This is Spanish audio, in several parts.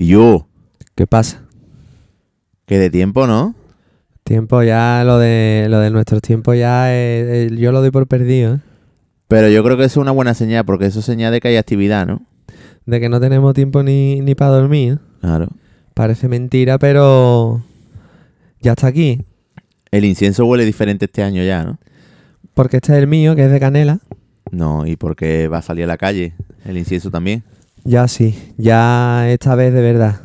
Y yo, ¿Qué pasa? que de tiempo, ¿no? Tiempo ya, lo de, lo de nuestros tiempos ya, eh, eh, yo lo doy por perdido, ¿eh? Pero yo creo que eso es una buena señal, porque eso es señal de que hay actividad, ¿no? De que no tenemos tiempo ni, ni para dormir. Claro. Parece mentira, pero ya está aquí. El incienso huele diferente este año ya, ¿no? Porque este es el mío, que es de canela. No, y porque va a salir a la calle el incienso también. Ya sí, ya esta vez de verdad.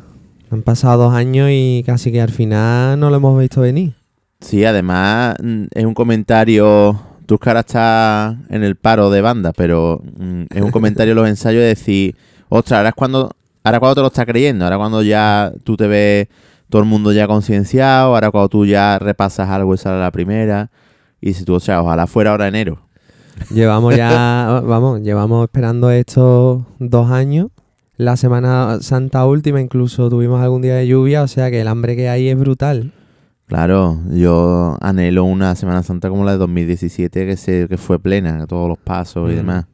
Han pasado dos años y casi que al final no lo hemos visto venir. Sí, además mm, es un comentario. Tu cara está en el paro de banda, pero mm, es un comentario en los ensayos de decir, ostras, ahora es cuando, ahora cuando te lo estás creyendo, ahora cuando ya tú te ves todo el mundo ya concienciado, ahora cuando tú ya repasas algo y sale a la primera, y si tú, o sea, ojalá fuera ahora enero. Llevamos ya, vamos, llevamos esperando estos dos años. La Semana Santa última incluso tuvimos algún día de lluvia, o sea que el hambre que hay es brutal. Claro, yo anhelo una Semana Santa como la de 2017, que, se, que fue plena, todos los pasos y Mm. demás.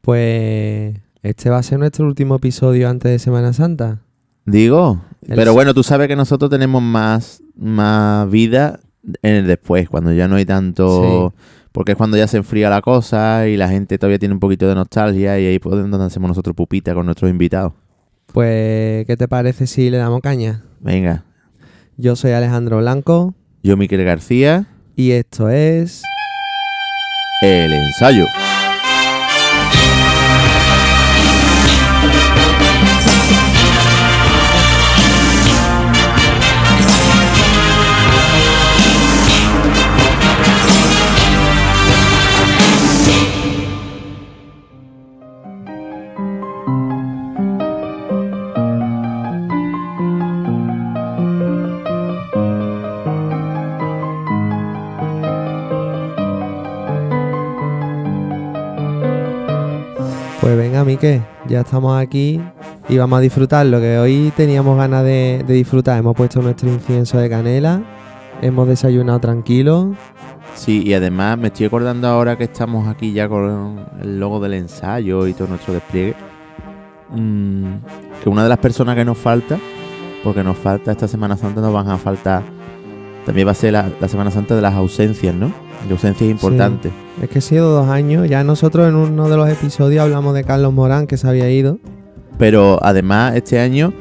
Pues este va a ser nuestro último episodio antes de Semana Santa. Digo, El pero bueno, tú sabes que nosotros tenemos más, más vida en el después, cuando ya no hay tanto... Porque es cuando ya se enfría la cosa y la gente todavía tiene un poquito de nostalgia y ahí pues donde hacemos nosotros pupita con nuestros invitados. Pues, ¿qué te parece si le damos caña? Venga, Yo soy Alejandro Blanco yo Miquel García, y esto es... el ensayo. Ya estamos aquí y vamos a disfrutar lo que hoy teníamos ganas de, de disfrutar. Hemos puesto nuestro incienso de canela, hemos desayunado tranquilo. Sí, y además me estoy acordando ahora que estamos aquí ya con el logo del ensayo y todo nuestro despliegue. mm, que una de las personas que nos falta, porque nos falta esta Semana Santa, nos van a faltar. También va a ser la, la Semana Santa de las ausencias, ¿no? De ausencias importantes. Es que ha sido dos años. Ya nosotros en uno de los episodios hablamos de Carlos Morán, que se había ido. Pero además, este año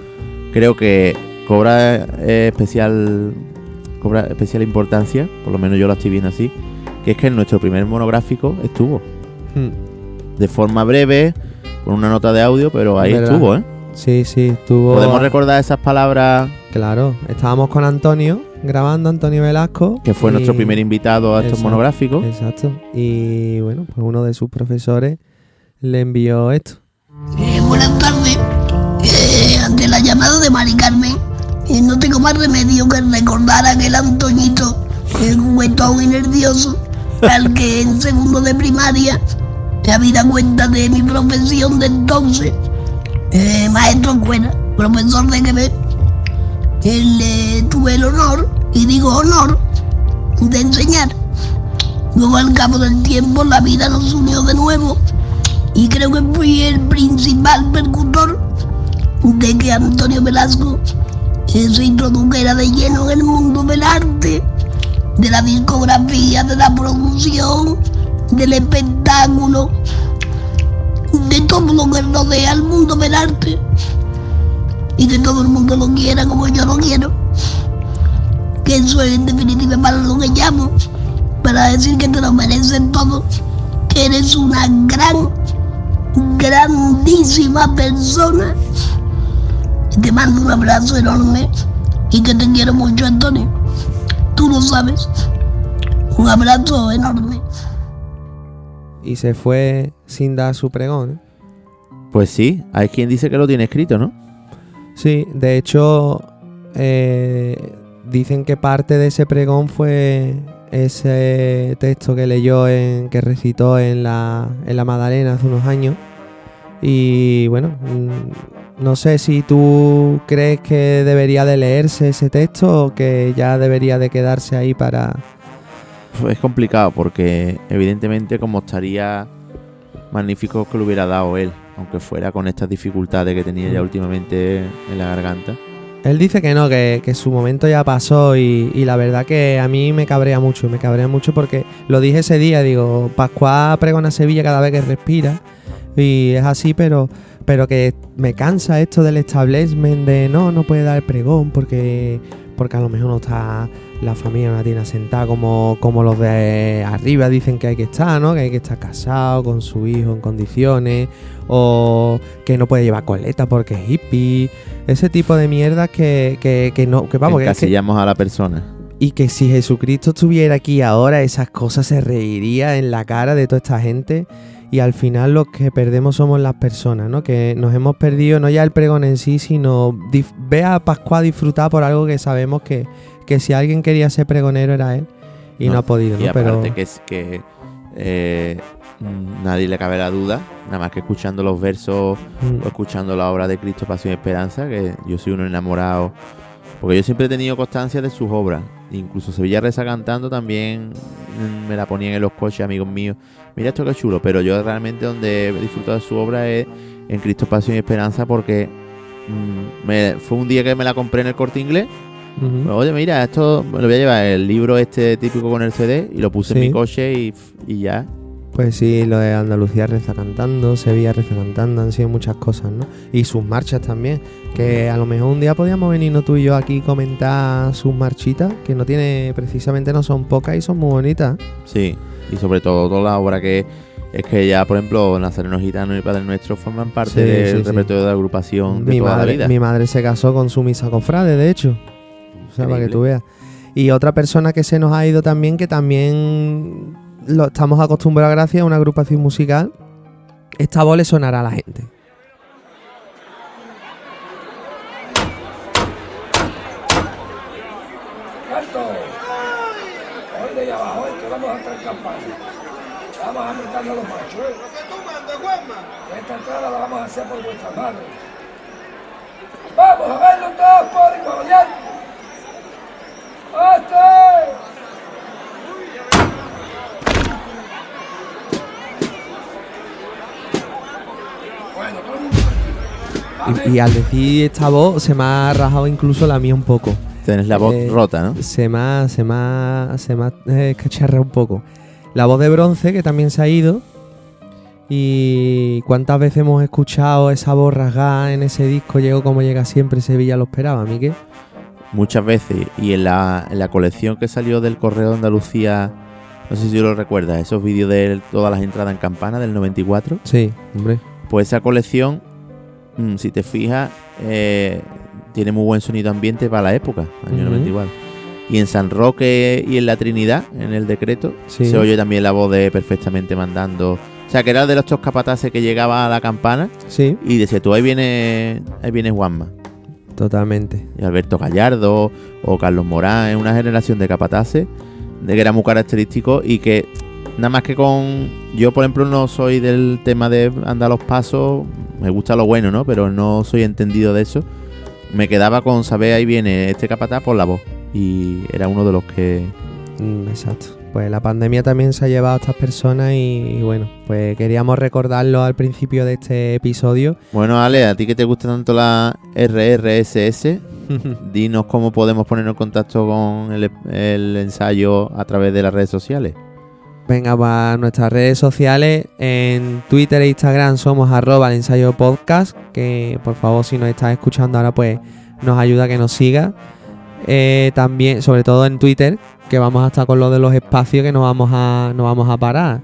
creo que cobra eh, especial cobra especial importancia, por lo menos yo lo estoy viendo así, que es que en nuestro primer monográfico estuvo. Hmm. de forma breve, con una nota de audio, pero ahí ¿Verdad? estuvo, ¿eh? Sí, sí, estuvo... Podemos recordar esas palabras Claro, estábamos con Antonio, grabando Antonio Velasco. que fue y- nuestro primer invitado a estos Exacto. monográficos. Exacto. Y bueno, pues uno de sus profesores le envió esto. Eh, buenas tardes. Eh, ante la llamada de Mari Carmen, eh, no tengo más remedio que recordar a aquel Antoñito, el juguetón y nervioso, al que en segundo de primaria, habida cuenta de mi profesión de entonces, eh, maestro escuela, profesor de que él eh, tuve el honor, y digo honor, de enseñar. Luego al cabo del tiempo la vida nos unió de nuevo y creo que fui el principal percutor de que Antonio Velasco se introdujera de lleno en el mundo del arte, de la discografía, de la producción, del espectáculo, de todo lo que rodea al mundo del arte y que todo el mundo lo quiera como yo lo quiero. Que eso es en definitiva para lo que llamo, para decir que te lo merecen todos, que eres una gran grandísima persona. Te mando un abrazo enorme y que te quiero mucho, Antonio. Tú lo sabes. Un abrazo enorme. Y se fue sin dar su pregón. ¿eh? Pues sí, hay quien dice que lo tiene escrito, ¿no? Sí, de hecho, eh, dicen que parte de ese pregón fue ese texto que leyó, en, que recitó en la, en la Magdalena hace unos años. Y bueno, mm, no sé si tú crees que debería de leerse ese texto o que ya debería de quedarse ahí para... Es complicado porque evidentemente como estaría magnífico que lo hubiera dado él. Aunque fuera con estas dificultades que tenía ya últimamente en la garganta. Él dice que no, que, que su momento ya pasó y, y la verdad que a mí me cabrea mucho, me cabrea mucho porque lo dije ese día, digo, Pascual pregona Sevilla cada vez que respira y es así, pero, pero que me cansa esto del establishment de no, no puede dar el pregón porque, porque a lo mejor no está la familia no la tiene asentada como, como los de arriba dicen que hay que estar, ¿no? Que hay que estar casado con su hijo en condiciones o que no puede llevar coleta porque es hippie ese tipo de mierdas que, que, que no que vamos que, es que- Encasillamos a la persona. y que si Jesucristo estuviera aquí ahora esas cosas se reiría en la cara de toda esta gente y al final los que perdemos somos las personas no que nos hemos perdido no ya el pregón en sí sino ve a Pascua disfrutar por algo que sabemos que, que si alguien quería ser pregonero era él y no, No, ha podido Y ¿no? aparte pero que es que eh, nadie le cabe la duda, nada más que escuchando los versos mm, o escuchando la obra de Cristo, Pasión y Esperanza, que yo soy uno enamorado. Porque yo siempre he tenido constancia de sus obras. Incluso Sevilla Reza cantando también me la ponían en los coches, amigos míos. Mira esto que chulo, pero yo realmente donde he disfrutado de su obra es en Cristo, Pasión y Esperanza porque mm, me- fue un día que me la compré en el corte inglés. Oye, mira, esto me lo voy a llevar, el libro este típico con el CD, y lo puse en mi coche y, y ya. Pues sí, lo de Andalucía reza cantando, Sevilla reza cantando, han sido muchas cosas, ¿no? Y sus marchas también, que a lo mejor un día podíamos venirnos tú y yo aquí comentar sus marchitas, que no tiene, precisamente no son pocas y son muy bonitas. Sí, y sobre todo toda la obra que es que ya, por ejemplo, Nazareno Gitano y Padre Nuestro forman parte Sí, del sí, sí. repertorio de la agrupación de Mi toda la vida. mi madre se casó con su misa cofrade, de hecho. O sea, para que tú veas. Y otra persona que se nos ha ido también, que también lo estamos acostumbrados gracias a una agrupación musical. Esta voz le sonará a la gente. ¡Canto! Hoy de allá abajo es que vamos a entrar en campaña. Vamos a apretarnos a los machos, ¿eh? Lo que tú mandes, Juanma. Esta entrada la vamos a hacer por vuestra madre. ¡Vamos a verlo todos por igual! ¡Ya! ¡Este! Bueno, todo el mundo aquí. Y, y al decir esta voz se me ha rajado incluso la mía un poco. Tienes la voz Eh, rota, ¿no? Se me ha, se me ha, se me ha eh, un poco. La voz de bronce, que también se ha ido. Y cuántas veces hemos escuchado esa voz rasgada en ese disco, llegó como llega siempre, Sevilla lo esperaba, Miguel. Muchas veces. Y en la, en la colección que salió del Correo de Andalucía, no sé si lo recuerdas, esos vídeos de todas las entradas en campana del 94. Sí, hombre. Pues esa colección, mm, si te fijas, eh, tiene muy buen sonido ambiente para la época, año Ujú. 94. Y en San Roque y en la Trinidad, en el decreto, Sí. se oye también la voz de perfectamente mandando. O sea, que era de los estos capataces que llegaba a la campana Sí, y decía, tú ahí viene, ahí viene Juanma. Totalmente. Y Alberto Gallardo o Carlos Morán, es una generación de capataces de que era muy característico y que nada más que con yo por ejemplo no soy del tema de andar los pasos, me gusta lo bueno, ¿no? Pero no soy entendido de eso. Me quedaba con saber ahí viene este capataz por la voz y era uno de los que Mm, exacto. Pues la pandemia también se ha llevado a estas personas y, y bueno, pues queríamos recordarlo al principio de este episodio. Bueno, Ale, a ti que te gusta tanto la RRSS, dinos cómo podemos ponernos en contacto con el, el ensayo a través de las redes sociales. Venga, para nuestras redes sociales, en Twitter e Instagram somos arroba el ensayo podcast, que por favor si nos estás escuchando ahora pues nos ayuda a que nos siga. Eh, también, sobre todo en Twitter, que vamos a estar con lo de los espacios que no vamos a, no vamos a parar.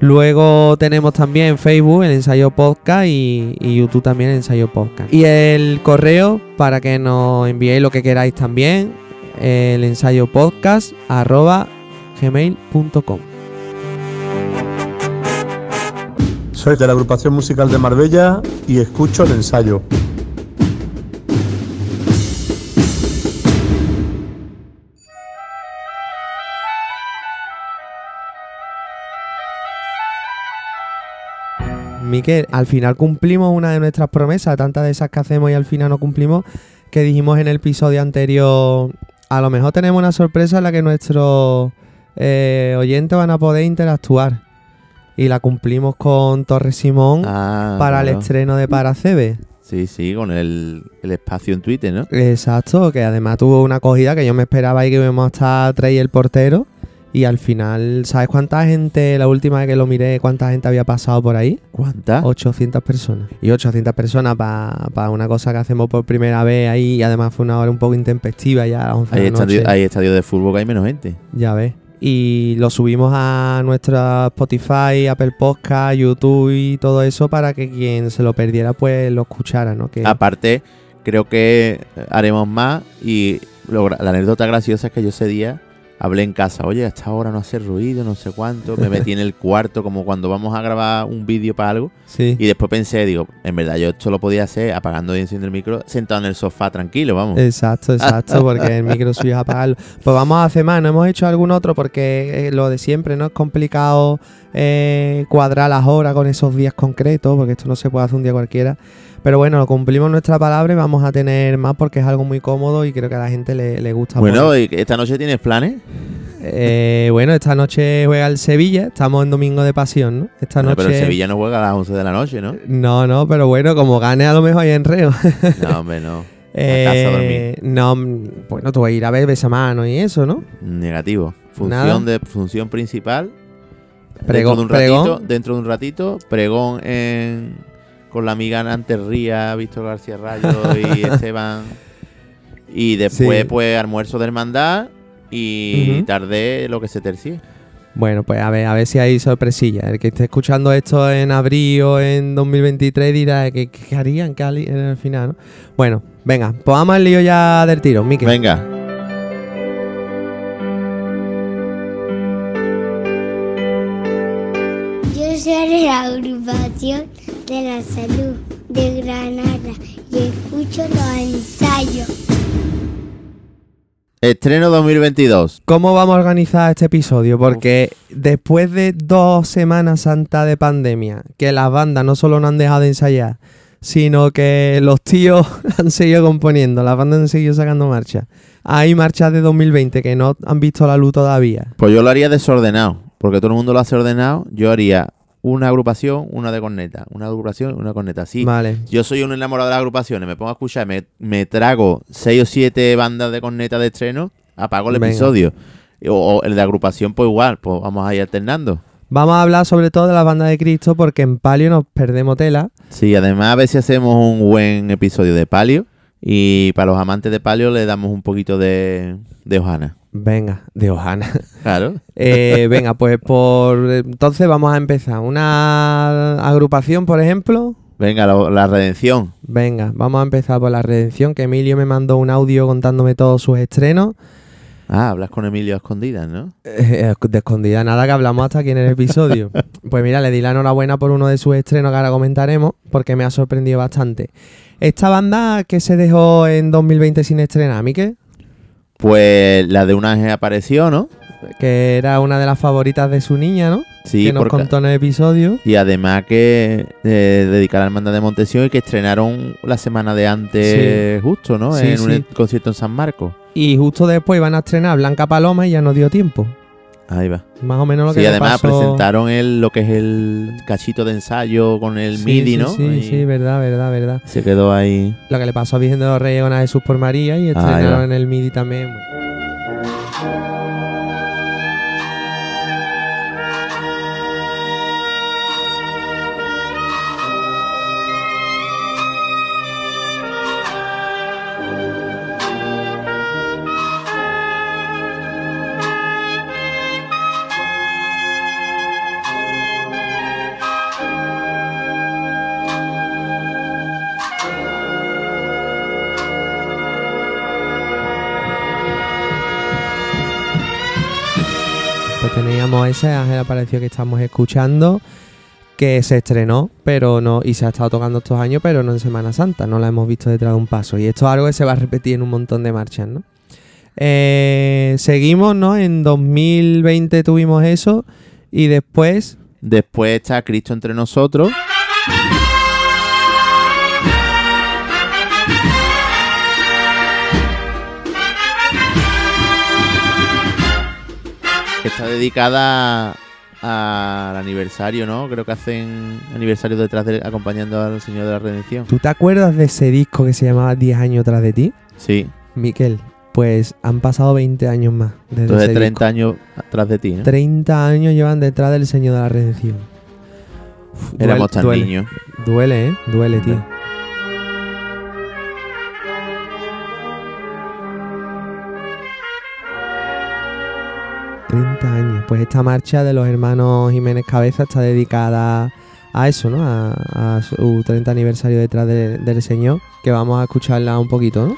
Luego tenemos también Facebook, el ensayo podcast y, y YouTube también el ensayo podcast. Y el correo para que nos enviéis lo que queráis también, el ensayo podcast arroba gmail.com. Soy de la agrupación musical de Marbella y escucho el ensayo. Miquel, al final cumplimos una de nuestras promesas, tantas de esas que hacemos y al final no cumplimos, que dijimos en el episodio anterior, a lo mejor tenemos una sorpresa en la que nuestros eh, oyentes van a poder interactuar. y la cumplimos con Torres Simón Ah, para el estreno de Paracebe. Sí, sí, con el, el espacio en Twitter, ¿no? Exacto, que además tuvo una acogida que yo me esperaba ahí que íbamos a estar tres y el portero. Y al final, ¿sabes cuánta gente, la última vez que lo miré, cuánta gente había pasado por ahí? ¿Cuántas? 800 personas. Y 800 personas para una cosa que hacemos por primera vez ahí. Y además fue una hora un poco intempestiva ya a las 11 Hay, de la noche. estadio- hay estadios de fútbol que hay menos gente. Ya ves. Y lo subimos a nuestra Spotify, Apple Podcast, YouTube y todo eso para que quien se lo perdiera pues lo escuchara, ¿no? Que Aparte, creo que haremos más y lo la anécdota graciosa es que yo ese día hablé en casa, oye, a esta hora no hace ruido, no sé cuánto, me metí en el cuarto como cuando vamos a grabar un vídeo para algo sí. y después pensé, digo, en verdad yo esto lo podía hacer apagando y encendiendo el micro, sentado en el sofá tranquilo, vamos. Exacto, exacto, porque el micro suyo es apagarlo. Pues vamos a hacer más, no hemos hecho algún otro porque eh, lo de siempre, ¿no? Es complicado eh, cuadrar las horas con esos días concretos, porque esto no se puede hacer un día cualquiera. Pero bueno, cumplimos nuestra palabra y vamos a tener más porque es algo muy cómodo y creo que a la gente le, le gusta. Bueno. ¿y esta noche tienes planes? Eh, bueno, esta noche juega el Sevilla, estamos en Domingo de Pasión, ¿no? Esta Bueno, noche... Pero el Sevilla no juega a las 11 de la noche, ¿no? No, no, pero bueno, como gane a lo mejor hay enreo. No, hombre, no. Eh, no, mm, bueno, tú vas a ir a ver besamano y eso, ¿no? Negativo. Función Nada. de función principal. Pregón- dentro de un pregón. ratito, dentro de un ratito, pregón en, con la amiga Nantes Ría, Víctor García Rayo y Esteban. Y después, Sí. pues, almuerzo de hermandad y Ujú. tarde lo que se tercie. Bueno, pues a ver, a ver si hay sorpresilla. El que esté escuchando esto en abril o en 2023 dirá que qué harían ali- en el final, ¿no? Bueno, venga, pues vamos al lío ya del tiro, Miki. Venga, de la agrupación de la salud de Granada y escucho los ensayos. estreno 2022. ¿Cómo vamos a organizar este episodio? Porque después de dos semanas santas de pandemia, que las bandas no solo no han dejado de ensayar, sino que los tíos han seguido componiendo, las bandas han seguido sacando marchas. Hay marchas de 2020 que no han visto la luz todavía. Pues yo lo haría desordenado, porque todo el mundo lo hace ordenado. Yo haría una agrupación, una de corneta. Una agrupación, una corneta. Sí, Vale. Yo soy un enamorado de las agrupaciones, me pongo a escuchar, me, me trago seis o siete bandas de corneta de estreno, apago el Venga. episodio. O, o el de agrupación, pues igual, pues vamos a ir alternando. Vamos a hablar sobre todo de las bandas de Cristo porque en Palio nos perdemos tela. Sí, además a ver si hacemos un buen episodio de palio. Y para los amantes de palio le damos un poquito de, de. Venga, de Ojana. Claro. Eh, venga, pues por entonces vamos a empezar. Una agrupación, por ejemplo. Venga, la, la redención. Venga, vamos a empezar por la redención, que Emilio me mandó un audio contándome todos sus estrenos. Ah, hablas con Emilio a escondidas, ¿no? Eh, de escondida nada que hablamos hasta aquí en el episodio. pues mira, le di la enhorabuena por uno de sus estrenos que ahora comentaremos, porque me ha sorprendido bastante. Esta banda que se dejó en 2020 sin estrenar, Miquel, Pues la de un ángel apareció, ¿no? que era una de las favoritas de su niña, ¿no? Sí, que nos porque- contó en el episodio. Y además que eh, dedicar a la hermandad de Montesión y que estrenaron la semana de antes justo, ¿no? Sí, en un concierto en San Marcos. Y justo después iban a estrenar Blanca Paloma y ya no dio tiempo. Ahí va. Más o menos lo que Sí, le además pasó- presentaron el, lo que es el cachito de ensayo con el Sí, MIDI, sí, ¿no? Sí, Y sí, verdad, verdad, verdad. Se quedó ahí. Lo que le pasó a Virgen de los Reyes con a Jesús por María y va. estrenaron en el MIDI también. Ese Ángel apareció que estamos escuchando que se estrenó, pero no y se ha estado tocando estos años, pero no en Semana Santa, no la hemos visto detrás de un paso y esto es algo que se va a repetir en un montón de marchas, ¿no? Eh, seguimos, ¿no? En 2020 tuvimos eso y después Después está Cristo entre nosotros. Está dedicada al aniversario, ¿no? Creo que hacen aniversario detrás de acompañando al Señor de la Redención. ¿Tú te acuerdas de ese disco que se llamaba 10 años tras de ti? Sí. Miquel, pues han pasado 20 años más. Desde Entonces ese 30 disco. años atrás de ti, ¿no? 30 años llevan detrás del Señor de la Redención. Éramos tan duele. niños. Duele, ¿eh? Duele, tío. 30 años. Pues esta marcha de los hermanos Jiménez Cabeza está dedicada a eso, ¿no? A, a su 30 aniversario detrás de- del Señor, que vamos a escucharla un poquito, ¿no?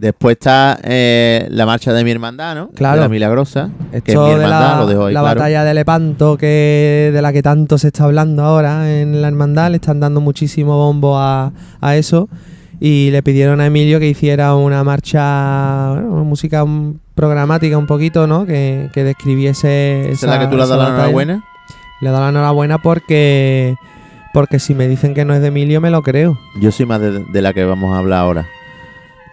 Después está eh, la marcha de mi hermandad, ¿no? Claro. De la milagrosa. que es Esto mi de hermandad, la, lo dejo ahí la claro. batalla de Lepanto, que, de la que tanto se está hablando ahora en la hermandad, le están dando muchísimo bombo a, a eso. Y le pidieron a Emilio que hiciera una marcha, bueno, una música programática un poquito, ¿no? Que, que describiese ¿Esa es la que tú le has dado la enhorabuena? Le he dado la enhorabuena porque, porque si me dicen que no es de Emilio, me lo creo. Yo soy más de, de la que vamos a hablar ahora.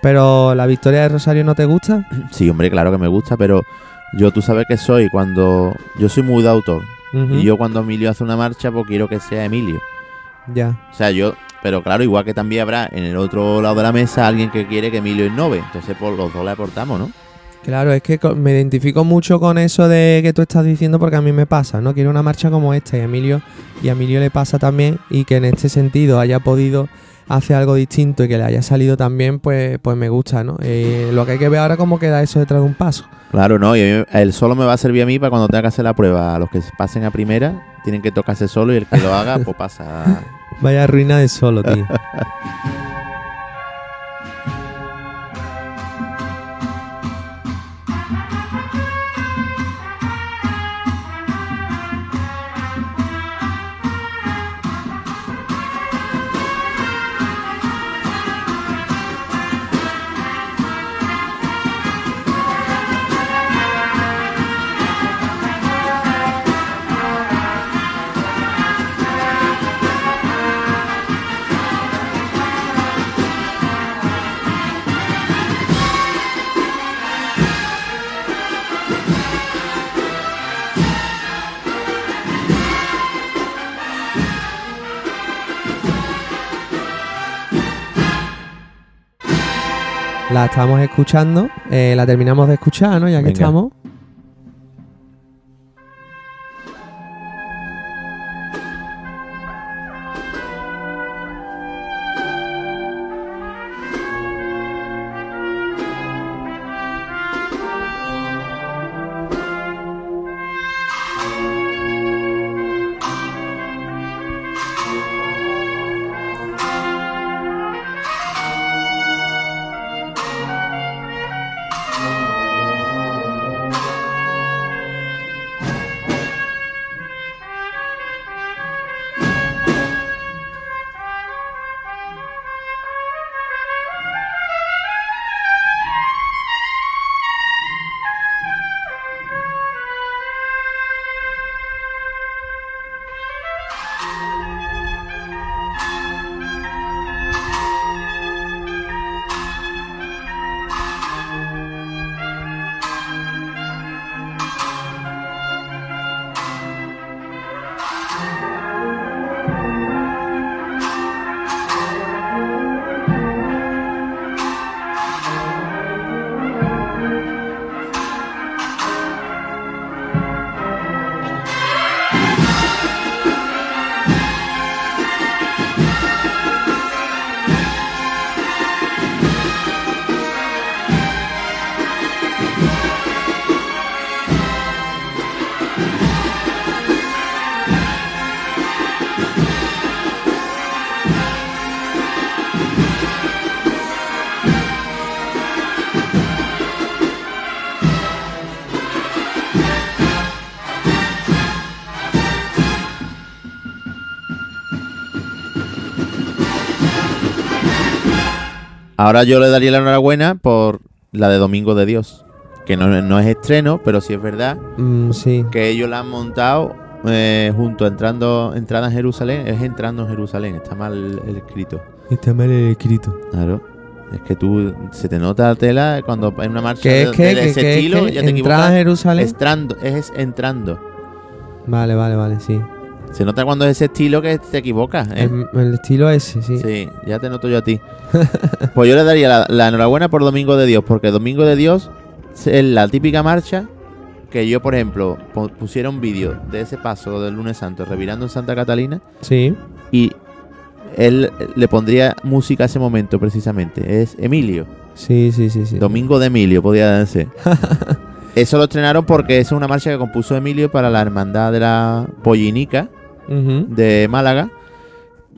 Pero la victoria de Rosario no te gusta. Sí, hombre, claro que me gusta, pero yo tú sabes que soy cuando... Yo soy muy de autor. Y yo cuando Emilio hace una marcha, pues quiero que sea Emilio. Ya. O sea, yo... Pero claro, igual que también habrá en el otro lado de la mesa alguien que quiere que Emilio innove. Entonces, por los dos le aportamos, ¿no? Claro, es que me identifico mucho con eso de que tú estás diciendo porque a mí me pasa, ¿no? Quiero una marcha como esta y a Emilio, y a Emilio le pasa también y que en este sentido haya podido hacer algo distinto y que le haya salido también, pues, pues me gusta, ¿no? Eh, lo que hay que ver ahora es cómo queda eso detrás de un paso. Claro, no. Y él solo me va a servir a mí para cuando tenga que hacer la prueba. Los que pasen a primera tienen que tocarse solo y el que lo haga, pues pasa... Vaya ruina de solo, tío. La estamos escuchando, eh, la terminamos de escuchar, ¿no? Ya que Venga. estamos. Ahora yo le daría la enhorabuena por la de Domingo de Dios. Que no, no es estreno, pero sí es verdad Mm, sí. que ellos la han montado eh, junto a entrando, entrada en Jerusalén. Es entrando en Jerusalén, está mal el, el escrito. Está mal escrito. Claro. Es que tú se te nota la tela cuando hay una marcha ¿Qué de, es que, de que, ese que- estilo, ya te equivocas. Jerusalén? Estrando, es entrando. Vale, vale, vale, sí. Se nota cuando es ese estilo que te equivocas. ¿eh? El, el estilo ese, sí. Sí, ya te noto yo a ti. pues yo le daría la, la enhorabuena por Domingo de Dios, porque Domingo de Dios es la típica marcha que yo, por ejemplo, pu- pusiera un vídeo de ese paso del lunes santo revirando en Santa Catalina Sí. y él le pondría música a ese momento precisamente. Es Emilio, Sí, sí, sí, sí. Domingo de Emilio, podría ser. Eso lo estrenaron porque es una marcha que compuso Emilio para la Hermandad de la Pollinica De Málaga,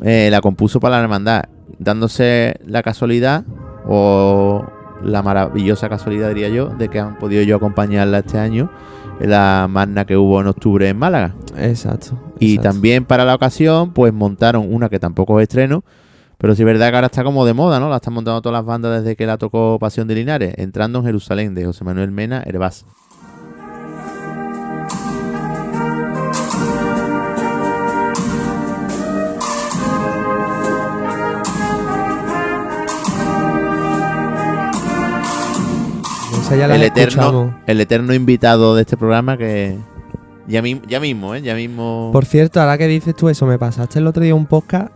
eh, la compuso para la hermandad, dándose la casualidad o la maravillosa casualidad, diría yo, de que han podido yo acompañarla este año en la magna que hubo en octubre en Málaga. Exacto. Y exacto. también para la ocasión, pues montaron una que tampoco es estreno, pero sí es verdad que ahora está como de moda, ¿no? La están montando todas las bandas desde que la tocó Pasión de Linares, entrando en Jerusalén, de José Manuel Mena, Herbás. Esa ya la el escuchamos. eterno, el eterno invitado de este programa que ya, mi- ya mismo, ¿eh? Ya mismo. Por cierto, ahora que dices tú eso, me pasaste el otro día un podcast.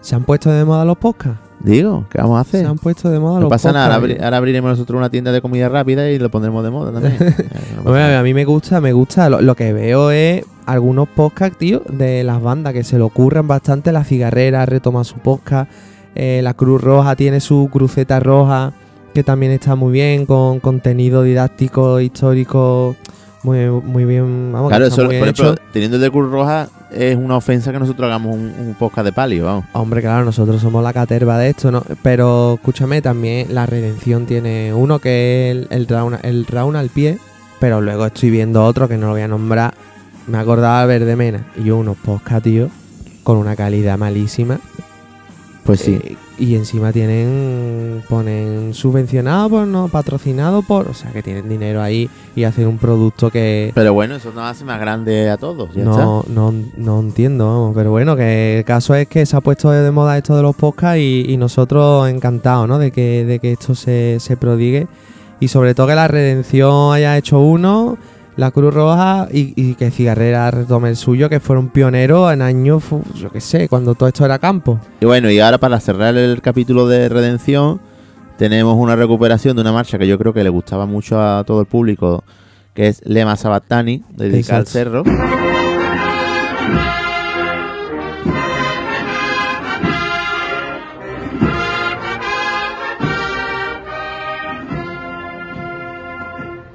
¿Se han puesto de moda los podcasts? Digo, ¿qué vamos a hacer? Se han puesto de moda No los pasa nada, ahora, podcasts. ahora abriremos nosotros una tienda de comida rápida y lo pondremos de moda también. No a mí me gusta, me gusta. Lo, lo que veo es algunos podcasts, tío, de las bandas que se le ocurren bastante. La Cigarrera retoma su podcast. eh, la Cruz Roja tiene su cruceta roja, que también está muy bien, con contenido didáctico, histórico, muy, muy bien. Vamos, Claro, eso, por ejemplo, hecho. teniendo el de Cruz Roja, es una ofensa que nosotros hagamos un, un podcast de palio, vamos. Hombre, claro, nosotros somos la caterva de esto, ¿no? Pero escúchame, también la redención tiene uno que es el, el, round, el round al pie, pero luego estoy viendo otro que no lo voy a nombrar. Me acordaba de Verde Mena y yo unos podcast, tío, con una calidad malísima. Pues sí. Eh, y encima tienen, ponen subvencionado por, no, patrocinado por, o sea que tienen dinero ahí y hacen un producto que, Pero bueno, eso nos hace más grande a todos. Ya no, no, no entiendo. Pero bueno, que el caso es que se ha puesto de moda esto de los podcasts y, y nosotros encantados, ¿no? De que, de que esto se, se prodigue. Y sobre todo que la Redención haya hecho uno, la Cruz Roja y, y que Cigarrera retome el suyo, que fueron pioneros en años, yo qué sé, cuando todo esto era campo. Y bueno, y ahora para cerrar el capítulo de Redención, tenemos una recuperación de una marcha que yo creo que le gustaba mucho a todo el público, que es Lema Sabatani, dedicada al cerro.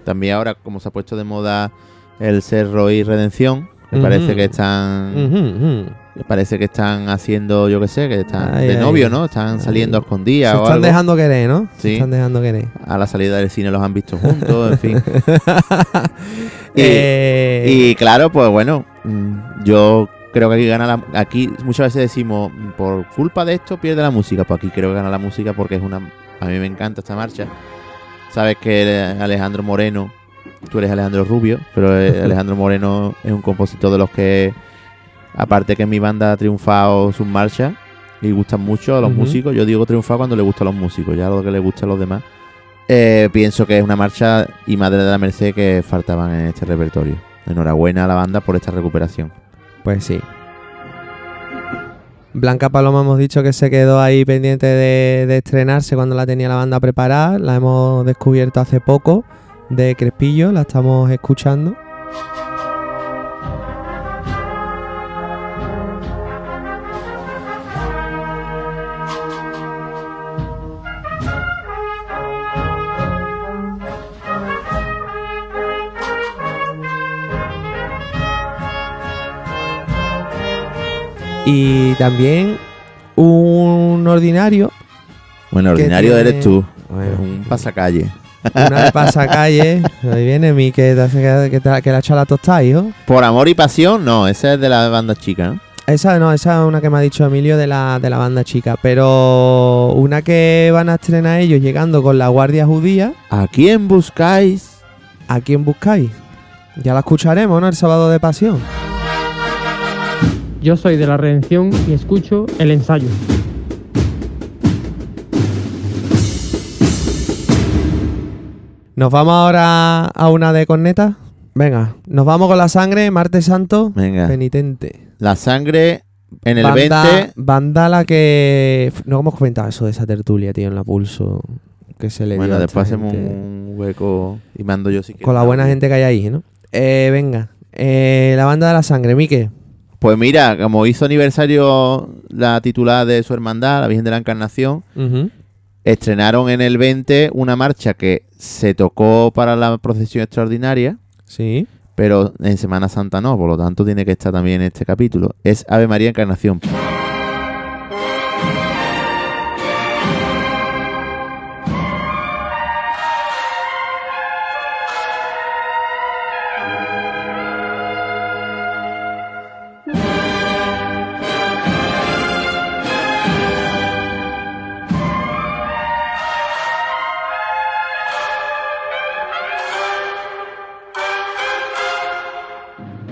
También ahora, como se ha puesto de moda el cerro y Redención, me parece que están me Parece que están haciendo, yo qué sé, que están Ay, de ay. novio, ¿no? Están saliendo a Se escondidas o están algo. dejando querer, ¿no? Se Sí. están dejando querer. A la salida del cine los han visto juntos, en fin. Y- Eh, Y claro, pues bueno, mm, yo creo que aquí gana la... Aquí muchas veces decimos, mm, por culpa de esto pierde la música. Pues aquí creo que gana la música porque es una... A mí me encanta esta marcha. Sabes que Alejandro Moreno, tú eres Alejandro Rubio, pero eh, Alejandro Moreno es un compositor de los que, aparte que en mi banda ha triunfado sus marchas y gustan mucho a los músicos, yo digo triunfado cuando le gusta a los músicos, ya lo que le gusta a los demás. Eh, pienso que es una marcha y Madre de la Merced que faltaban en este repertorio. Enhorabuena a la banda por esta recuperación. Pues sí. Blanca Paloma hemos dicho que se quedó ahí pendiente de, estrenarse cuando la tenía la banda preparada. La hemos descubierto hace poco de Crespillo, la estamos escuchando. Y también un ordinario, Bueno, ordinario tiene- eres tú. Bueno. Un pasacalle. una pasacalle. Ahí viene mi que, te hace- que, te- la tostada, hijo. Por amor y pasión, no, esa es de la banda chica, ¿no? Esa no, esa es una que me ha dicho Emilio de la, de la banda chica. Pero una que van a estrenar ellos llegando con la Guardia Judía. ¿A quién buscáis? ¿A quién buscáis? Ya la escucharemos, ¿no? El sábado de pasión. Yo soy de la Redención y escucho el ensayo. Nos vamos ahora a una de corneta. Venga, nos vamos con la sangre, martes santo, Venga. penitente. La sangre en el banda, 20. banda la que... No hemos comentado eso de esa tertulia, tío, en la pulso. Que se le dio Bueno, después hacemos gente. un hueco y mando yo si quieres. Con la buena gente que hay ahí, ¿no? Eh, venga, eh, la banda de la sangre, Mike. Pues mira, como hizo aniversario la titular de su hermandad, la Virgen de la Encarnación, Ujú. estrenaron en el 20 una marcha que se tocó para la procesión extraordinaria, Sí. pero en Semana Santa no, por lo tanto tiene que estar también en este capítulo. Es Ave María Encarnación.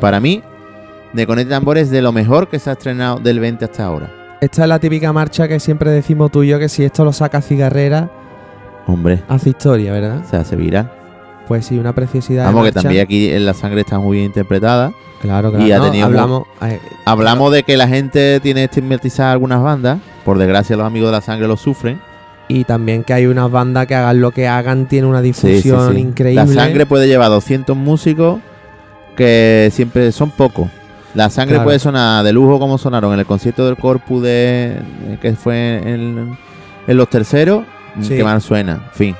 Para mí, de Conete Tambores de lo mejor que se ha estrenado del 20 hasta ahora. Esta es la típica marcha que siempre decimos tú y yo que si esto lo saca Cigarrera, Hombre, hace historia, ¿verdad? se hace viral. Pues sí, una preciosidad. de Vamos, que también aquí en la sangre está muy bien interpretada. Claro, claro. y ha no, tenido hablamos, eh, Hablamos de que la gente tiene estigmatizadas algunas bandas. Por desgracia, los amigos de la sangre lo sufren. y también que hay unas bandas que hagan lo que hagan, tiene una Sí, sí, difusión sí. increíble. La sangre puede llevar 200 músicos que siempre son pocos. La sangre Claro. puede sonar de lujo como sonaron en el concierto del Corpus de que fue en, en los terceros. Sí. Que mal suena. En fin,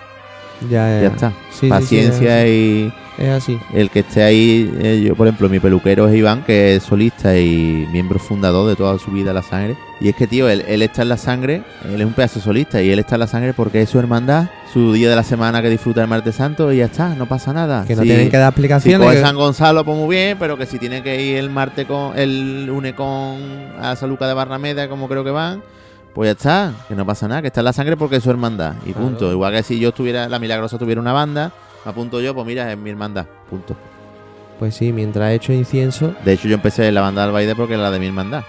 ya, ya está. Sí, sí, sí, Paciencia y es así. el que esté ahí. eh, yo, por ejemplo, mi peluquero es Iván, que es solista y miembro fundador de toda su vida La Sangre. Y es que, tío, él, él está en La Sangre, él es un pedazo solista y él está en La Sangre porque es su hermandad, su día de la semana que disfruta el martes santo y ya está, no pasa nada. Que no Si- tienen que dar Si explicaciones. coge que- San Gonzalo, pues muy bien, pero que si tiene que ir el martes con el lunes con a San Lucas de Barrameda, como creo que van, pues ya está, que no pasa nada, que está en la sangre porque es su hermandad. Y Claro. punto. Igual que si yo estuviera, la milagrosa tuviera una banda, apunto yo, pues mira, es mi hermandad. Punto. Pues sí, mientras he hecho incienso. De hecho, yo empecé la banda del baile porque era la de mi hermandad.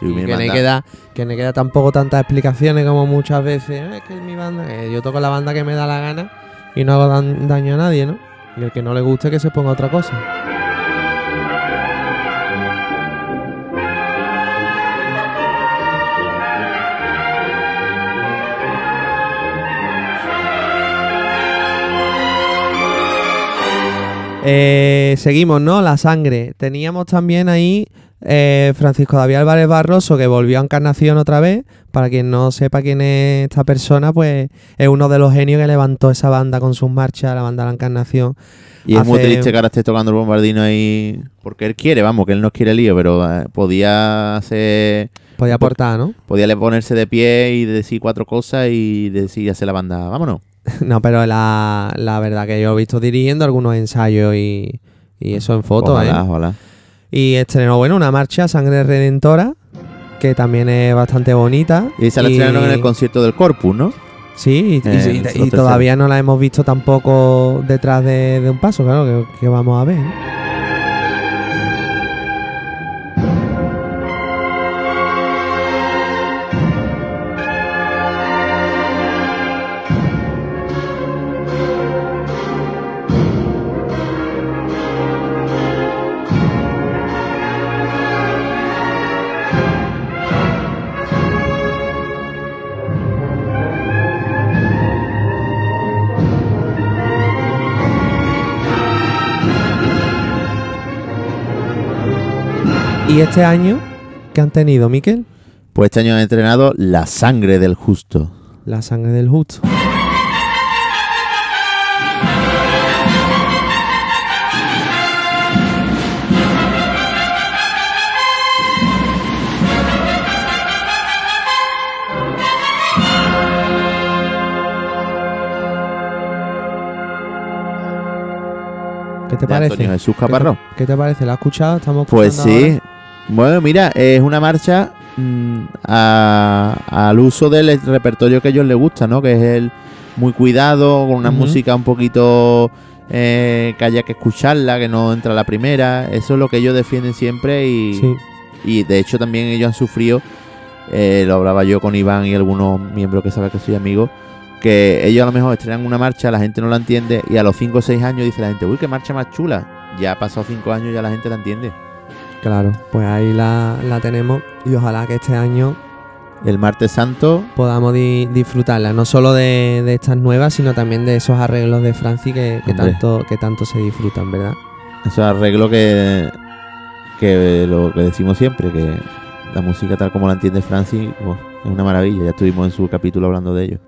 Sí, y mi que, no hermandad. queda, que no queda tampoco tantas explicaciones como muchas veces. "Ah, es que es mi banda. que yo toco la banda que me da la gana y no hago daño a nadie, ¿no? Y el que no le guste que se ponga otra cosa. Eh, seguimos, ¿no? La sangre. Teníamos también ahí eh, Francisco David Álvarez Barroso, que volvió a Encarnación otra vez. Para quien no sepa quién es esta persona, pues es uno de los genios que levantó esa banda con sus marchas, la banda de la Encarnación. Y es muy hace- triste que ahora esté tocando el bombardino ahí. Porque él quiere, vamos, que él no quiere lío, pero eh, podía hacer. Podía aportar, ¿no? Podía le- ponerse de pie y decir cuatro cosas y decir hacer la banda. Vámonos. No, pero la, la verdad que yo he visto dirigiendo algunos ensayos y, y eso en fotos, ojalá, ¿eh? ojalá. Y estrenó, bueno, una marcha, Sangre Redentora, que también es bastante bonita. Y esa la estrenaron en el concierto del Corpus, ¿no? Sí, y, Eh, y- y todavía no la hemos visto tampoco detrás de, de un paso, claro, que, que vamos a ver. Y este año, ¿qué han tenido, Miquel? Pues este año han entrenado La Sangre del Justo. La sangre del justo. ¿Qué te de parece? Antonio Jesús ¿Qué te- Caparrós. ¿Qué te parece? ¿La has escuchado? Estamos Pues sí, ahora. Bueno, mira, es una marcha mm, a- al uso del repertorio que a ellos les gusta, ¿no? Que es el muy cuidado, con una música un poquito eh, que haya que escucharla, que no entra la primera. Eso es lo que ellos defienden siempre y, Sí. y de hecho también ellos han sufrido, eh, lo hablaba yo con Iván y algunos miembros que saben que soy amigo, que ellos a lo mejor estrenan una marcha, la gente no la entiende y a los 5 o 6 años dice la gente, uy, qué marcha más chula. Ya ha pasado 5 años, ya la gente la entiende. Claro, pues ahí la, la tenemos y ojalá que este año El martes santo, podamos di- disfrutarla, no solo de, de estas nuevas, sino también de esos arreglos de Franci que, tanto, que tanto se disfrutan, ¿verdad? eso arreglo que, que lo que decimos siempre, que la música tal como la entiende Francis pues, es una maravilla. Ya estuvimos en su capítulo hablando de ello.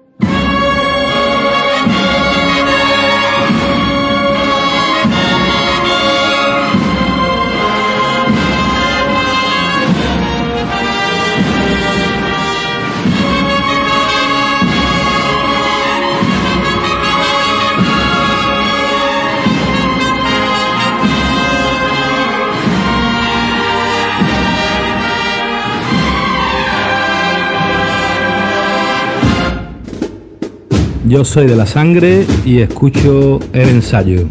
Yo soy de la sangre y escucho el ensayo.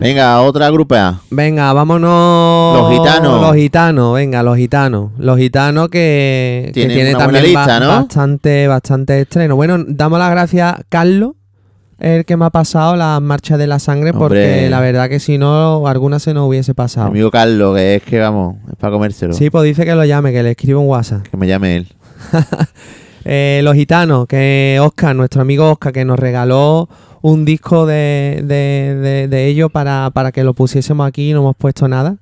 Venga, otra grupa. Venga, vámonos. Los gitanos. Los gitanos, venga, los gitanos. Los gitanos que, que Tienen tiene también lista, ba- ¿no? bastante, bastante estreno. Bueno, damos las gracias a Carlos, el que me ha pasado las marchas de la sangre, porque la verdad que si no, alguna se nos hubiese Mi pasado. amigo Carlos, que es que vamos, es para comérselo. Sí, pues dice que lo llame, que le escriba un WhatsApp. Que me llame él. Eh, los gitanos, que Oscar, nuestro amigo Oscar, que nos regaló un disco de, de, de- de ellos para, para que lo pusiésemos aquí y no hemos puesto nada.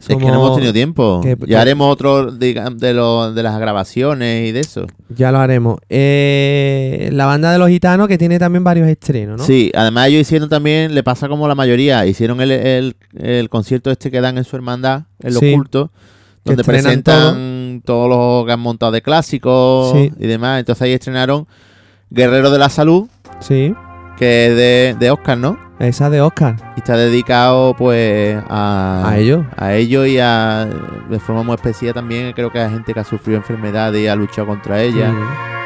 Es que no hemos tenido tiempo. que- ya que- haremos otro digamos, de, lo- de las grabaciones y de eso. Ya lo haremos. Eh, la banda de los gitanos que tiene también varios estrenos, ¿no? Sí, además ellos hicieron también, le pasa como la mayoría, hicieron el, el- el concierto este que dan en su hermandad, en los Sí. Que donde estrenan todos los que han montado de clásicos Sí. y demás. Entonces ahí estrenaron Guerrero de la Salud, Sí, que es de, de Oscar, ¿no? esa de Oscar. Y está dedicado pues a, A ellos. a ellos y a, de forma muy especial también creo que a gente que ha sufrido enfermedades y ha luchado contra ellas. Mm.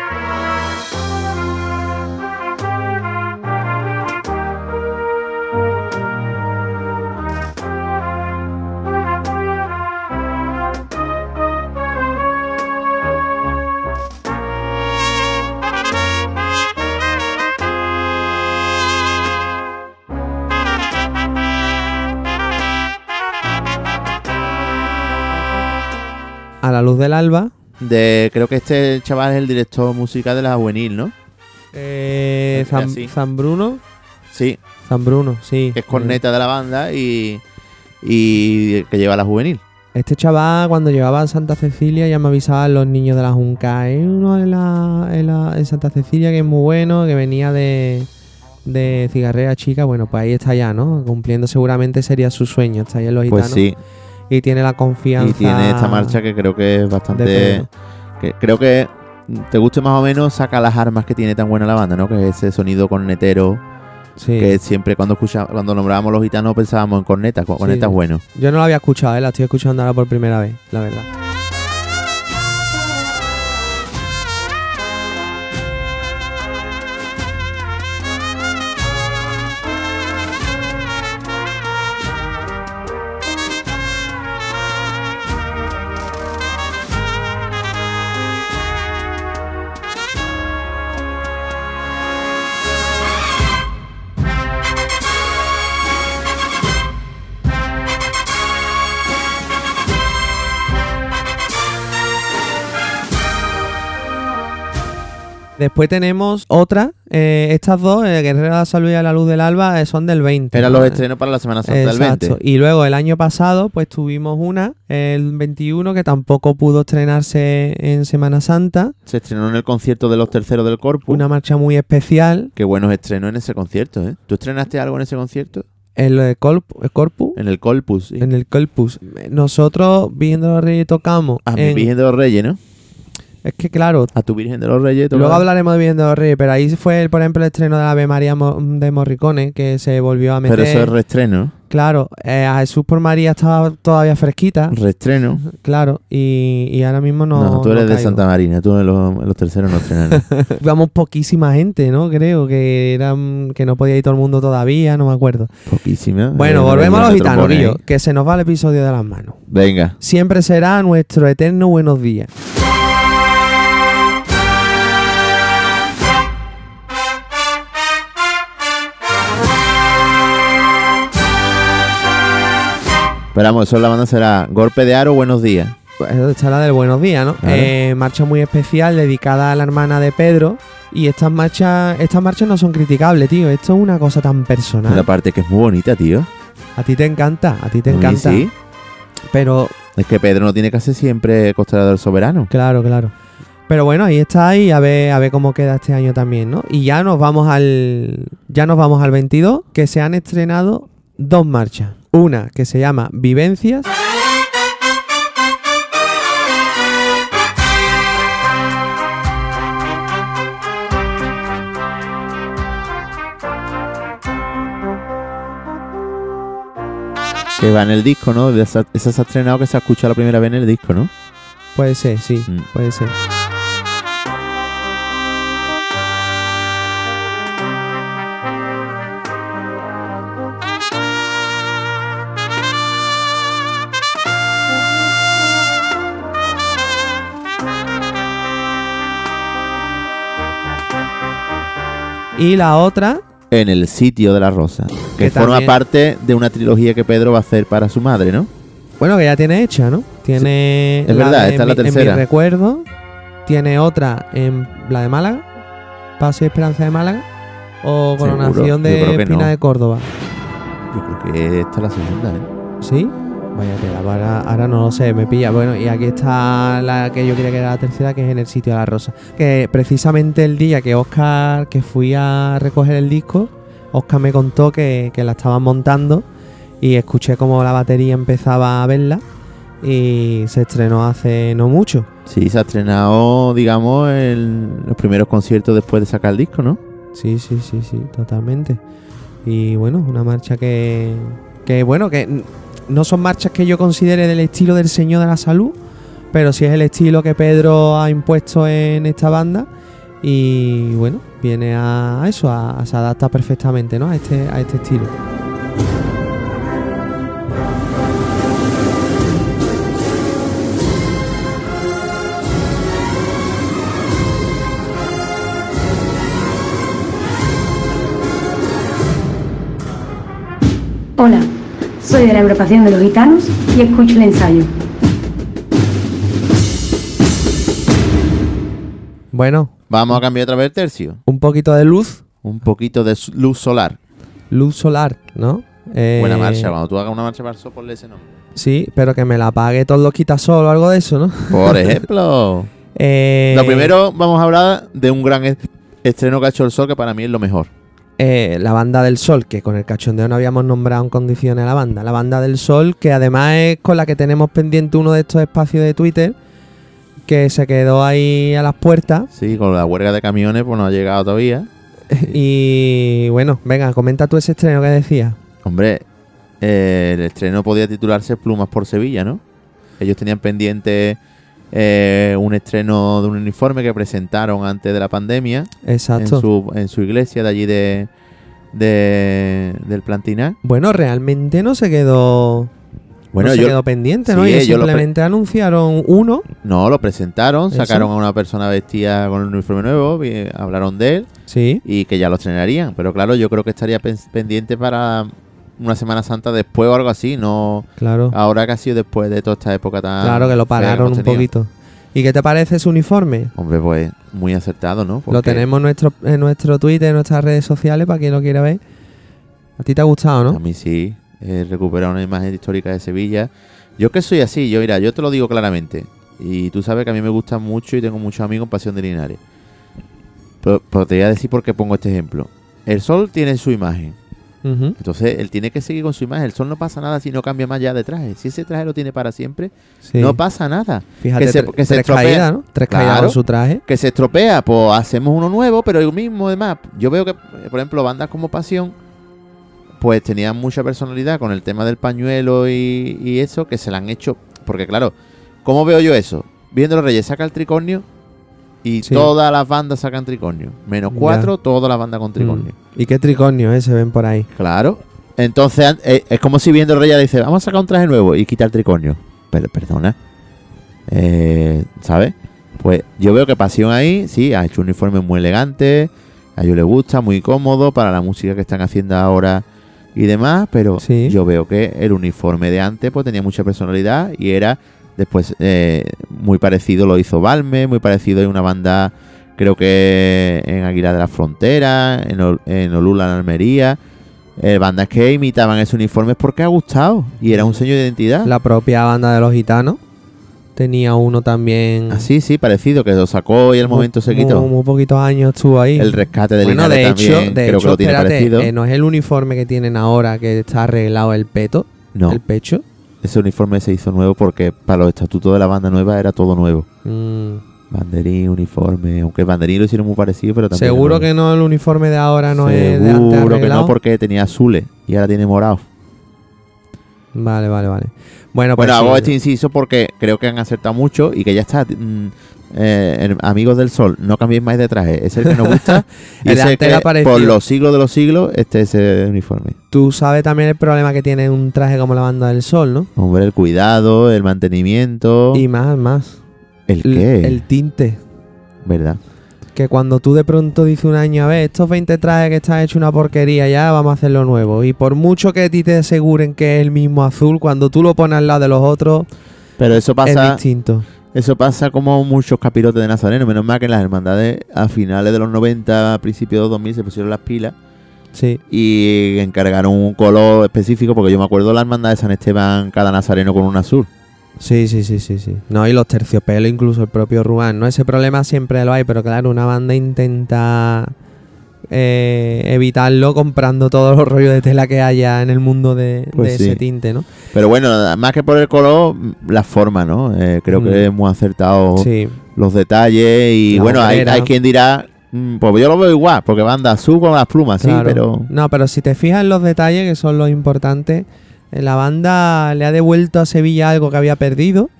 Luz del alba. De, creo que este chaval es el director musical de la juvenil, ¿no? Eh, que Zam- sí. Sí, Zambruno, sí. que es corneta de la banda y, y que lleva la juvenil. Este chaval, cuando llevaba a Santa Cecilia, ya me avisaban los niños de la Junca. Uno en, la, en, la- en Santa Cecilia que es muy bueno, que venía de, de Cigarrera Chica. Bueno, pues ahí está ya, ¿no? Cumpliendo seguramente sería su sueño. Está ahí en los Pues gitanos. sí, Y tiene la confianza. y tiene esta marcha que creo que es bastante... que creo que te guste más o menos, saca las armas que tiene tan buena la banda, ¿no? Que es ese sonido cornetero, Sí. que siempre cuando escucha, cuando nombrábamos los gitanos pensábamos en cornetas, cornetas Sí. bueno. Yo no la había escuchado, ¿eh? la estoy escuchando ahora por primera vez, la verdad. Después tenemos otra, eh, estas dos, eh, Guerrero de la Salud y a la Luz del Alba, eh, son del 20. Eran los estrenos para la Semana Santa del Exacto. 20. Y luego el año pasado, pues tuvimos una, el 21, que tampoco pudo estrenarse en Semana Santa. Se estrenó en el concierto de los terceros del Corpus. Una marcha muy especial. Qué buenos estrenos en ese concierto, ¿eh? ¿Tú estrenaste algo en ese concierto? El, eh, Corp- el Corpus. En el Corpus, sí. En el Corpus. Nosotros, viendo los Reyes, tocamos Ah, mi en, Virgen de los Reyes, ¿no? Es que claro, A tu Virgen de los Reyes. luego hablaremos de Viendo Rey, pero ahí fue, por ejemplo, el estreno de la Ave María de Morricone, que se volvió a meter. Pero eso es reestreno. Claro, eh, a Jesús por María estaba todavía fresquita, Reestreno. claro, y, y ahora mismo no. No, tú no eres de. Santa Marina. Tú en los, los terceros no estrenas. nada. Íbamos poquísima gente, ¿no? Creo que eran que no podía ir todo el mundo todavía, no me acuerdo. Poquísima. Bueno, Eh, volvemos a los gitanos, ahí. que se nos va el episodio de las manos. Venga. Siempre será nuestro eterno buenos días. Esperamos, eso la banda será Golpe de Aro, Buenos Días. Pues Esta la del buenos días, ¿no? Claro. Eh, marcha muy especial dedicada a la hermana de Pedro. Y estas marchas, estas marchas no son criticables, tío. Esto es una cosa tan personal. La parte que es muy bonita, tío. A ti te encanta, a ti te encanta. sí. Pero, Es que Pedro no tiene que hacer siempre Constelador Soberano. claro, claro. Pero bueno, ahí está ahí, a ver, a ver cómo queda este año también, ¿no? Y ya nos vamos al. Ya nos vamos al 22, que se han estrenado dos marchas. Una que se llama Vivencias. Que va en el disco, ¿no? Esa se ha estrenado que se ha escuchado la primera vez en el disco, ¿no? Puede ser, sí, Mm. puede ser. Y la otra, En el sitio de la rosa. Que, Que forma también- parte de una trilogía que Pedro va a hacer para su madre, ¿no? bueno, que ya tiene hecha, ¿no? Tiene Es verdad, de esta es la mi- en tercera. mi recuerdo, tiene otra en la de Málaga, Paz y Esperanza de Málaga, o Coronación de Espina no. de Córdoba. Yo creo que esta es la segunda, ¿eh? ¿Sí? Vaya tela, ahora, ahora no lo sé, me pilla. Bueno, y aquí está la que yo creía que era la tercera, que es en el sitio de la rosa. Que precisamente el día que Oscar, que fui a recoger el disco, Oscar me contó que, que la estaban montando y escuché como la batería empezaba a verla y se estrenó hace no mucho. Sí, se ha estrenado, digamos, en los primeros conciertos después de sacar el disco, ¿no? Sí, sí, sí, sí, totalmente. Y bueno, una marcha que, que bueno, que no son marchas que yo considere del estilo del Señor de la Salud, pero sí es el estilo que Pedro ha impuesto en esta banda y bueno, viene a eso, a, se adapta perfectamente, ¿no? A este, a este estilo. Soy de la agrupación de los gitanos y escucho el ensayo. Bueno, Vamos a cambiar otra vez el tercio. un poquito de luz, Un poquito de luz solar. luz solar, ¿no? Eh, Buena marcha. Cuando tú hagas una marcha para el sol, ponle ese nombre. Sí, pero que me la pague todos los quitasol o algo de eso, ¿no? Por ejemplo. Eh, Lo primero, vamos a hablar de un gran est- estreno que ha hecho el sol, que para mí es lo mejor. Eh, la banda del sol, que con el cachondeo no habíamos nombrado en condiciones a la banda. La banda del sol, que además es con la que tenemos pendiente uno de estos espacios de Twitter, que se quedó ahí a las puertas. Sí, con la huelga de camiones, pues no ha llegado todavía. Y bueno, venga, comenta tú ese estreno que decías. Hombre, eh, el estreno podía titularse Plumas por Sevilla, ¿no? Ellos tenían pendiente eh, un estreno de un uniforme que presentaron antes de la pandemia en Exacto. su, en su iglesia de allí de, de- del Plantinar. Bueno, realmente no se quedó, Bueno, no se yo, quedó pendiente, ¿no? Sí, Ellos simplemente anunciaron uno. no, lo presentaron, Eso. sacaron a una persona vestida con el uniforme nuevo, hablaron de él Sí, y que ya lo estrenarían. Pero claro, yo creo que estaría pen- pendiente para una Semana Santa después o algo así, no claro. ahora que ha sido después de toda esta época tan claro que lo pararon un poquito. ¿Y qué te parece ese uniforme? Hombre, pues muy acertado, ¿no? Lo tenemos en nuestro, en nuestro Twitter, en nuestras redes sociales, para quien lo quiera ver. ¿A ti te ha gustado, A no? mí sí, he recuperado una imagen histórica de Sevilla. Yo que soy así, yo mira, yo te lo digo claramente. Y tú sabes que a mí me gusta mucho y tengo muchos amigos en Pasión de Linares. Pero, pero te voy a decir por qué pongo este ejemplo. El sol tiene su imagen. Entonces él tiene que seguir con su imagen. El sol no pasa nada si no cambia más ya de traje. Si ese traje lo tiene para siempre, Sí. no pasa nada. Fíjate, que se- que se tres estropea. caídas, ¿no? Tres caídas Claro. con su traje. Que se estropea, pues hacemos uno nuevo, pero el mismo además. Yo veo que, por ejemplo, bandas como Pasión, pues tenían mucha personalidad con el tema del pañuelo y, y eso, que se la han hecho. Porque claro, ¿cómo veo yo eso? Viendo los Reyes saca el tricornio y Sí. todas las bandas sacan tricornio. Menos Ya. cuatro, todas las bandas con tricornio. Mm. ¿Y qué tricornio eh, se ven por ahí? Claro. Entonces eh, es como si viendo el Reyes dice, vamos a sacar un traje nuevo y quita el tricornio. Pero perdona. Eh, ¿Sabes? Pues yo veo que Pasión ahí, sí, ha hecho un uniforme muy elegante. A ellos les gusta, muy cómodo para la música que están haciendo ahora y demás. Pero Sí. yo veo que el uniforme de antes pues tenía mucha personalidad y era después eh, muy parecido lo hizo Balme, muy parecido en una banda creo que en Aguilar de la Frontera, en, Ol- en Olula en Almería. eh, bandas que imitaban ese uniforme porque ha gustado y era un sello de identidad. La propia banda de los gitanos tenía uno también. Así, sí, parecido, que lo sacó y al momento se muy- quitó. Muy, poquitos años estuvo ahí. El rescate de bueno, Linares de también hecho, de creo hecho, que lo tiene espérate, parecido. eh, no es el uniforme que tienen ahora que está arreglado el peto, no, el pecho. Ese uniforme se hizo nuevo porque para los estatutos de la banda nueva era todo nuevo. Mm, Banderín, uniforme, aunque el banderín lo hicieron muy parecido, pero también... Seguro que no el uniforme de ahora no nuevo. es de antes Seguro que no, porque tenía azules y ahora tiene morado. Vale, vale, vale. Bueno, pues Bueno, hago sí. este inciso porque creo que han acertado mucho y que ya está. mm, eh, amigos del sol, no cambiéis más de traje. Es el que nos gusta. y El es que, por los siglos de los siglos, este es el uniforme. Tú sabes también el problema que tiene un traje como la banda del sol, ¿no? Hombre, el cuidado, el mantenimiento. Y más, más. ¿El qué? el tinte. ¿Verdad? Que cuando tú de pronto dices un año, a ver, estos 20 trajes que están hechos una porquería, ya vamos a hacerlo nuevo. Y por mucho que a ti te aseguren que es el mismo azul, cuando tú lo pones al lado de los otros, Pero eso es distinto. Eso pasa como muchos capirotes de Nazareno. Menos mal que en las hermandades a finales de los 90, a principios de los 2000 se pusieron las pilas Sí. y encargaron un color específico. Porque yo me acuerdo de la hermandad de San Esteban, cada nazareno con un azul. Sí, sí, sí, sí, sí. No, y los terciopelos, incluso el propio Rubán. No, ese problema siempre lo hay, pero claro, una banda intenta eh, evitarlo comprando todos los rollos de tela que haya en el mundo de, Pues de sí. ese tinte, ¿no? Pero bueno, más que por el color, la forma, ¿no? Eh, creo Mm. que hemos acertado Sí. los detalles y La bueno, hay, hay quien dirá, mm, pues yo lo veo igual, porque banda azul con las plumas, sí, pero... No, pero si te fijas en los detalles, que son los importantes, eh, la banda le ha devuelto a Sevilla algo que había perdido.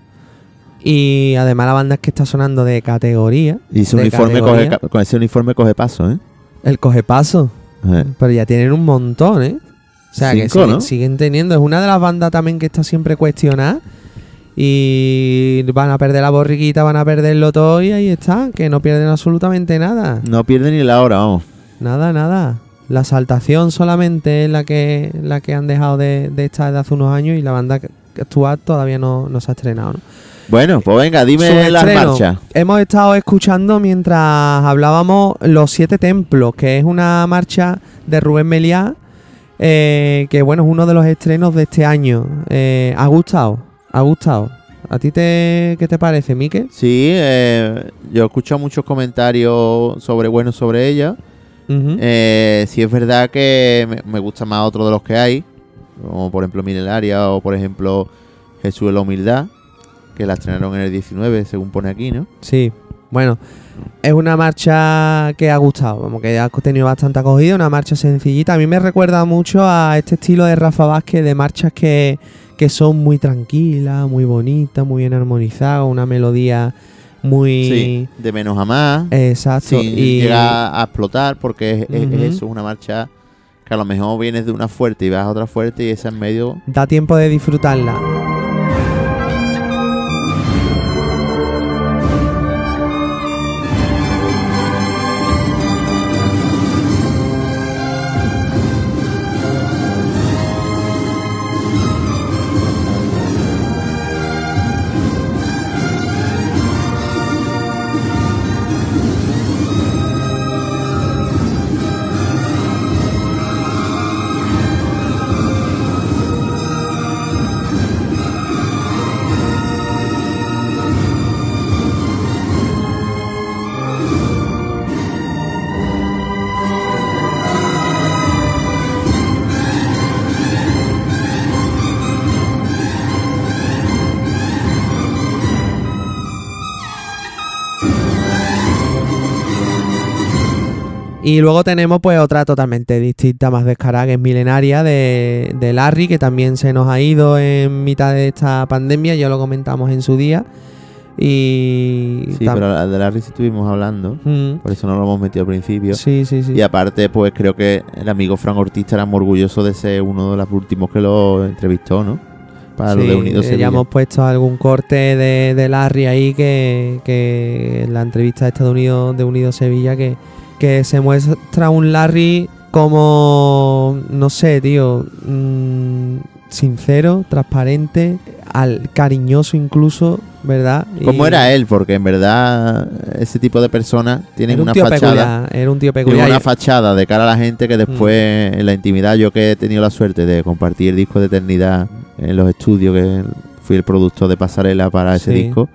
Y además la banda es que está sonando de categoría. Y ese de uniforme coge, categoría. con ese uniforme coge paso, ¿eh? El coge paso. Eh, Pero ya tienen un montón, ¿eh? O sea, que siguen, ¿no? siguen teniendo. Es una de las bandas también que está siempre cuestionada. Y van a perder la borriquita, van a perderlo todo y ahí están, que no pierden absolutamente nada. No pierde ni la hora, vamos. Nada, nada. La saltación solamente es la que, la que han dejado de, de estar desde hace unos años y la banda actual todavía no, no se ha estrenado. ¿no? Bueno, pues venga, dime las marchas. Hemos estado escuchando mientras hablábamos Los Siete Templos, que es una marcha de Rubén Meliá, eh, que bueno, es uno de los estrenos de este año. Eh, ¿Ha gustado? ¿Ha gustado? ¿A ti te, qué te parece, Miquel? Sí, eh, yo he escuchado muchos comentarios sobre buenos sobre ella. Eh, sí es verdad que me, me gusta más otro de los que hay, como por ejemplo Milenaria o por ejemplo Jesús de la Humildad, que la estrenaron en el 19, según pone aquí, ¿no? Sí, bueno, es una marcha que ha gustado, como que ha tenido bastante acogida, una marcha sencillita. A mí me recuerda mucho a este estilo de Rafa Vázquez, de marchas que, que son muy tranquilas, muy bonitas, muy bien armonizadas, una melodía muy... Sí, de menos a más, Exacto. sin y llegar a explotar, porque es, es- Ujú. es eso, una marcha que a lo mejor vienes de una fuerte y vas a otra fuerte y esa en medio da tiempo de disfrutarla. Y luego tenemos pues otra totalmente distinta, más descarada, que es milenaria, de, de Larry, que también se nos ha ido en mitad de esta pandemia, ya lo comentamos en su día. Y... Sí, tam- pero la de Larry sí estuvimos hablando. Mm, Por eso no lo hemos metido al principio. sí, sí, sí. Y aparte, pues creo que el amigo Fran Ortiz estará muy orgulloso de ser uno de los últimos que lo entrevistó, ¿no? Para lo Sí, de Unidos eh, Sevilla. ya hemos puesto algún corte de, de Larry ahí que, que en la entrevista de Unido, de Unido Sevilla que, que se muestra un Larry como, no sé, tío, mm, sincero, transparente, al, cariñoso incluso, ¿verdad? ¿Cómo Y era él? Porque en verdad ese tipo de personas tienen un una fachada. peculiar, era un tío peculiar. una fachada de cara a la gente que después Mm. en la intimidad, yo que he tenido la suerte de compartir el disco de Eternidad en los estudios, que fui el productor de pasarela para ese Sí. disco,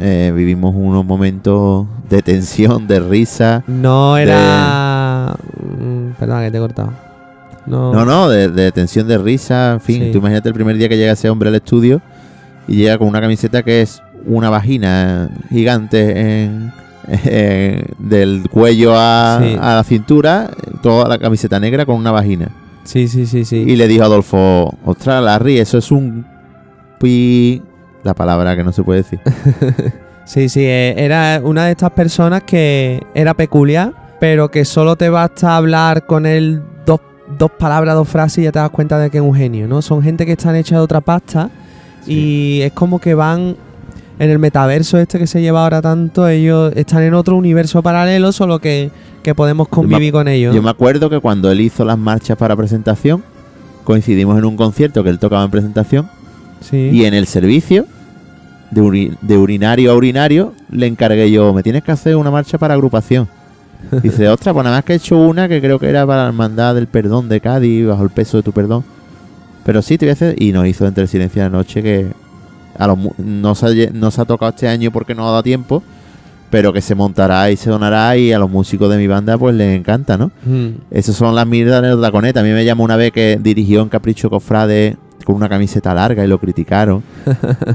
eh, vivimos unos momentos de tensión, de risa. No era... mm, Perdona que te he cortado. No, No, no, de, de tensión, de risa, en fin. Sí. Tú imagínate el primer día que llega ese hombre al estudio y llega con una camiseta que es una vagina gigante en, en- del cuello a, Sí. a la cintura, toda la camiseta negra con una vagina. Sí, sí, sí, sí. Y le dijo a Adolfo, ostras, Larry, eso es un pi... La palabra que no se puede decir. Sí, sí, eh, era una de estas personas que era peculiar, pero que solo te basta hablar con él dos, dos palabras, dos frases y ya te das cuenta de que es un genio, ¿no? Son gente que están hechas de otra pasta y es como que van en el metaverso este que se lleva ahora tanto, ellos están en otro universo paralelo, solo que, que podemos convivir con ellos. Yo me acuerdo que cuando él hizo las marchas para presentación, coincidimos en un concierto que él tocaba en presentación Sí. Y en el servicio, de, uri- de urinario a urinario, le encargué yo, me tienes que hacer una marcha para agrupación. Dice, ostras, pues nada más que he hecho una que creo que era para la hermandad del perdón de Cádiz, bajo el peso de tu perdón. Pero sí, te voy a hacer. Y nos hizo entre el silencio de la noche que a los no, se ha, no se ha tocado este año porque no ha dado tiempo, pero que se montará y se donará y a los músicos de mi banda pues les encanta, ¿no? Mm. Esas son las mierdas de la coneta. A mí me llamó una vez que dirigió en Capricho Cofrade con una camiseta larga y lo criticaron.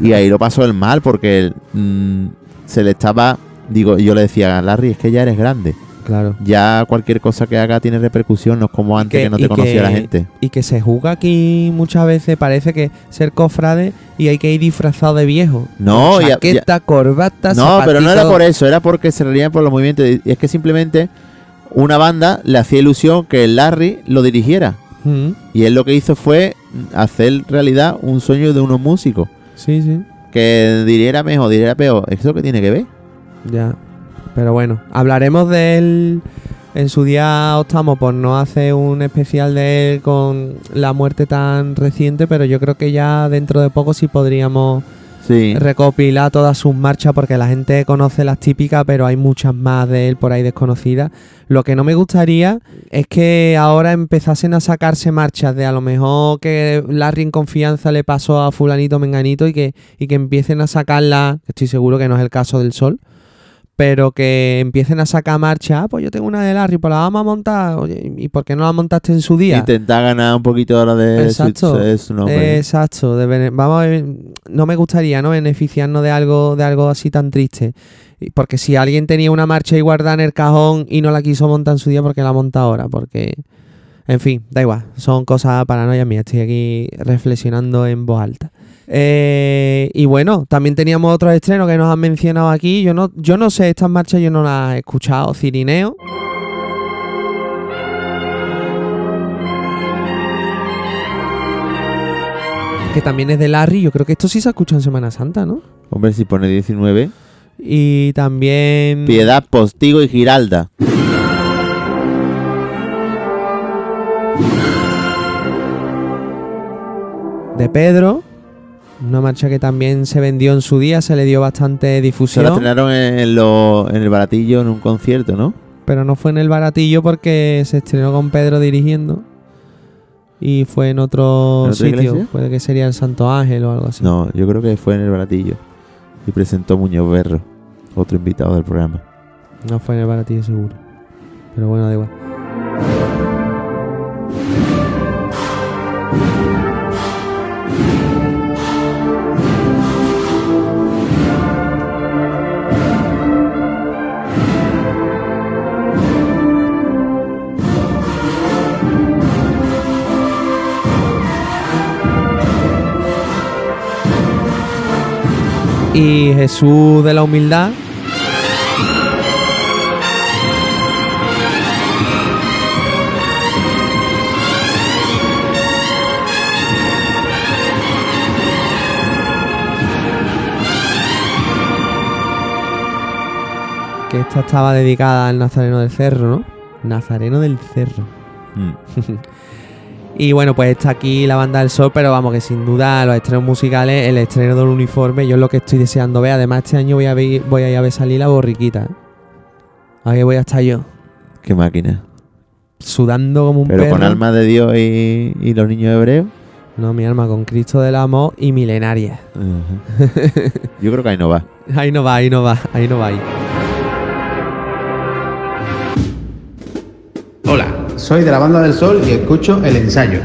y ahí lo pasó el mal porque él, mm, se le estaba. Digo, yo le decía, Larry, es que ya eres grande. Claro. Ya cualquier cosa que haga tiene repercusión, no es como antes que, no te conocía la gente. Y que se juzga aquí muchas veces, parece que ser cofrade y hay que ir disfrazado de viejo. No, ya- chaqueta, corbata, No, pero no era por eso, era porque se reían por los movimientos. Y es que simplemente una banda le hacía ilusión que Larry lo dirigiera. Mm, Y él lo que hizo fue hacer realidad un sueño de unos músicos. Sí, sí. Que diría mejor, diría peor. ¿Eso qué tiene que ver? Ya. Pero bueno, hablaremos de él. En su día optamos por no hacer un especial de él con la muerte tan reciente, pero yo creo que ya dentro de poco sí podríamos Sí. recopilar todas sus marchas porque la gente conoce las típicas, pero hay muchas más de él por ahí desconocidas. Lo que no me gustaría es que ahora empezasen a sacarse marchas de a lo mejor que Larry en confianza le pasó a fulanito menganito y que, y que empiecen a sacarla, estoy seguro que no es el caso del sol, pero que empiecen a sacar marcha, ah, pues yo tengo una de Larry, pues la vamos a montar, oye, ¿y por qué no la montaste en su día? Intentar ganar un poquito ahora de Exacto. su, nombre. Exacto, de vamos a ver, no me gustaría no beneficiarnos de algo de algo así tan triste. Porque si alguien tenía una marcha y guardada en el cajón y no la quiso montar en su día, porque la monta ahora? Porque, en fin, da igual, son cosas paranoias mías. Estoy aquí reflexionando en voz alta. Eh, y bueno, también teníamos otros estrenos que nos han mencionado aquí. Yo no, yo no sé, estas marchas yo no las he escuchado. Cirineo. Que también es de Larry. Yo creo que esto sí se escucha en Semana Santa, ¿no? Hombre, si pone 19. Y también. Piedad, Postigo y Giralda. de Pedro. Una marcha que también se vendió en su día, se le dio bastante Se la difusión. estrenaron en, lo- en el baratillo en un concierto, ¿no? pero no fue en el baratillo porque se estrenó con Pedro dirigiendo. Y fue en otro ¿En otra sitio. iglesia? Puede que sería el Santo Ángel o algo así. No, yo creo que fue en el baratillo. Y presentó Muñoz Berro, otro invitado del programa. No fue en el baratillo seguro. Pero bueno, da igual. Y Jesús de la Humildad. Que esta estaba dedicada al Nazareno del Cerro, ¿no? Nazareno del Cerro. Mm. Y bueno, pues está aquí la banda del sol, pero vamos, que sin duda los estrenos musicales, el estreno del uniforme, yo es lo que estoy deseando ver. Además, este año voy a, ver, voy a ir a ver salir la borriquita. ¿eh? Ahí voy a estar yo, Qué máquina. sudando como un Pero perro. con alma de Dios y, y los niños hebreos. No, mi alma, con Cristo del amor y milenaria. Yo creo que ahí no va. Ahí no va, ahí no va, ahí no va. Ahí. Hola, soy de la Banda del Sol y escucho el ensayo.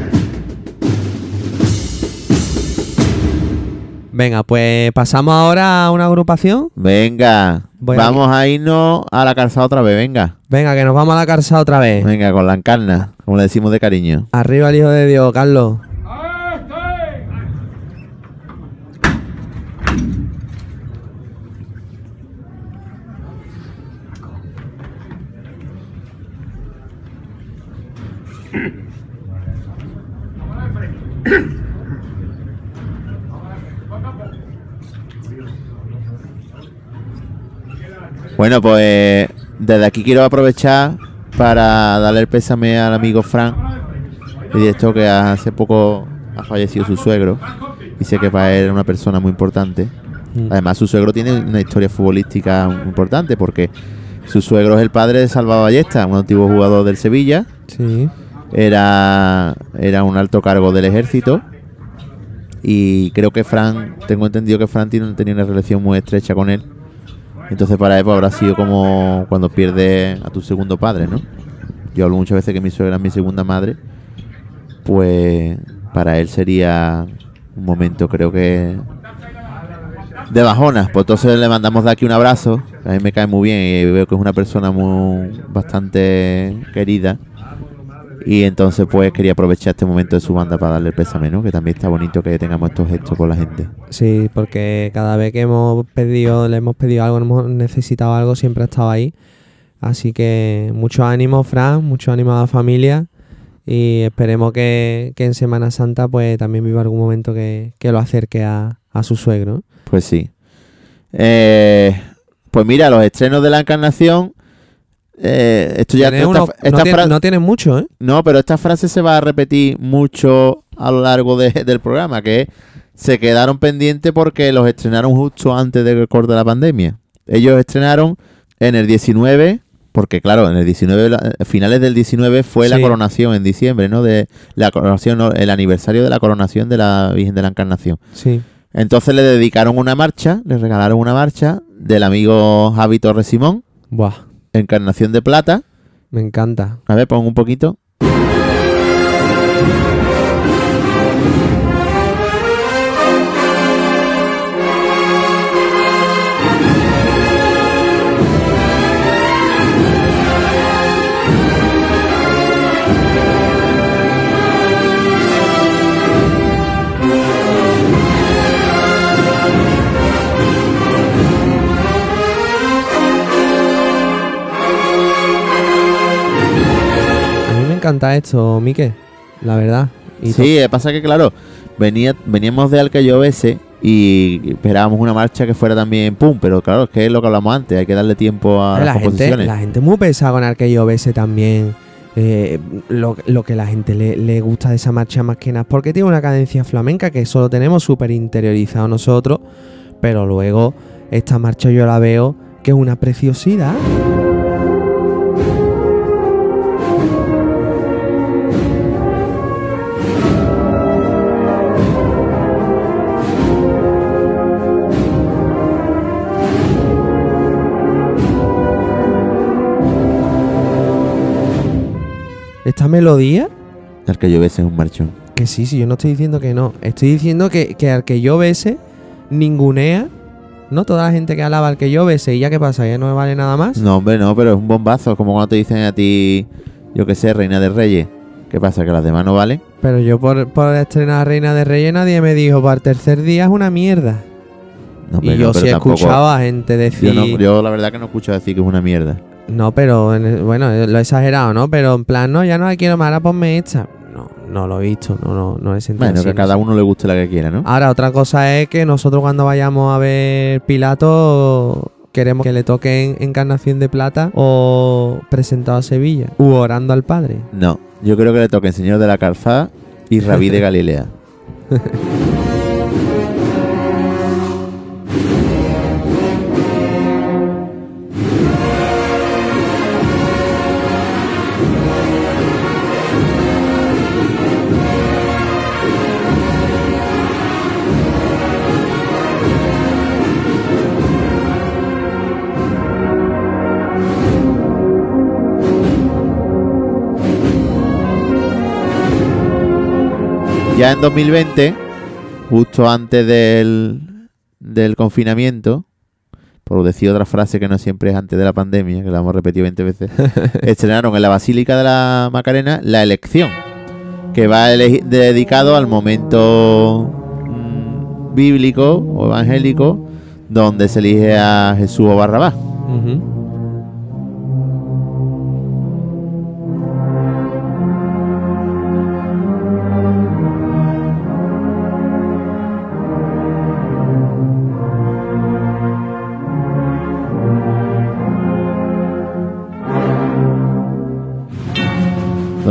Venga, pues pasamos ahora a una agrupación. Venga, Voy vamos a irnos a la calzada otra vez, venga. Venga, que nos vamos a la carsa otra vez. Venga, con la encarna, como le decimos de cariño. Arriba el Hijo de Dios, Carlos. Bueno, pues desde aquí quiero aprovechar para darle el pésame al amigo Frank, y esto que hace poco ha fallecido su suegro, y sé que para él era una persona muy importante. Mm. Además, su suegro tiene una historia futbolística muy importante, porque su suegro es el padre de Salvador Ballesta, un antiguo jugador del Sevilla, Sí. Era, era un alto cargo del ejército. Y creo que Fran, tengo entendido que Fran tiene, tenía una relación muy estrecha con él. Entonces para él pues, habrá sido como cuando pierdes a tu segundo padre, ¿no? Yo hablo muchas veces que mi suegra es mi segunda madre. Pues para él sería un momento creo que de bajonas. Pues entonces le mandamos de aquí un abrazo. A mí me cae muy bien y veo que es una persona muy bastante querida. Y entonces pues quería aprovechar este momento de su banda para darle el pésame, ¿no? Que también está bonito que tengamos estos gestos con la gente. Sí, porque cada vez que hemos pedido, le hemos pedido algo, hemos necesitado algo, siempre ha estado ahí. Así que mucho ánimo, Fran, mucho ánimo a la familia. Y esperemos que, que en Semana Santa pues también viva algún momento que, que lo acerque a, a su suegro. Pues sí. Eh, pues mira, los estrenos de la encarnación. Eh, esto ya Tiene esta, uno- esta no, tiene, fra- no tiene mucho, ¿eh? No, pero esta frase se va a repetir mucho a lo largo de- del programa, que se quedaron pendientes porque los estrenaron justo antes del corte de la pandemia. Ellos estrenaron en el 19, porque claro, en el 19, la- eh, finales del 19 fue la coronación en diciembre, ¿no? De la coronación, no, el aniversario de la coronación de la Virgen de la Encarnación. Sí. Entonces le dedicaron una marcha, le regalaron una marcha del amigo Javi Torres Simón, Buah, Encarnación de Plata. me encanta. A ver, pon un poquito. Encanta esto, Mike, la verdad. Y Sí, eh, pasa que claro, venía, veníamos de Alcayovese y esperábamos una marcha que fuera también pum, pero claro, es que es lo que hablamos antes, hay que darle tiempo a la, las gente, composiciones. la gente muy pesada con BS también. eh, lo, lo que la gente le, le gusta de esa marcha más que nada, porque tiene una cadencia flamenca que eso lo tenemos súper interiorizado nosotros, pero luego esta marcha yo la veo que es una preciosidad. Esta melodía Alcayovese es un marchón. Que sí, sí, yo no estoy diciendo que no. Estoy diciendo que, que al que yo bese, ningunea. No toda la gente que alaba al que yo bese, y ya qué pasa, ya no me vale nada más. No, hombre, no, pero es un bombazo, como cuando te dicen a ti, yo que sé, Reina de Reyes. ¿Qué pasa? ¿Que las demás no valen? Pero yo por, por estrenar Reina de Reyes nadie me dijo, para el tercer día es una mierda. No, y yo pero sí he tampoco- escuchado a gente decir... Yo, no- yo la verdad que no escucho decir que es una mierda. No, pero bueno, eh, lo he exagerado, ¿no? Pero en plan, no, ya no la quiero más, ahora ponme esta. No, no lo he visto, no, no, no he sentido Bueno, así, que a cada uno le guste la que quiera, ¿no? Ahora, otra cosa es que nosotros cuando vayamos a ver Pilato queremos que le toquen Encarnación de Plata o Presentado a Sevilla u Orando al Padre. No, yo creo que le toca el Señor de la Calzada y Rabí de Galilea. Ya en 2020, justo antes del, del confinamiento, por decir otra frase que no siempre es antes de la pandemia, que la hemos repetido 20 veces, estrenaron en la Basílica de la Macarena La Elección, que va dedicado al momento mm, bíblico o evangélico donde se elige a Jesús o Barrabás. Ujú.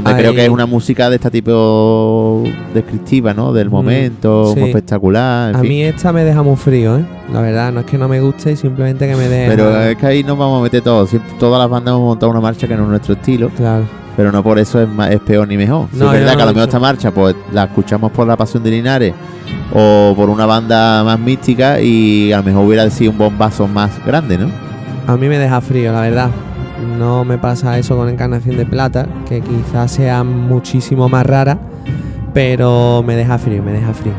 Donde creo que es una música de este tipo descriptiva, ¿no? Del Mm, momento, sí. muy espectacular. en A fin. mí esta me deja muy frío, ¿eh? La verdad, no es que no me guste, simplemente que me deja... Pero es que ahí nos vamos a meter todos. Todas las bandas hemos montado una marcha que no es nuestro estilo, Claro. pero no por eso es, ma- es peor ni mejor. No, es verdad no que a lo mejor esta marcha pues la escuchamos por la Pasión de Linares o por una banda más mística y a lo mejor hubiera sido un bombazo más grande, ¿no? A mí me deja frío, la verdad. No me pasa eso con Encarnación de Plata, que quizás sea muchísimo más rara, pero me deja frío, me deja frío,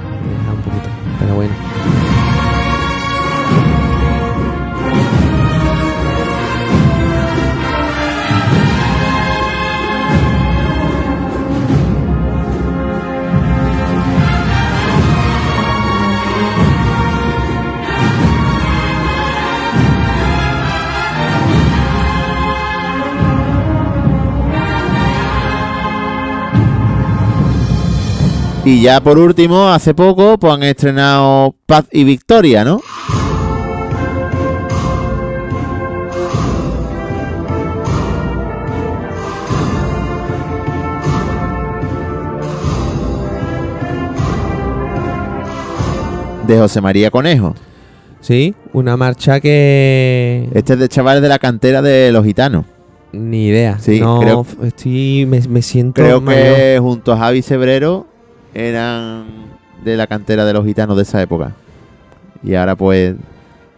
Y ya por último, hace poco, pues han estrenado Paz y Victoria, ¿no? De José María Conejo. Sí, una marcha que... Este es de chavales de la cantera de los gitanos. Ni idea. Sí, no, creo- estoy, me, me siento Creo mayor. que junto a Javi Cebrero eran de la cantera de los gitanos de esa época. Y ahora pues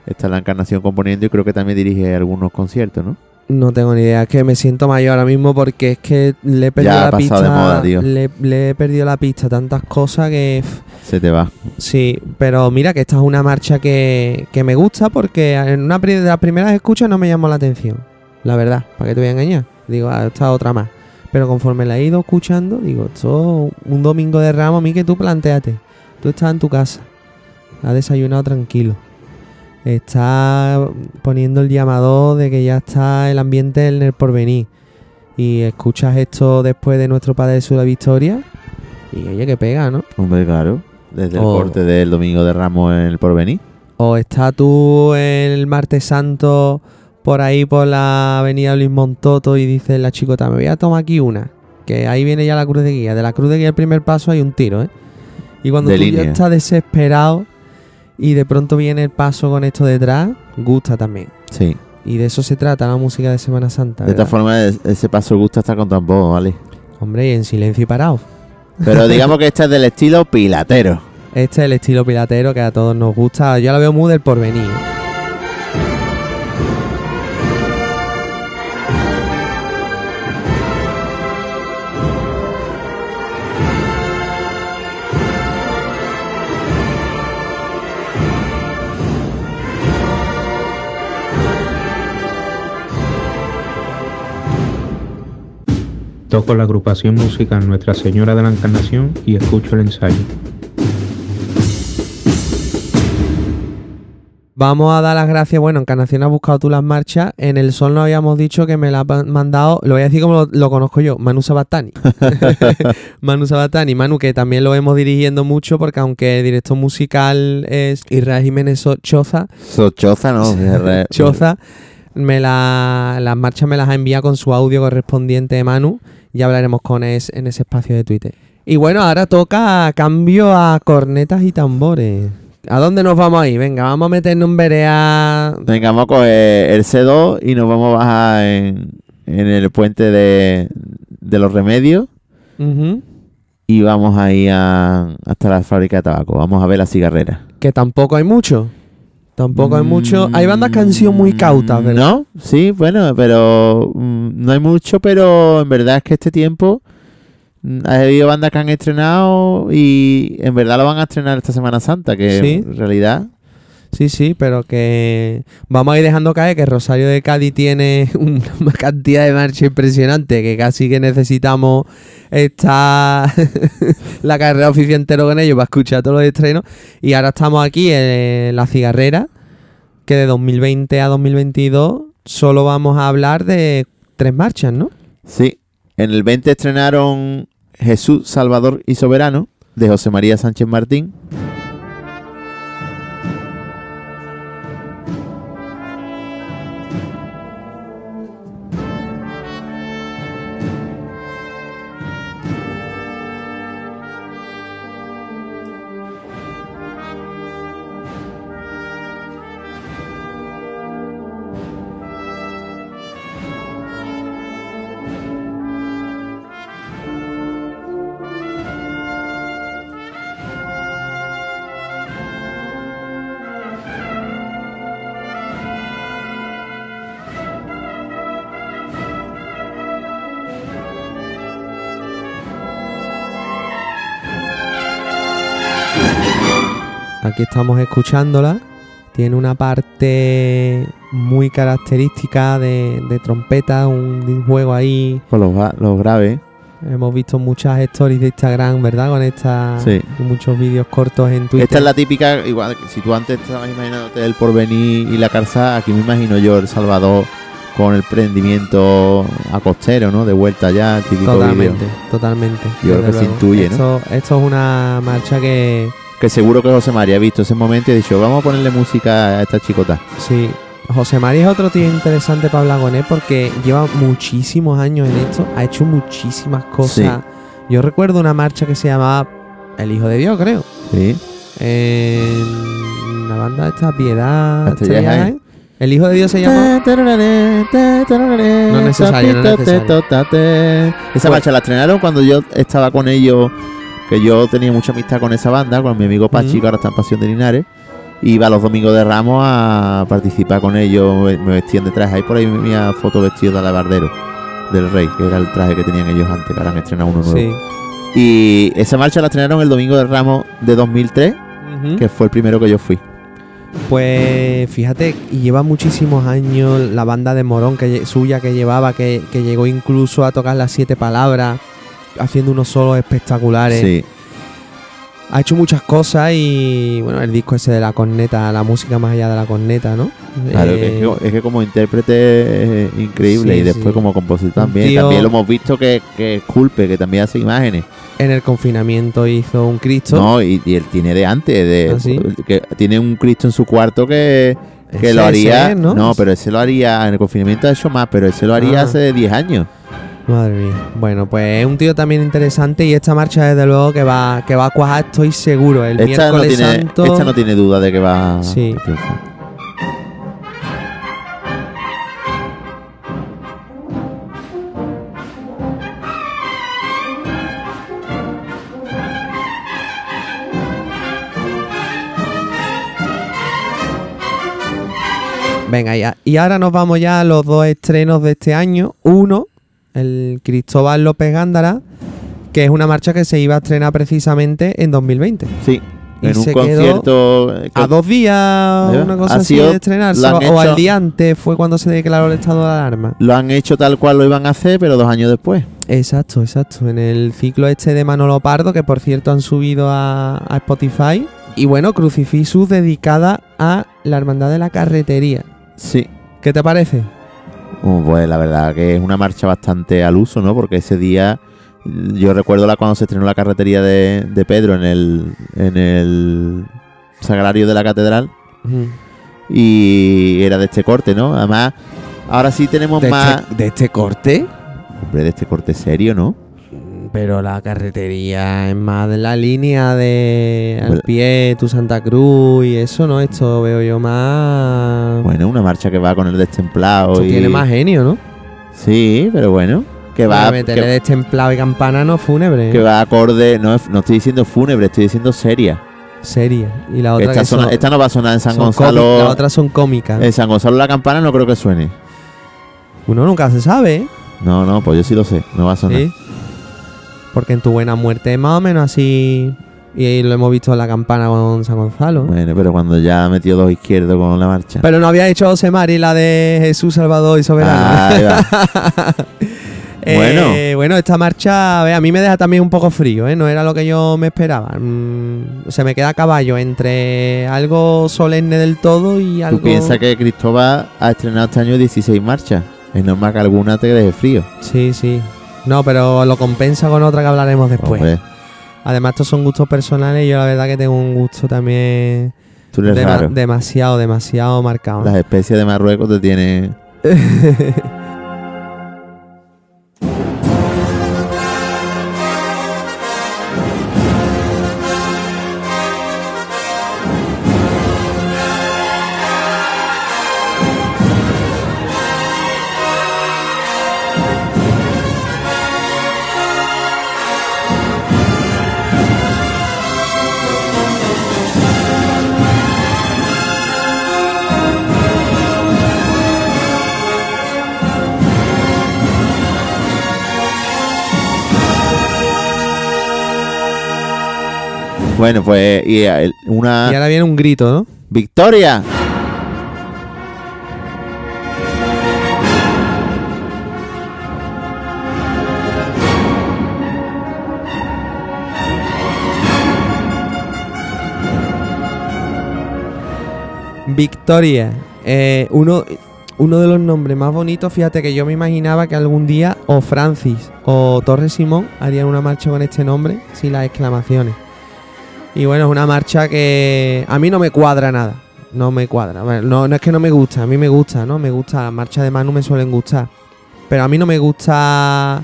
está la encarnación componiendo y creo que también dirige algunos conciertos, ¿no? No tengo ni idea, es que me siento mayor ahora mismo porque es que le he perdido Ya la pista. de moda, tío. Le, le he perdido la pista, tantas cosas que... Se te va. Sí, pero mira que esta es una marcha que, que me gusta porque en una de las primeras escuchas no me llamó la atención. La verdad, ¿para qué te voy a engañar? Digo, ah, esta otra más. Pero conforme la he ido escuchando, digo, esto un domingo de ramo, a mí que tú planteate. Tú estás en tu casa, has desayunado tranquilo. Estás poniendo el llamador de que ya está el ambiente en el porvenir. Y escuchas esto después de nuestro Padre Jesús la Victoria. Y oye, que pega, ¿no? Hombre, claro. Desde el corte del domingo de Ramos en el porvenir. O está tú el martes santo por ahí por la avenida Luis Montoto y dices la chicota, me voy a tomar aquí una. Que ahí viene ya la cruz de guía. De la cruz de guía el primer paso hay un tiro, ¿eh? Y cuando De tú línea. ya estás desesperado y de pronto viene el paso con esto detrás, gusta también. Sí. Y de eso se trata la música de Semana Santa. De esta forma, es- ese paso gusta hasta con tambor, ¿vale? Hombre, y en silencio y parado. Pero digamos que este es del estilo pilatero. Este es el estilo pilatero que a todos nos gusta. Yo la veo muy del porvenir. Toco la agrupación musical Nuestra Señora de la Encarnación y escucho el ensayo. Vamos a dar las gracias. Bueno, Encarnación ha buscado tú las marchas. En el sol no habíamos dicho que me la han mandado, lo voy a decir como lo, lo conozco yo, Manu Sabatani. Manu Sabatani. Manu, que también lo hemos dirigiendo mucho porque aunque el director musical es Israel Jiménez So- Choza, Sochoza, ¿no? Choza, me la, las marchas me las ha enviado con su audio correspondiente de Manu. Ya hablaremos con él en ese espacio de Twitter. Y bueno, ahora toca cambio a cornetas y tambores. ¿A dónde nos vamos a ir? Venga, vamos a meternos en verea. Venga, vamos a coger el C2 y nos vamos a bajar en, en el puente de, de los remedios y vamos a ir a- hasta la fábrica de tabaco. Vamos a ver la cigarrera. Que tampoco hay mucho. Tampoco hay mucho. Hay bandas que han sido muy cautas, ¿verdad? ¿No? Sí, bueno, pero mm, no hay mucho, pero en verdad es que este tiempo mm, ha habido bandas que han estrenado y en verdad lo van a estrenar esta Semana Santa, que Sí. en realidad Sí, sí, pero que vamos a ir dejando caer que Rosario de Cádiz tiene una cantidad de marcha impresionante que casi que necesitamos estar la carrera oficial entero con ellos para escuchar todos los estrenos. Y ahora estamos aquí en La Cigarrera, que de 2020 a 2022 solo vamos a hablar de tres marchas, ¿no? Sí, en el 20 estrenaron Jesús, Salvador y Soberano de José María Sánchez Martín. Aquí estamos escuchándola. Tiene una parte muy característica de, de trompeta, un, de un juego ahí. Con los, ga- los graves. Hemos visto muchas stories de Instagram, ¿verdad? Con esta Sí. y muchos vídeos cortos en Twitter. Esta es la típica, igual si tú antes estabas imaginándote el porvenir y la calzada, aquí me imagino yo El Salvador con el prendimiento a costero, ¿no? De vuelta ya, típico Totalmente, vídeo. totalmente. Yo creo que se intuye, ¿no? Esto es una marcha que, Que seguro que José María ha visto ese momento y ha dicho, vamos a ponerle música a esta chicota. sí. José María es otro tío interesante para hablar con él porque lleva muchísimos años en esto, ha hecho muchísimas cosas. Yo recuerdo una marcha que se llamaba El Hijo de Dios, creo. Sí. En la banda esta Piedad. Jaén. El Hijo de Dios se llama. No es necesario, no es necesario. Esa Pues- marcha la estrenaron cuando yo estaba con ellos, que yo tenía mucha amistad con esa banda, con mi amigo Pachi, que ahora está en Pasión de Linares. Iba los domingos de Ramos a participar con ellos, me vestían de traje. Ahí por ahí me a foto vestido de alabardero del rey, que era el traje que tenían ellos antes, que ahora han estrenado uno nuevo. Sí. Y esa marcha la estrenaron el domingo de Ramos de 2003, Ujú. que fue el primero que yo fui. Pues fíjate, y lleva muchísimos años la banda de Morón que, suya que llevaba, que, que llegó incluso a tocar las siete palabras, haciendo unos solos espectaculares. Sí. Ha hecho muchas cosas y bueno, el disco ese de la corneta, la música más allá de la corneta, ¿no? Claro, Eh, es, que, es que como intérprete es increíble Sí, y después sí. como compositor también. tío- También lo hemos visto que, que es culpe, que también hace imágenes. en el confinamiento hizo un Cristo. No, y, y él tiene de antes, de, ¿Ah, sí? que tiene un Cristo en su cuarto que, que Ese- lo haría. ese es, ¿no? pero ese lo haría, en el confinamiento ha hecho más, pero ese lo haría Ah. hace 10 años. Madre mía. Bueno, pues es un tío también interesante y esta marcha desde luego que va, que va a cuajar, estoy seguro. El Esta no, miércoles tiene, santo. esta no tiene duda de que va Sí. a triunfar. Venga, ya. Y ahora nos vamos ya a los dos estrenos de este año. Uno, el Cristóbal López Gándara, que es una marcha que se iba a estrenar precisamente en 2020. Sí, Y en un se quedó concierto. A dos días, una cosa así de estrenarse. O, al día antes fue cuando se declaró el estado de alarma. Lo han hecho tal cual lo iban a hacer, pero dos años después. Exacto, exacto. En el ciclo este de Manolo Pardo, que por cierto han subido a, a Spotify. Y bueno, Crucifixus dedicada a la Hermandad de la Carretería. Sí. ¿Qué te parece? Uh, Pues la verdad que es una marcha bastante al uso, ¿no? Porque ese día yo recuerdo la cuando se estrenó la carretería de, de Pedro en el, en el sagrario de la catedral y era de este corte, ¿no? Además, ahora sí tenemos ¿De más... este, de este corte? Hombre, de este corte serio, ¿no? Pero la carretería es más de la línea de al pie, tu Santa Cruz y eso, ¿no? Esto veo yo más... Bueno, una marcha que va con el destemplado Esto y... tiene más genio, ¿no? Sí, pero bueno, que va... Para meterle que- destemplado y campana no fúnebre. que va acorde, no, no estoy diciendo fúnebre, estoy diciendo seria. Seria. Y la otra Esta, que sona- son- esta no va a sonar en San Gonzalo. Las otras son cómicas. En San Gonzalo la campana no creo que suene. Uno nunca se sabe, ¿eh? No, no, pues yo sí lo sé, no va a sonar. Sí. Porque en tu buena muerte es más o menos así. Y lo hemos visto en la campana con San Gonzalo. Bueno, pero cuando ya ha metido dos izquierdos con la marcha. Pero no había hecho José Mari la de Jesús Salvador y Soberano. Eh, Bueno. bueno, esta marcha a, mí me deja también un poco frío, ¿eh? No era lo que yo me esperaba. Mm, se me queda a caballo entre algo solemne del todo y Tú algo... piensas que Cristóbal ha estrenado este año 16 marchas. Es normal que alguna te deje frío. Sí, sí. No, pero lo compensa con otra que hablaremos después. Hombre, Además, estos son gustos personales y yo la verdad que tengo un gusto también tú eres dema- raro. demasiado, demasiado marcado. Las especies de Marruecos te tienen... Bueno, pues y el- una... Y ahora viene un grito, ¿no? ¡Victoria! Victoria. Eh, uno, uno de los nombres más bonitos, fíjate que yo me imaginaba que algún día o Francis o Torres Simón harían una marcha con este nombre sin las exclamaciones. Y bueno, es una marcha que a mí no me cuadra nada. No me cuadra. Bueno, no, no es que no me gusta, a mí me gusta, ¿no? Me gusta, las marchas de Manu me suelen gustar. Pero a mí no me gusta...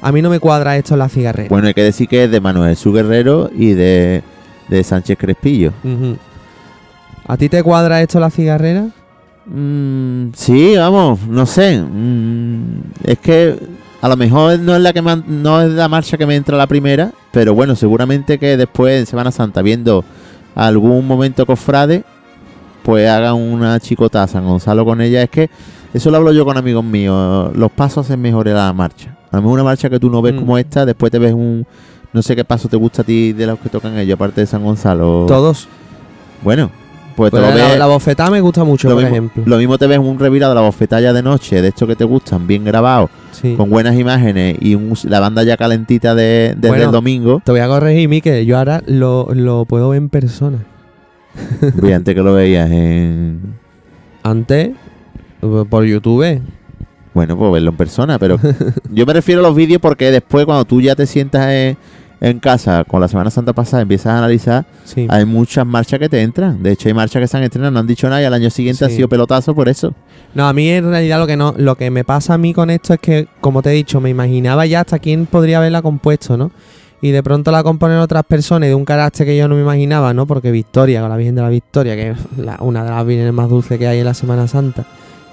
A mí no me cuadra esto en la cigarrera. Bueno, hay que decir que es de Manuel Su Guerrero y de, de Sánchez Crespillo. ¿A ti te cuadra esto en la cigarrera? Mm, sí, vamos, no sé. Mm, es que a lo mejor no es la que me no es la marcha que me entra la primera, pero bueno, seguramente que después en Semana Santa viendo algún momento cofrade, pues hagan una chicota a San Gonzalo con ella. Es que eso lo hablo yo con amigos míos. Los pasos hacen mejor la marcha. A lo mejor una marcha que tú no ves Mm. como esta, después te ves un no sé qué paso te gusta a ti de los que tocan ellos, aparte de San Gonzalo. Todos. Bueno, pues te lo la, ves. la bofetada me gusta mucho, por mismo, ejemplo. lo mismo te ves un revirado de la bofetalla de noche, de estos que te gustan, bien grabados, Sí. con buenas imágenes y un- la banda ya calentita de, desde Bueno. el domingo. Te voy a corregir, Miquel. Yo ahora lo, lo puedo ver en persona. Antes que lo veías en. Antes, por YouTube. Bueno, pues verlo en persona, pero yo me refiero a los vídeos porque después, cuando tú ya te sientas en, en casa con la Semana Santa pasada, empiezas a analizar, Sí. hay muchas marchas que te entran. De hecho, hay marchas que se han estrenado, no han dicho nada y al año siguiente ha sido pelotazo por eso. No, a mí en realidad lo que no, lo que me pasa a mí con esto es que, como te he dicho, me imaginaba ya hasta quién podría haberla compuesto, ¿no? Y de pronto la componen otras personas y de un carácter que yo no me imaginaba, ¿no? Porque Victoria, con la Virgen de la Victoria, que es la- una de las vírgenes más dulces que hay en la Semana Santa.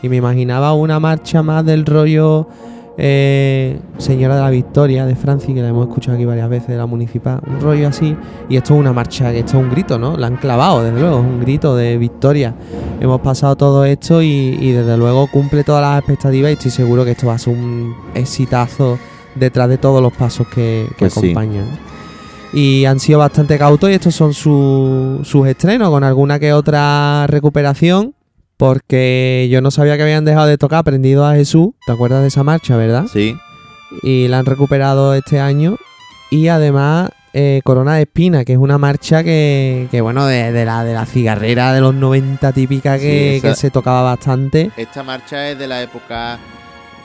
Y me imaginaba una marcha más del rollo eh, Señora de la Victoria de Franci, que la hemos escuchado aquí varias veces de la municipal. Un rollo así. Y esto es una marcha, esto es un grito, ¿no? La han clavado, desde luego, es un grito de victoria. Hemos pasado todo esto y, y desde luego cumple todas las expectativas y estoy seguro que esto va a ser un exitazo detrás de todos los pasos que, que Pues sí. acompañan. Y han sido bastante cautos y estos son su- sus estrenos con alguna que otra recuperación. Porque yo no sabía que habían dejado de tocar Aprendido a Jesús. ¿Te acuerdas de esa marcha, verdad? Sí. Y la han recuperado este año. Y además eh, Corona de Espina, que es una marcha que, que bueno, de, de la, de la cigarrera de los 90 típica que, Sí, esa- que se tocaba bastante. Esta marcha es de la época.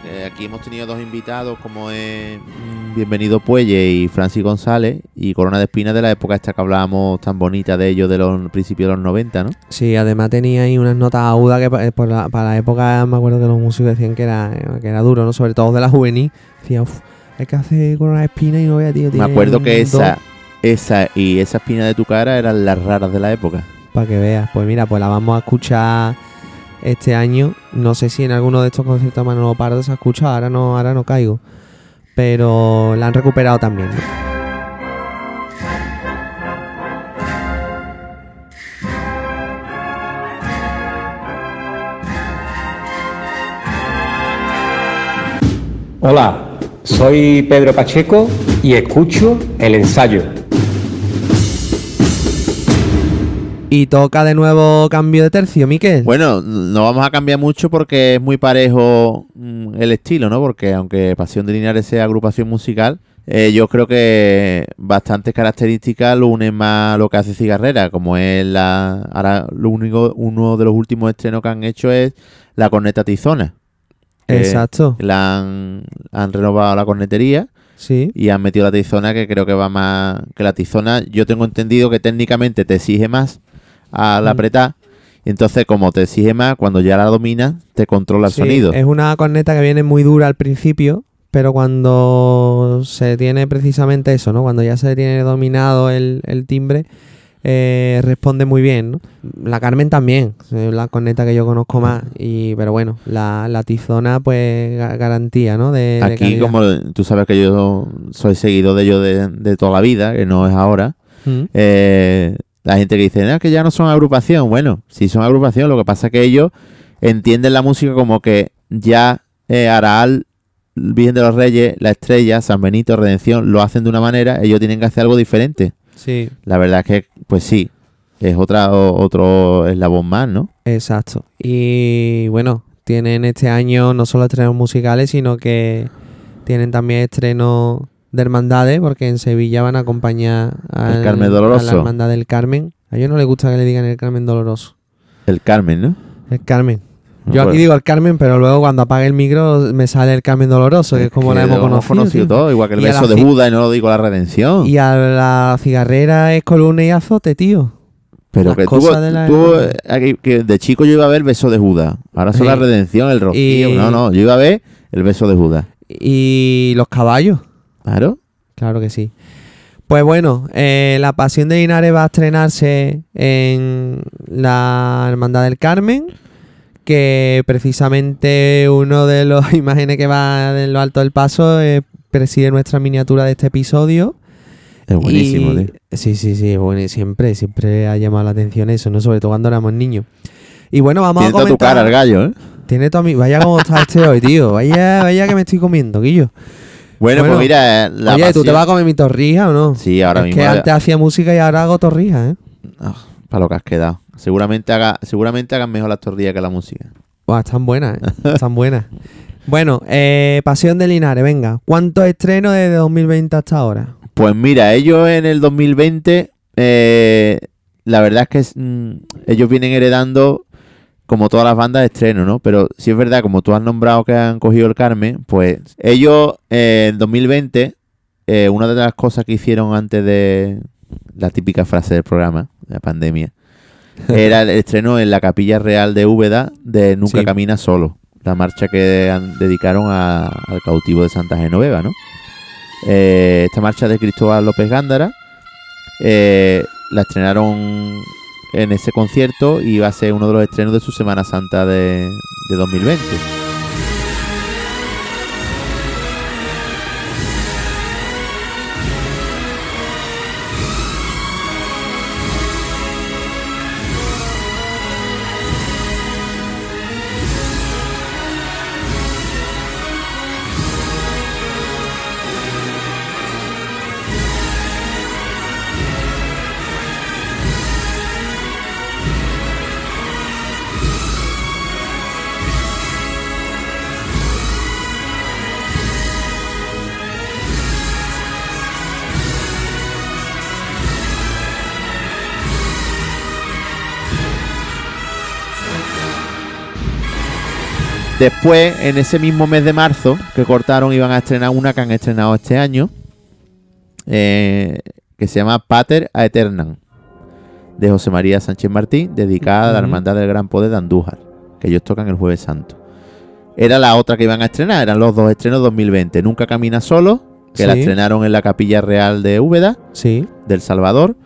Eh, aquí hemos tenido dos invitados, como es mm, Bienvenido Puelle y Francis González, y Corona de Espinas de la época esta que hablábamos tan bonita de ellos de los principios de los 90, ¿no? Sí, además tenía ahí unas notas agudas que por la- para la época me acuerdo que los músicos decían que era, que era duro, ¿no? Sobre todo de la juvenil. Decía, uff, hay que hacer Corona de Espina y no vea, tío. Me acuerdo que esa, esa y esa espina de tu cara eran las raras de la época. Para que veas. Pues mira, pues la vamos a escuchar este año. No sé si en alguno de estos conciertos Manolo Pardo se ha escuchado, ahora no, ahora no caigo. Pero la han recuperado también. Hola, soy Pedro Pacheco y escucho el ensayo. Y toca de nuevo cambio de tercio, Miquel. Bueno, no vamos a cambiar mucho porque es muy parejo mm, el estilo, ¿no? Porque aunque Pasión de Linares sea agrupación musical, eh, yo creo que bastantes características lo unen más a lo que hace Cigarrera, como es la... Ahora lo único, uno de los últimos estrenos que han hecho es la corneta tizona. Exacto. La han, han renovado la cornetería Sí. y han metido la tizona que creo que va más... Que la tizona yo tengo entendido que técnicamente te exige más al apretar. Y entonces, como te exige más, cuando ya la dominas, te controla el Sí, sonido. Es una corneta que viene muy dura al principio, pero cuando se tiene precisamente eso, ¿no? Cuando ya se tiene dominado el, el timbre, eh, responde muy bien, ¿no? La Carmen también, es la corneta que yo conozco más, y pero bueno, la, la tizona, pues ga- garantía, ¿no? De, Aquí, como tú sabes que yo soy seguido de ellos de, de toda la vida, que no es ahora, Mm. eh, la gente que dice, no, que ya no son agrupación. Bueno, sí son agrupación, lo que pasa es que ellos entienden la música como que ya eh, Araal, Virgen de los Reyes, La Estrella, San Benito, Redención, lo hacen de una manera, ellos tienen que hacer algo diferente. Sí, La verdad es que, pues sí, es otra, otro eslabón más, ¿no? exacto. Y bueno, tienen este año no solo estrenos musicales, sino que tienen también estrenos de hermandades, porque en Sevilla van a acompañar al- Carmen Doloroso. a la hermandad del Carmen. A ellos no les gusta que le digan el Carmen Doloroso. El Carmen, ¿no? El Carmen. No, Yo aquí digo el Carmen, pero luego cuando apague el micro me sale el Carmen Doloroso, que es como la hemos conocido. tío. todo, igual que el Y beso de Judas y no lo digo la redención. Y a la cigarrera es columna y azote, tío. Pero las que tú, de la- tú, eh, aquí- que de chico yo iba a ver el beso de Judas. Ahora son Sí. la redención, el rocío. Y- No, no, yo iba a ver el beso de Judas. Y los caballos. Claro. Claro que sí. Pues bueno, eh, la Pasión de Linares va a estrenarse en la Hermandad del Carmen, que precisamente uno de los imágenes que va en lo alto del paso eh, preside nuestra miniatura de este episodio. Es buenísimo, Y- tío. Sí, sí, sí, bueno, siempre, siempre ha llamado la atención eso, ¿no? Sobre todo cuando éramos niños. Y bueno, vamos Tiene a toda tu comentar... cara el gallo, ¿eh? Tiene todo mi... Vaya cómo está este hoy, tío. Vaya, vaya que me estoy comiendo, Guillo. Bueno, Bueno, pues mira, la Oye, ¿tú te vas a comer mi torrija o no? Sí, ahora es mismo. que antes hacía música y ahora hago torrija, ¿eh? para lo que has quedado. Seguramente, haga, seguramente hagan mejor las tortillas que la música. Buah, están buenas, ¿eh? Están buenas. Bueno, eh, Pasión de Linares, venga. ¿Cuántos estrenos desde 2020 hasta ahora? Pues mira, ellos en el 2020, eh, la verdad es que es, mm, ellos vienen heredando, como todas las bandas, de estreno, ¿no? Pero si es verdad, como tú has nombrado que han cogido el Carmen, pues ellos eh, en 2020, eh, una de las cosas que hicieron antes de la típica frase del programa, la pandemia, era el estreno en la Capilla Real de Úbeda de Nunca Sí. Camina Solo, la marcha que dedicaron a- al cautivo de Santa Genoveva, ¿no? Eh, esta marcha de Cristóbal López Gándara eh, la estrenaron en ese concierto y va a ser uno de los estrenos de su Semana Santa de, de 2020. Después, en ese mismo mes de marzo que cortaron, iban a estrenar una que han estrenado este año, eh, que se llama Pater a Eternam, de José María Sánchez Martín, dedicada a la. Hermandad del Gran Poder de Andújar, que ellos tocan el Jueves Santo. Era la otra que iban a estrenar, eran los dos estrenos 2020. Nunca Camina Solo, que la estrenaron en la Capilla Real de Úbeda, Sí. del Salvador.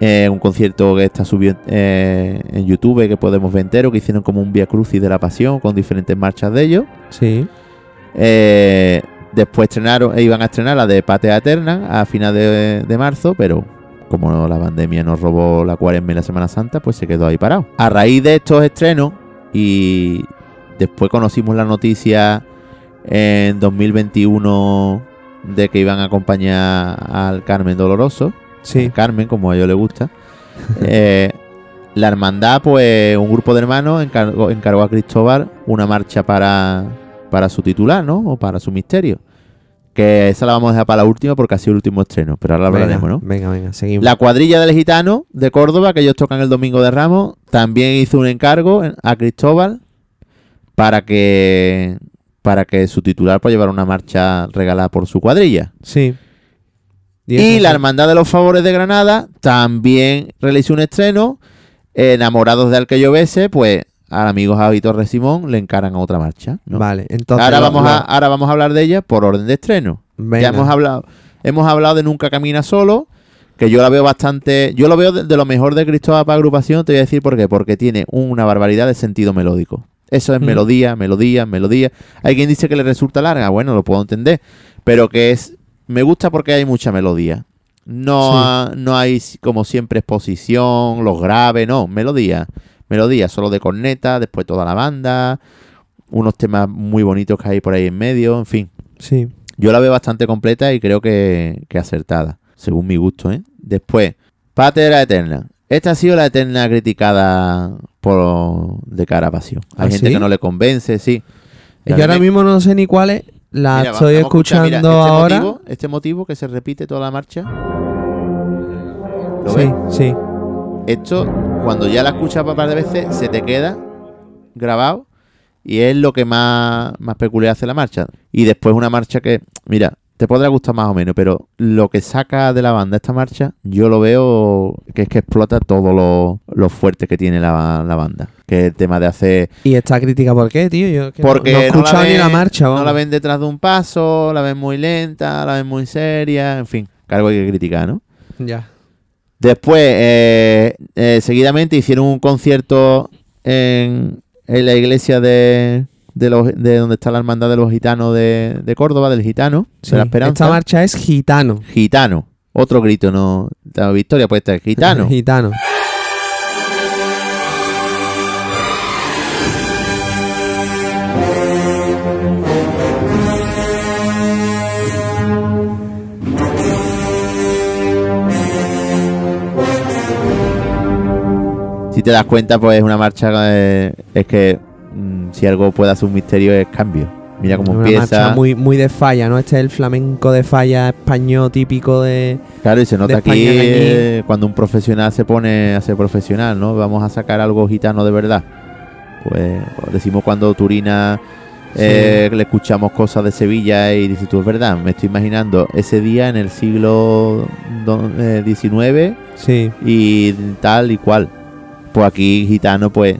Eh, un concierto que está subido eh, en YouTube, que podemos ver entero, que hicieron como un Via Crucis de la Pasión con diferentes marchas de ellos. Sí. Eh, después estrenaron, e iban a estrenar la de Patea Eterna a finales de, de marzo, pero como la pandemia nos robó la cuaresma y la Semana Santa, pues se quedó ahí parado. A raíz de estos estrenos, y después conocimos la noticia en 2021 de que iban a acompañar al Carmen Doloroso, Sí. Carmen, como a ellos les gusta. eh, la hermandad, pues un grupo de hermanos encargó, encargó a Cristóbal una marcha para, para su titular, ¿no? O para su misterio. Que esa la vamos a dejar para la última porque ha sido el último estreno, pero ahora Venga, hablaremos, ¿no? venga, venga, seguimos. La cuadrilla del gitano de Córdoba, que ellos tocan el domingo de Ramos, también hizo un encargo en- a Cristóbal para que para que su titular pues llevara una marcha regalada por su cuadrilla. Sí. Y la. Hermandad de los Favores de Granada también realizó un estreno. Enamorados de Al que llovese, pues al amigo Javi Torres Simón le encaran a otra marcha. ¿no? Vale, entonces. ahora, vamos a, lo- ahora vamos a hablar de ella por orden de estreno. Venga. Ya hemos hablado, hemos hablado de Nunca Camina Solo, que yo la veo bastante. Yo lo veo de, de lo mejor de Cristóbal para agrupación, te voy a decir por qué. Porque tiene una barbaridad de sentido melódico. Eso es Mm. melodía, melodía, melodía. Hay quien dice que le resulta larga, bueno, lo puedo entender. Pero que es. Me gusta porque hay mucha melodía. No, Sí. ha- no hay como siempre exposición, los graves, no, melodía. Melodía, solo de corneta, después toda la banda, unos temas muy bonitos que hay por ahí en medio, en fin. Sí. Yo la veo bastante completa y creo que, que acertada, según mi gusto, ¿eh? Después, Patera Eterna. Esta ha sido la eterna criticada por de cara a pasión. Hay ¿Ah, gente sí? que no le convence, sí. Yo ahora mismo no sé ni cuál es. La Mira, estoy escuchando mira, este ahora. Motivo, este motivo que se repite toda la marcha. ¿Lo sí, ves? sí. Esto, cuando ya la escuchas un par de veces, se te queda grabado y es lo que más, más peculiar hace la marcha. Y después una marcha que, mira, te podrá gustar más o menos, pero lo que saca de la banda esta marcha, yo lo veo que es que explota todo lo, lo fuerte que tiene la, la banda. Que es el tema de hacer... ¿Y esta crítica por qué, tío? Yo que no- Porque no, he escuchado la ni la marcha, No vamos. la ven detrás de un paso, la ven muy lenta, la ven muy seria, en fin, que algo hay que criticar, ¿no? Ya. Después, eh, eh, seguidamente hicieron un concierto en, en la iglesia de, de, los, de donde está la hermandad de los gitanos de, de Córdoba, del gitano, Sí, de la esperanza. Esta marcha es gitano. Gitano. Otro grito, no. La victoria pues está gitano. gitano. Si te das cuenta, pues es una marcha. eh, es que mm, si algo puede hacer un misterio es cambio. Mira cómo Una empieza. muy, muy de falla, ¿no? Este es el flamenco de falla español típico de. Claro, y se nota aquí eh, cuando un profesional se pone a ser profesional, ¿no? Vamos a sacar algo gitano de verdad. Pues decimos cuando Turina eh, le escuchamos cosas de Sevilla y dices tú, es verdad, me estoy imaginando ese día en el siglo do- eh, XIX Sí. y tal y cual. Pues aquí gitano, pues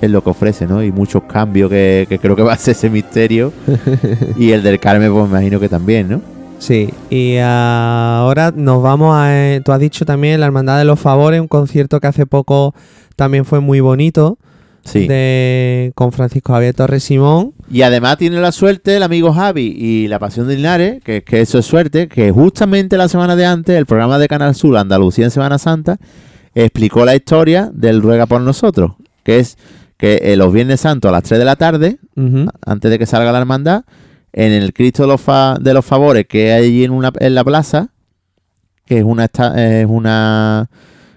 es lo que ofrece, ¿no? Y muchos cambios que, que creo que va a ser ese misterio. y el del Carmen, pues me imagino que también, ¿no? Sí, y ahora nos vamos a... eh, tú has dicho también la Hermandad de los Favores, un concierto que hace poco también fue muy bonito, Sí. de, con Francisco Javier Torres Simón. Y además tiene la suerte el amigo Javi y la Pasión de Linares, que, que eso es suerte, que justamente la semana de antes, el programa de Canal Sur Andalucía en Semana Santa, explicó la historia del Ruega por nosotros, que es que eh, los Viernes Santos a las 3 de la tarde, antes de que salga la hermandad, en el Cristo de los, Fa- de los Favores que hay allí en, una, en la plaza, que es una, es una,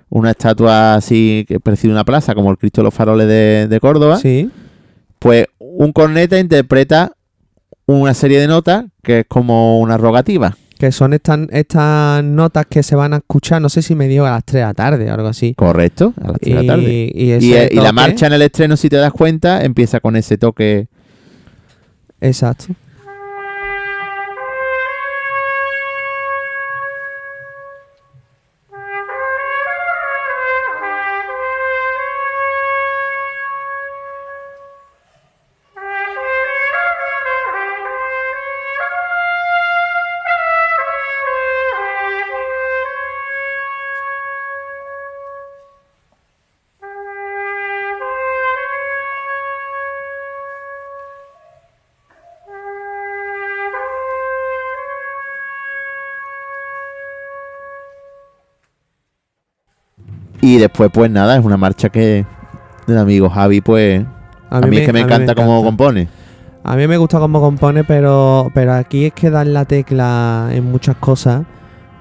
una estatua así que parece una plaza, como el Cristo de los Faroles de, de Córdoba, Sí, pues un corneta interpreta una serie de notas que es como una rogativa. Que son estas, estas notas que se van a escuchar, no sé si me dio a las 3 de la tarde o algo así. Correcto, a las 3 de la tarde. Y, y Y, ese eh, y la marcha en el estreno, si te das cuenta, empieza con ese toque Exacto. Y después, pues nada, es una marcha que del amigo Javi, pues. A mí, es que me encanta cómo encanta. compone. A mí me gusta cómo compone, pero, pero aquí es que dar la tecla en muchas cosas.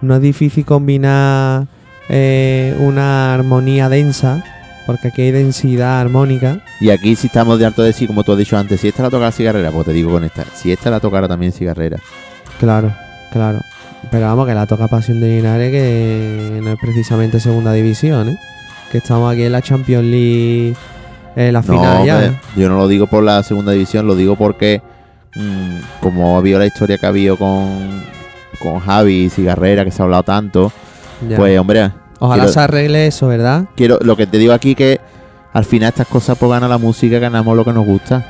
No es difícil combinar eh, una armonía densa, porque aquí hay densidad armónica. Y aquí si estamos de harto de sí, como tú has dicho antes, si esta la tocara cigarrera, pues te digo con esta. Si esta la tocara también cigarrera. Claro, claro. Pero vamos, que la toca Pasión de Linares, que no es precisamente segunda división, ¿eh? Que estamos aquí en la Champions League, en la final ya. ¿eh? yo no lo digo por la segunda división, lo digo porque mm, como ha habido la historia que ha habido con, con Javi y Cigarrera, que se ha hablado tanto, Ya. pues hombre, Ojalá quiero- se arregle eso, ¿verdad? quiero, lo que te digo aquí que al final estas cosas pues gana la música, ganamos lo que nos gusta.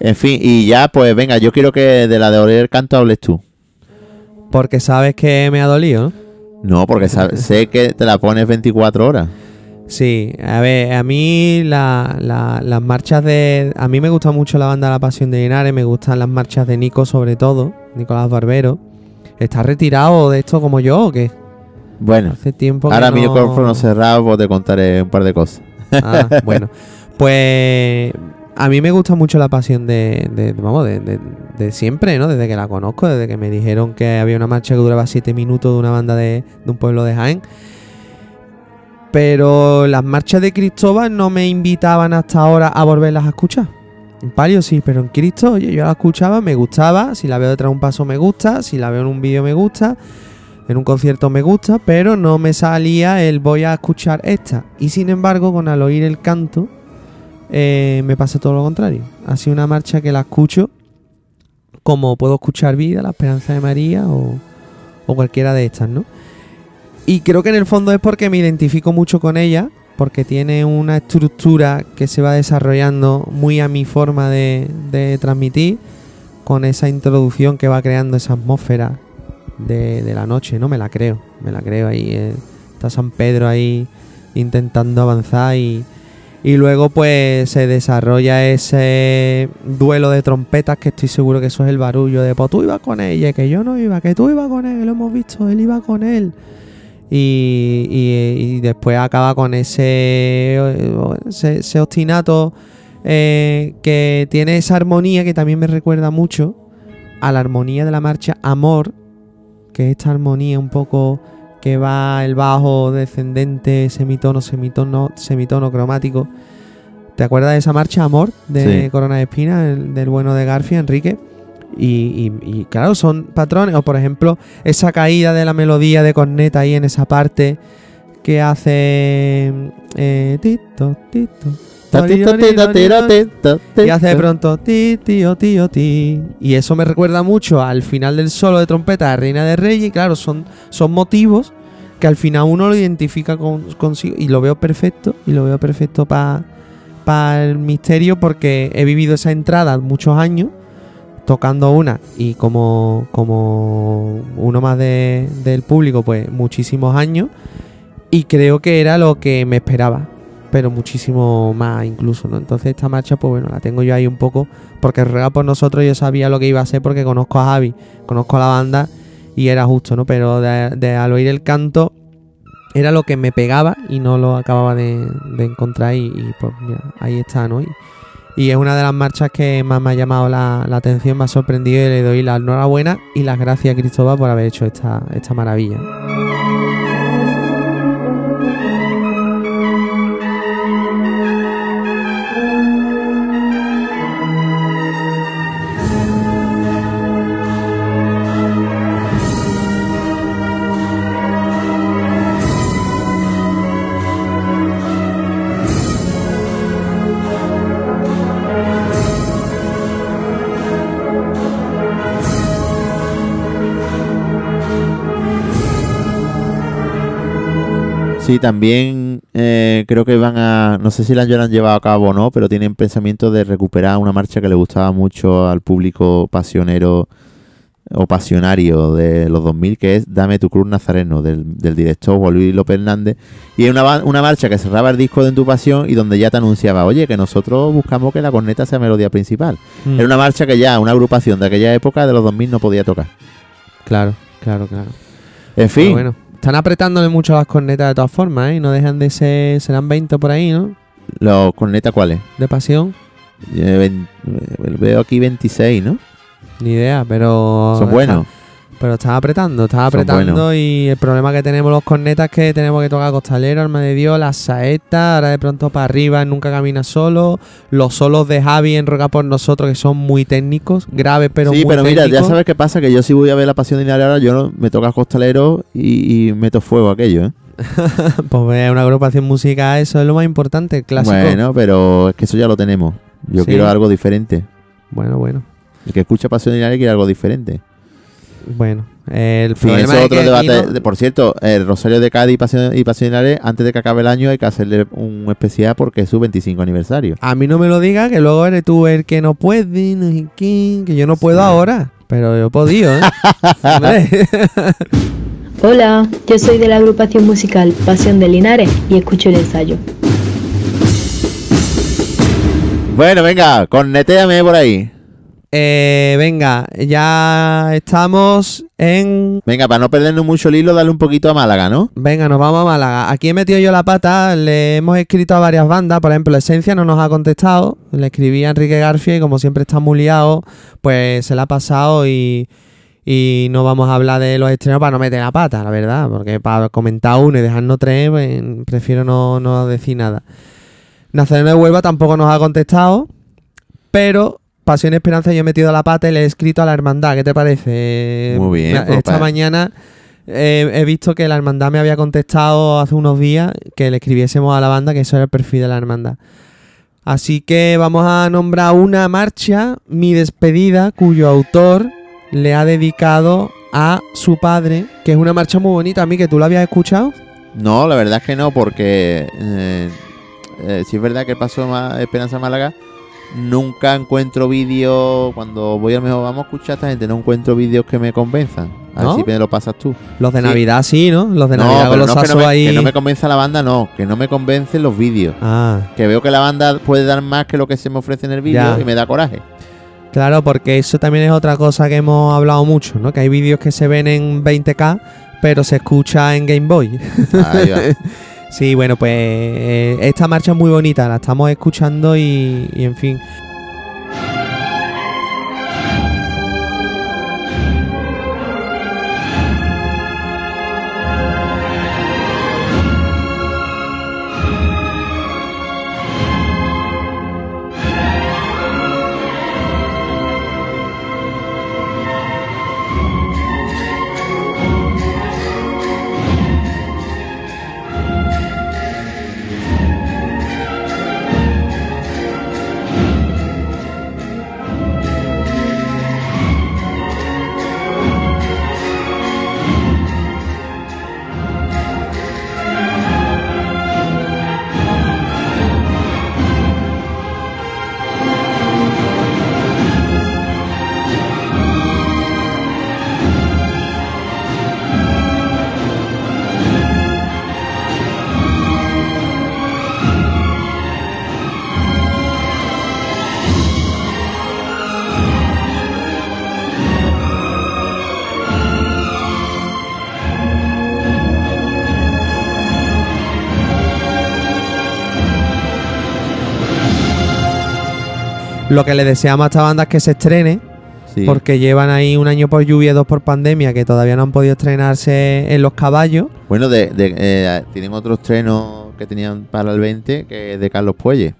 En fin, y ya pues venga, yo quiero que de la de oler canto hables tú. Porque sabes que me ha dolido, ¿no? No, porque sé que te la pones 24 horas. Sí, a ver, a mí la- la- las marchas de... A mí me gusta mucho la banda La Pasión de Linares, me gustan las marchas de Nico sobre todo, Nicolás Barbero. ¿Está retirado de esto como yo o qué? Bueno, Hace tiempo ahora no... mi micrófono cerrado, pues te contaré un par de cosas. Ah, bueno. Pues a mí me gusta mucho la pasión de, de- vamos, de, de- de siempre, ¿no? Desde que la conozco, desde que me dijeron que había una marcha que duraba 7 minutos de una banda de, un pueblo de Jaén. Pero las marchas de Cristóbal no me invitaban hasta ahora a volverlas a escuchar. En Palio sí, pero en Cristo, oye, yo la escuchaba, me gustaba. Si la veo detrás de un paso, me gusta. Si la veo en un vídeo, me gusta. En un concierto me gusta, pero no me salía el voy a escuchar esta. Y sin embargo, con al oír el canto, eh, me pasa todo lo contrario. Ha sido una marcha que la escucho como puedo escuchar Vida, La Esperanza de María o, o cualquiera de estas, ¿no? Y creo que en el fondo es porque me identifico mucho con ella, porque tiene una estructura que se va desarrollando muy a mi forma de, de transmitir, con esa introducción que va creando esa atmósfera de, de la noche, ¿no? Me la creo, me la creo ahí. eh, está San Pedro ahí intentando avanzar y, y luego pues se desarrolla ese duelo de trompetas que estoy seguro que eso es el barullo de pues tú ibas con ella, que yo no iba, que tú ibas con él, lo hemos visto, él iba con él. Y, y- después acaba con ese, ese, obstinato eh, que tiene esa armonía que también me recuerda mucho a la armonía de la marcha Amor, que es esta armonía un poco que va el bajo descendente, semitono, semitono, semitono cromático. ¿Te acuerdas de esa marcha Amor de Sí. Corona de Espina, el- del bueno de Garfia, Enrique? Y, y- y, claro, son patrones. O por ejemplo, esa caída de la melodía de corneta ahí en esa parte que hace. eh, tito, tito. Y hace de pronto ti, tío, tío, ti. Y eso me recuerda mucho al final del solo de trompeta de Reina de Reyes. Y claro, son, son motivos que al final uno lo identifica con, consigo. Y lo veo perfecto. Y lo veo perfecto para el misterio porque he vivido esa entrada muchos años tocando una y como, como uno más de- del público, pues muchísimos años. Y creo que era lo que me esperaba, pero muchísimo más incluso, ¿no? Entonces esta marcha, pues bueno, la tengo yo ahí un poco, porque ruega por nosotros, yo sabía lo que iba a ser porque conozco a Javi, conozco a la banda y era justo, ¿no? Pero de, al oír el canto, era lo que me pegaba y no lo acababa de, encontrar y, pues mira, ahí está, ¿no? Y, es una de las marchas que más me ha llamado la, la atención, me ha sorprendido y le doy la enhorabuena y las gracias a Cristóbal por haber hecho esta, esta maravilla. Sí, también eh, creo que van a, no sé si la han llevado a cabo o no, pero tienen pensamiento de recuperar una marcha que le gustaba mucho al público pasionero o pasionario de los 2000, que es Dame tu cruz nazareno, del, del director Juan Luis López Hernández. Y es una, marcha que cerraba el disco de En tu pasión y donde ya te anunciaba, oye, que nosotros buscamos que la corneta sea melodía principal. Mm. Era una marcha que ya una agrupación de aquella época de los 2000 no podía tocar. Claro, claro, claro. En fin, bueno, están apretándole mucho las cornetas de todas formas, ¿eh? Y no dejan de ser, serán 20 por ahí, ¿no? los cornetas cuáles? De pasión, Eh, eh, veo aquí 26, ¿no? ni idea, pero... Son buenos. Pero están apretando, Son apretando y el problema que tenemos los cornetas es que tenemos que tocar Costalero, Alma de Dios, la saeta, ahora de pronto para arriba Nunca Camina Solo, los solos de Javi en Roca por Nosotros que son muy técnicos, graves pero sí, muy pero mira, ya sabes qué pasa, que yo si voy a ver la pasión de ahora, yo no, me toca costalero y, y meto fuego a aquello, ¿eh? Pues es una agrupación musical, eso es lo más importante, el clásico. Bueno, pero es que eso ya lo tenemos. Yo Sí. quiero algo diferente. bueno, bueno. El que escucha pasión de quiere algo diferente. Bueno, el problema es es otro que debate. aquí no- de- por cierto, el Rosario de Cádiz y Pasión, y Pasión de antes de que acabe el año, hay que hacerle un especial porque es su 25 aniversario. A mí no me lo digas, que luego eres tú el que no puede, no sé qué, que yo no puedo ahora. Pero yo he podido, ¿eh? Hola, yo soy de la agrupación musical Pasión de Linares y escucho el ensayo. Bueno, venga, cornetéame por ahí. Eh, venga, ya estamos en... Venga, para no perdernos mucho el hilo, dale un poquito a Málaga, ¿no? Venga, nos vamos a Málaga. Aquí he metido yo la pata, le hemos escrito a varias bandas, por ejemplo, Esencia no nos ha contestado, le escribí a Enrique García y como siempre está muy liado, pues se la ha pasado y, y no vamos a hablar de los estrenos para no meter la pata, la verdad, porque para comentar uno y dejarnos tres, pues, prefiero no, no decir nada. Nazareno de Huelva tampoco nos ha contestado, pero Pasión y Esperanza yo he metido la pata y le he escrito a la hermandad. ¿Qué te parece? Muy bien, pues, Esta pa- mañana eh, he visto que la hermandad me había contestado hace unos días que le escribiésemos a la banda que eso era el perfil de la hermandad. Así que vamos a nombrar una marcha, Mi despedida, cuyo autor le ha dedicado a su padre, que es una marcha muy bonita. A mí, que tú la habías escuchado. No, la verdad es que no, porque eh, eh, si es verdad que pasó Esperanza Málaga, nunca encuentro vídeos, cuando voy al mejor vamos a escuchar a esta gente, no encuentro vídeos que me convenzan. A ¿No? ver si me lo pasas tú. Los de Sí. Navidad sí, ¿no? Los de no, Navidad con los no, que, me, ahí. que no me convenza la banda, no, que no me convencen los vídeos. Ah, Que veo que la banda puede dar más que lo que se me ofrece en el vídeo y me da coraje. claro, porque eso también es otra cosa que hemos hablado mucho, ¿no? Que hay vídeos que se ven en 20K, pero se escucha en Game Boy. Ahí va. Sí, bueno, pues eh, esta marcha es muy bonita, la estamos escuchando y, y en fin. Lo que le deseamos a esta banda es que se estrene, Sí. porque llevan ahí un año por lluvia y dos por pandemia, que todavía no han podido estrenarse en los caballos. Bueno, de, de- eh, tienen otro estreno que tenían para el 20, que es de Carlos Puelle,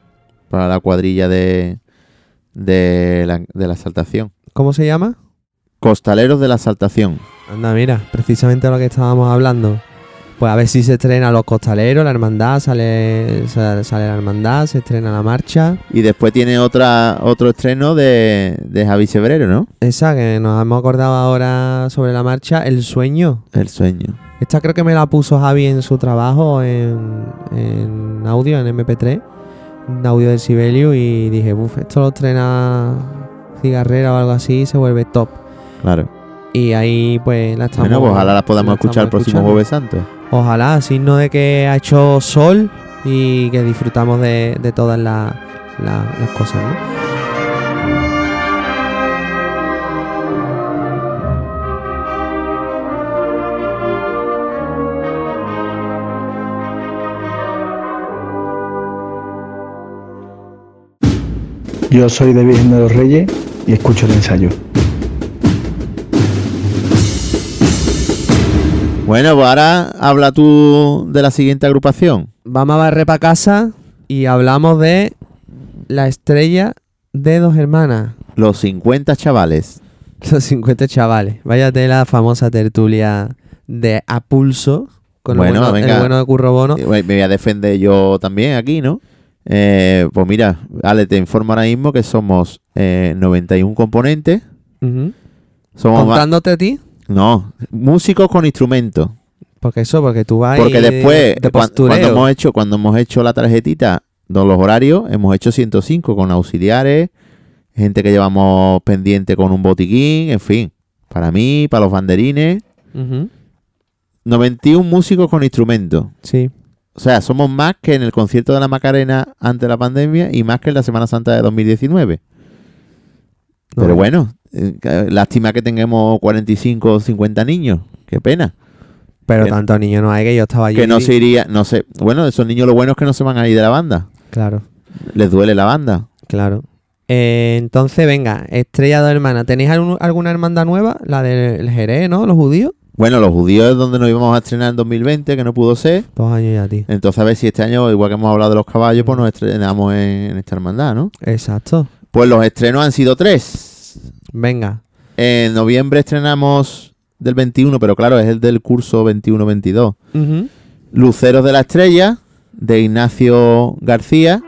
para la cuadrilla de, de, la, de la Exaltación. ¿Cómo se llama? Costaleros de la Exaltación. Anda, mira, precisamente lo que estábamos hablando. Pues a ver si se estrena Los Costaleros, la hermandad, sale, sale, sale la hermandad, se estrena la marcha. Y después tiene otra otro estreno de, de Javi Sebrero, ¿no? Esa que nos hemos acordado ahora sobre la marcha, El Sueño. El sueño. Esta creo que me la puso Javi en su trabajo en, en audio, en MP3, en audio del Sibelio, y dije, uff, esto lo estrena Cigarrera o algo así, se vuelve top. Claro. Y ahí pues la estamos. bueno, pues ojalá las podamos la escuchar el próximo escuchando. Jueves Santo. Ojalá, signo de que ha hecho sol y que disfrutamos de, todas la- la- las cosas. Yo soy de Virgen de los Reyes y escucho el ensayo. Bueno, pues ahora habla tú de la siguiente agrupación. Vamos a barrer para casa y hablamos de la estrella de dos hermanas. Los 50 chavales. Los 50 chavales. Váyate la famosa tertulia de A Pulso con Bueno, el, bueno, el bueno de Curro Bono. Eh, Me voy a defender yo también aquí, ¿no? Eh, pues mira, Ale, te informo ahora mismo que somos eh, 91 componentes. Ujú. Somos ma- Contándote a ti, No, músicos con instrumentos. porque eso, porque tú vas Porque después, de cuan- cuando, hemos hecho, cuando hemos hecho la tarjetita de los horarios, hemos hecho 105 con auxiliares, gente que llevamos pendiente con un botiquín, en fin. Para mí, para los banderines, Ujú. 91 músicos con instrumentos. Sí. O sea, somos más que en el concierto de la Macarena antes de la pandemia y más que en la Semana Santa de 2019. No, Pero bueno, lástima que tengamos 45 o 50 niños. Qué pena. Pero que- tantos niños no hay que yo estaba allí. Que no se iría, no sé. Bueno, esos niños lo bueno es que no se van a ir de la banda. Claro, Les duele la banda. claro. Eh, entonces, venga, estrella de hermana. ¿Tenéis algún- alguna hermandad nueva? La del Jerez, ¿no? Los judíos. Bueno, los judíos es donde nos íbamos a estrenar en 2020, que no pudo ser. Dos años ya, tío. Entonces a ver si este año, igual que hemos hablado de los caballos, pues nos estrenamos en, en esta hermandad, ¿no? Exacto. Pues los estrenos han sido tres. Venga. En noviembre estrenamos del 21, pero claro, es el del curso 21-22. Ujú. Luceros de la Estrella, de Ignacio García.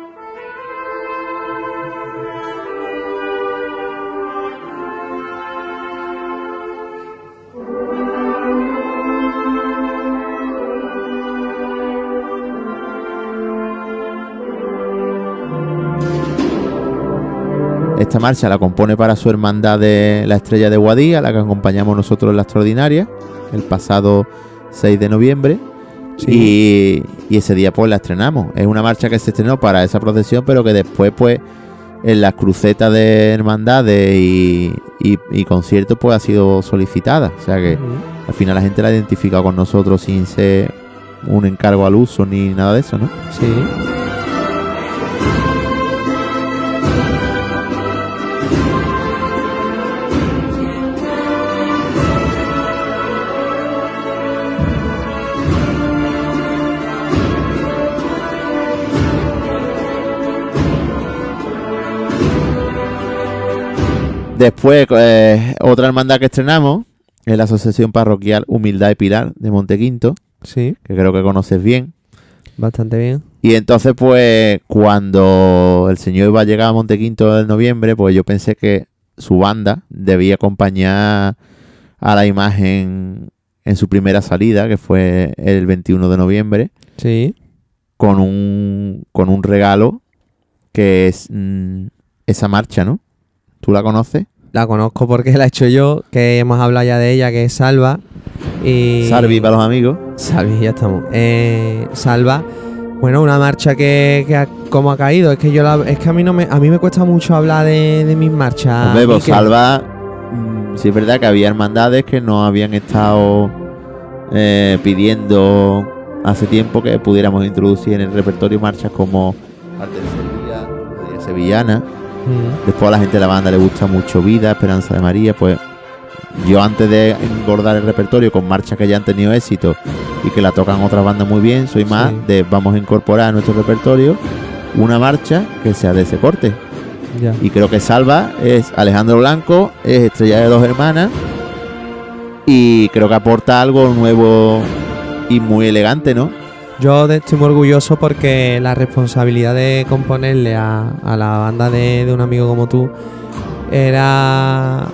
Esta marcha la compone para su hermandad de la Estrella de Guadí, a la que acompañamos nosotros en la extraordinaria, el pasado 6 de noviembre. Y, y ese día pues la estrenamos. Es una marcha que se estrenó para esa procesión, pero que después pues en las crucetas de hermandades y, y, y conciertos pues ha sido solicitada. O sea que al final la gente la ha identificado con nosotros sin ser un encargo al uso ni nada de eso, ¿no? Sí. Después, eh, otra hermandad que estrenamos es la Asociación Parroquial Humildad y Pilar de Montequinto, Sí, que creo que conoces bien. bastante bien. Y entonces, pues, cuando el señor iba a llegar a Montequinto en noviembre, pues yo pensé que su banda debía acompañar a la imagen en su primera salida, que fue el 21 de noviembre, Sí. con un, con un regalo que es mm, esa marcha, ¿no? ¿Tú la conoces? La conozco porque la he hecho yo, que hemos hablado ya de ella, que es Salva. Y... Salvi para los amigos. Salvi, ya estamos. Eh, Salva. Bueno, una marcha que, que ha- como ha caído. Es que yo la- es que a mí no me, a mí me cuesta mucho hablar de, de mis marchas. Hombre, pues. Salva, mm, sí es verdad que había hermandades que no habían estado eh, pidiendo hace tiempo que pudiéramos introducir en el repertorio marchas como Arte de Sevilla, Melodía Sevillana, Mm. Después a la gente de la banda le gusta mucho Vida, Esperanza de María, pues yo antes de engordar el repertorio con marchas que ya han tenido éxito y que la tocan otras bandas muy bien, soy más Sí. de vamos a incorporar a nuestro repertorio una marcha que sea de ese corte. Ya. Y creo que Salva es Alejandro Blanco, es Estrella de dos Hermanas y creo que aporta algo nuevo y muy elegante, ¿no? Yo estoy muy orgulloso porque la responsabilidad de componerle a, a la banda de, de un amigo como tú era,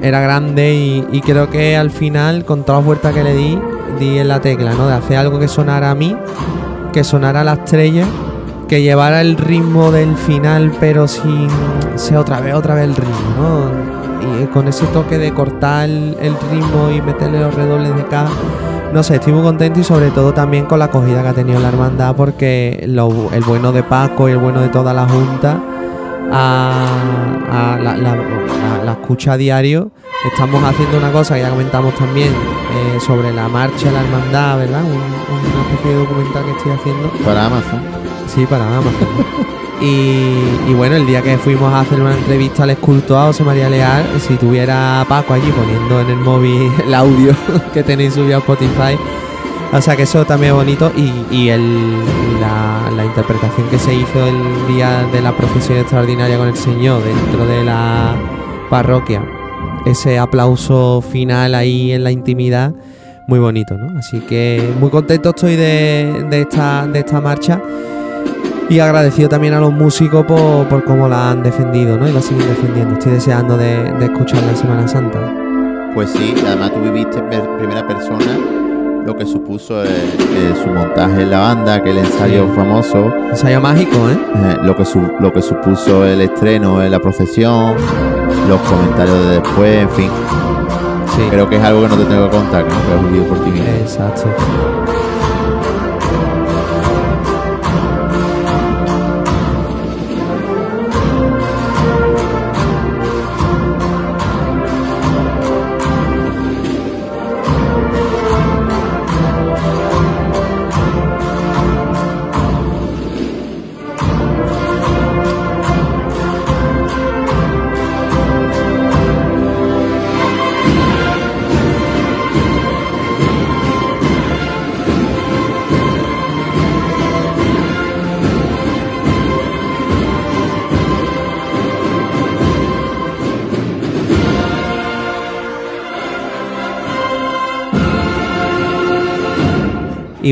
era grande y, creo que al final, con toda la fuerza que le di, di en la tecla, ¿no? De hacer algo que sonara a mí, que sonara a la estrella, que llevara el ritmo del final, pero sin ser otra vez, otra vez el ritmo, ¿no? Y con ese toque de cortar el, el ritmo y meterle los redobles de cada. No sé, estoy muy contento y sobre todo también con la acogida que ha tenido la hermandad porque lo- el bueno de Paco y el bueno de toda la junta a, a la, la escucha a diario. Estamos haciendo una cosa que ya comentamos también eh, sobre la marcha de la hermandad, ¿verdad? Un- una especie de documental que estoy haciendo. Para Amazon. Sí, para Amazon. Y, bueno, el día que fuimos a hacer una entrevista al escultor a José María Leal, si tuviera Paco allí poniendo en el móvil el audio que tenéis subido a Spotify, o sea que eso también es bonito y, y el- la, la interpretación que se hizo el día de la procesión extraordinaria con el Señor dentro de la parroquia, ese aplauso final ahí en la intimidad, muy bonito, ¿no? Así que muy contento estoy de, de esta, de esta marcha y agradecido también a los músicos por, por cómo la han defendido, ¿no? Y la siguen defendiendo. Estoy deseando de, de escucharla en Semana Santa. Pues sí, además tú viviste en primera persona lo que supuso eh, eh, su montaje en la banda, aquel ensayo Sí. famoso, Ensayo mágico, ¿eh? eh, lo, que su- lo que supuso el estreno en la procesión, los comentarios de después, en fin. Sí. Creo que es algo que no te tengo que contar, que lo has vivido por ti mismo. Exacto.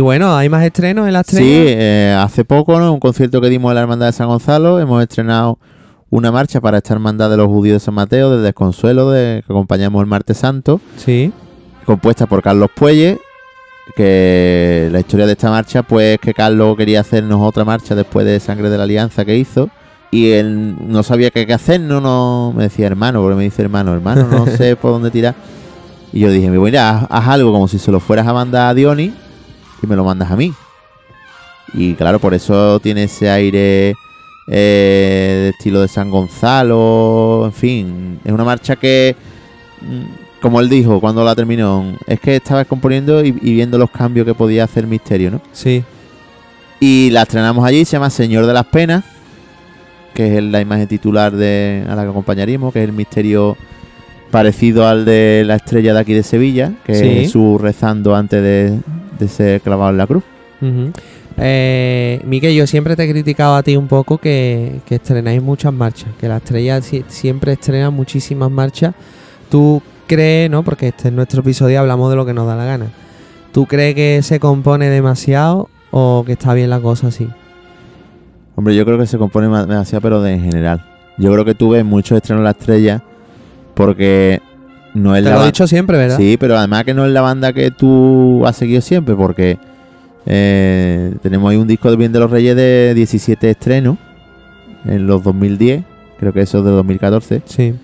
Y bueno, ¿hay más estrenos en la estrella? Sí, eh, hace poco, ¿no? Un concierto que dimos en la Hermandad de San Gonzalo, hemos estrenado una marcha para esta Hermandad de los Judíos de San Mateo, de Desconsuelo, de, que acompañamos el Martes Santo, Sí. compuesta por Carlos Puelle, que la historia de esta marcha, pues que Carlos quería hacernos otra marcha después de Sangre de la Alianza que hizo, y él no sabía qué, qué hacer, no, no, me decía hermano, porque me dice hermano, hermano, no sé por dónde tirar. Y yo dije, mira, haz, haz algo como si se lo fueras a mandar a Diony y me lo mandas a mí. Y claro, por eso tiene ese aire eh, de estilo de San Gonzalo, en fin, es una marcha que, mm, como él dijo cuando la terminó, es que estaba componiendo y, y viendo los cambios que podía hacer Misterio, ¿no? Sí. Y la estrenamos allí, se llama Señor de las Penas, que es la imagen titular de a la que acompañaríamos, que es el misterio parecido al de la estrella de aquí de Sevilla, que Sí. es Jesús rezando antes de, de ser clavado en la cruz. Ujú. Eh, Miquel, yo siempre te he criticado a ti un poco que, que estrenáis muchas marchas, que la estrella si- siempre estrena muchísimas marchas. ¿Tú crees, no? Porque este es nuestro episodio, hablamos de lo que nos da la gana. ¿Tú crees que se compone demasiado o que está bien la cosa así? Hombre, yo creo que se compone ma- demasiado, pero de en general. Yo creo que tú ves muchos estrenos en la estrella porque no es Te la lo he dicho siempre, ¿verdad? Sí, pero además que no es la banda que tú has seguido siempre, porque eh, tenemos ahí un disco de Bien de los Reyes de 17 estrenos en los 2010, creo que eso es de 2014, Sí.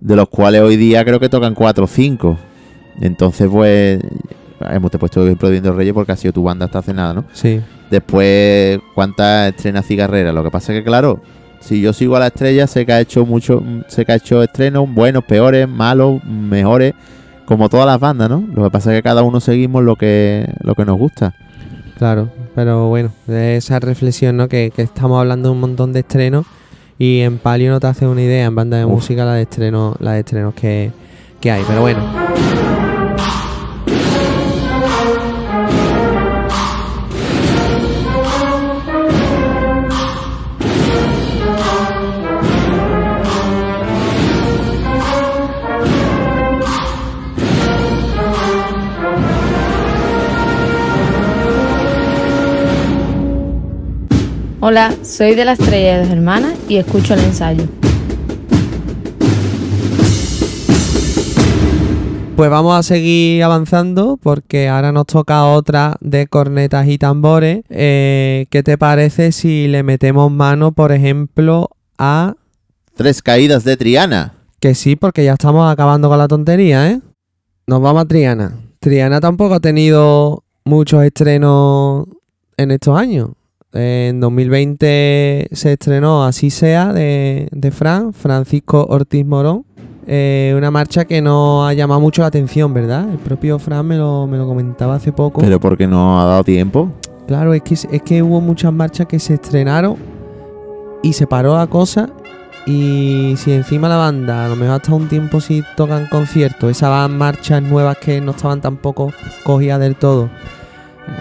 de los cuales hoy día creo que tocan 4 o 5. Entonces, pues, hemos te puesto el ejemplo de Bien de los Reyes porque ha sido tu banda hasta hace nada, ¿no? Sí. Después, ¿cuántas estrenas cigarreras? Lo que pasa es que, claro, si yo sigo a la estrella, sé que ha hecho mucho, sé que ha hecho estrenos buenos, peores, malos, mejores, como todas las bandas, ¿no? Lo que pasa es que cada uno seguimos lo que, lo que nos gusta. Claro, pero bueno, de esa reflexión, ¿no? Que, que estamos hablando de un montón de estrenos Y en Palio no te haces una idea en banda de música la de estreno, la de estrenos que, que hay. Pero bueno. Hola, soy de la Estrella de dos Hermanas y escucho el ensayo. Pues vamos a seguir avanzando porque ahora nos toca otra de cornetas y tambores. Eh, ¿Qué te parece si le metemos mano, por ejemplo, a... Tres caídas de Triana. Que sí, porque ya estamos acabando con la tontería, ¿eh? Nos vamos a Triana. Triana tampoco ha tenido muchos estrenos en estos años. En 2020 se estrenó Así sea de, de Fran, Francisco Ortiz Morón. Eh, una marcha que no ha llamado mucho la atención, ¿verdad? El propio Fran me lo, me lo comentaba hace poco. Pero porque no ha dado tiempo. Claro, es que, es que hubo muchas marchas que se estrenaron y se paró la cosa. Y si encima la banda, a lo mejor hasta un tiempo si tocan conciertos, esas marchas nuevas que no estaban tampoco cogidas del todo,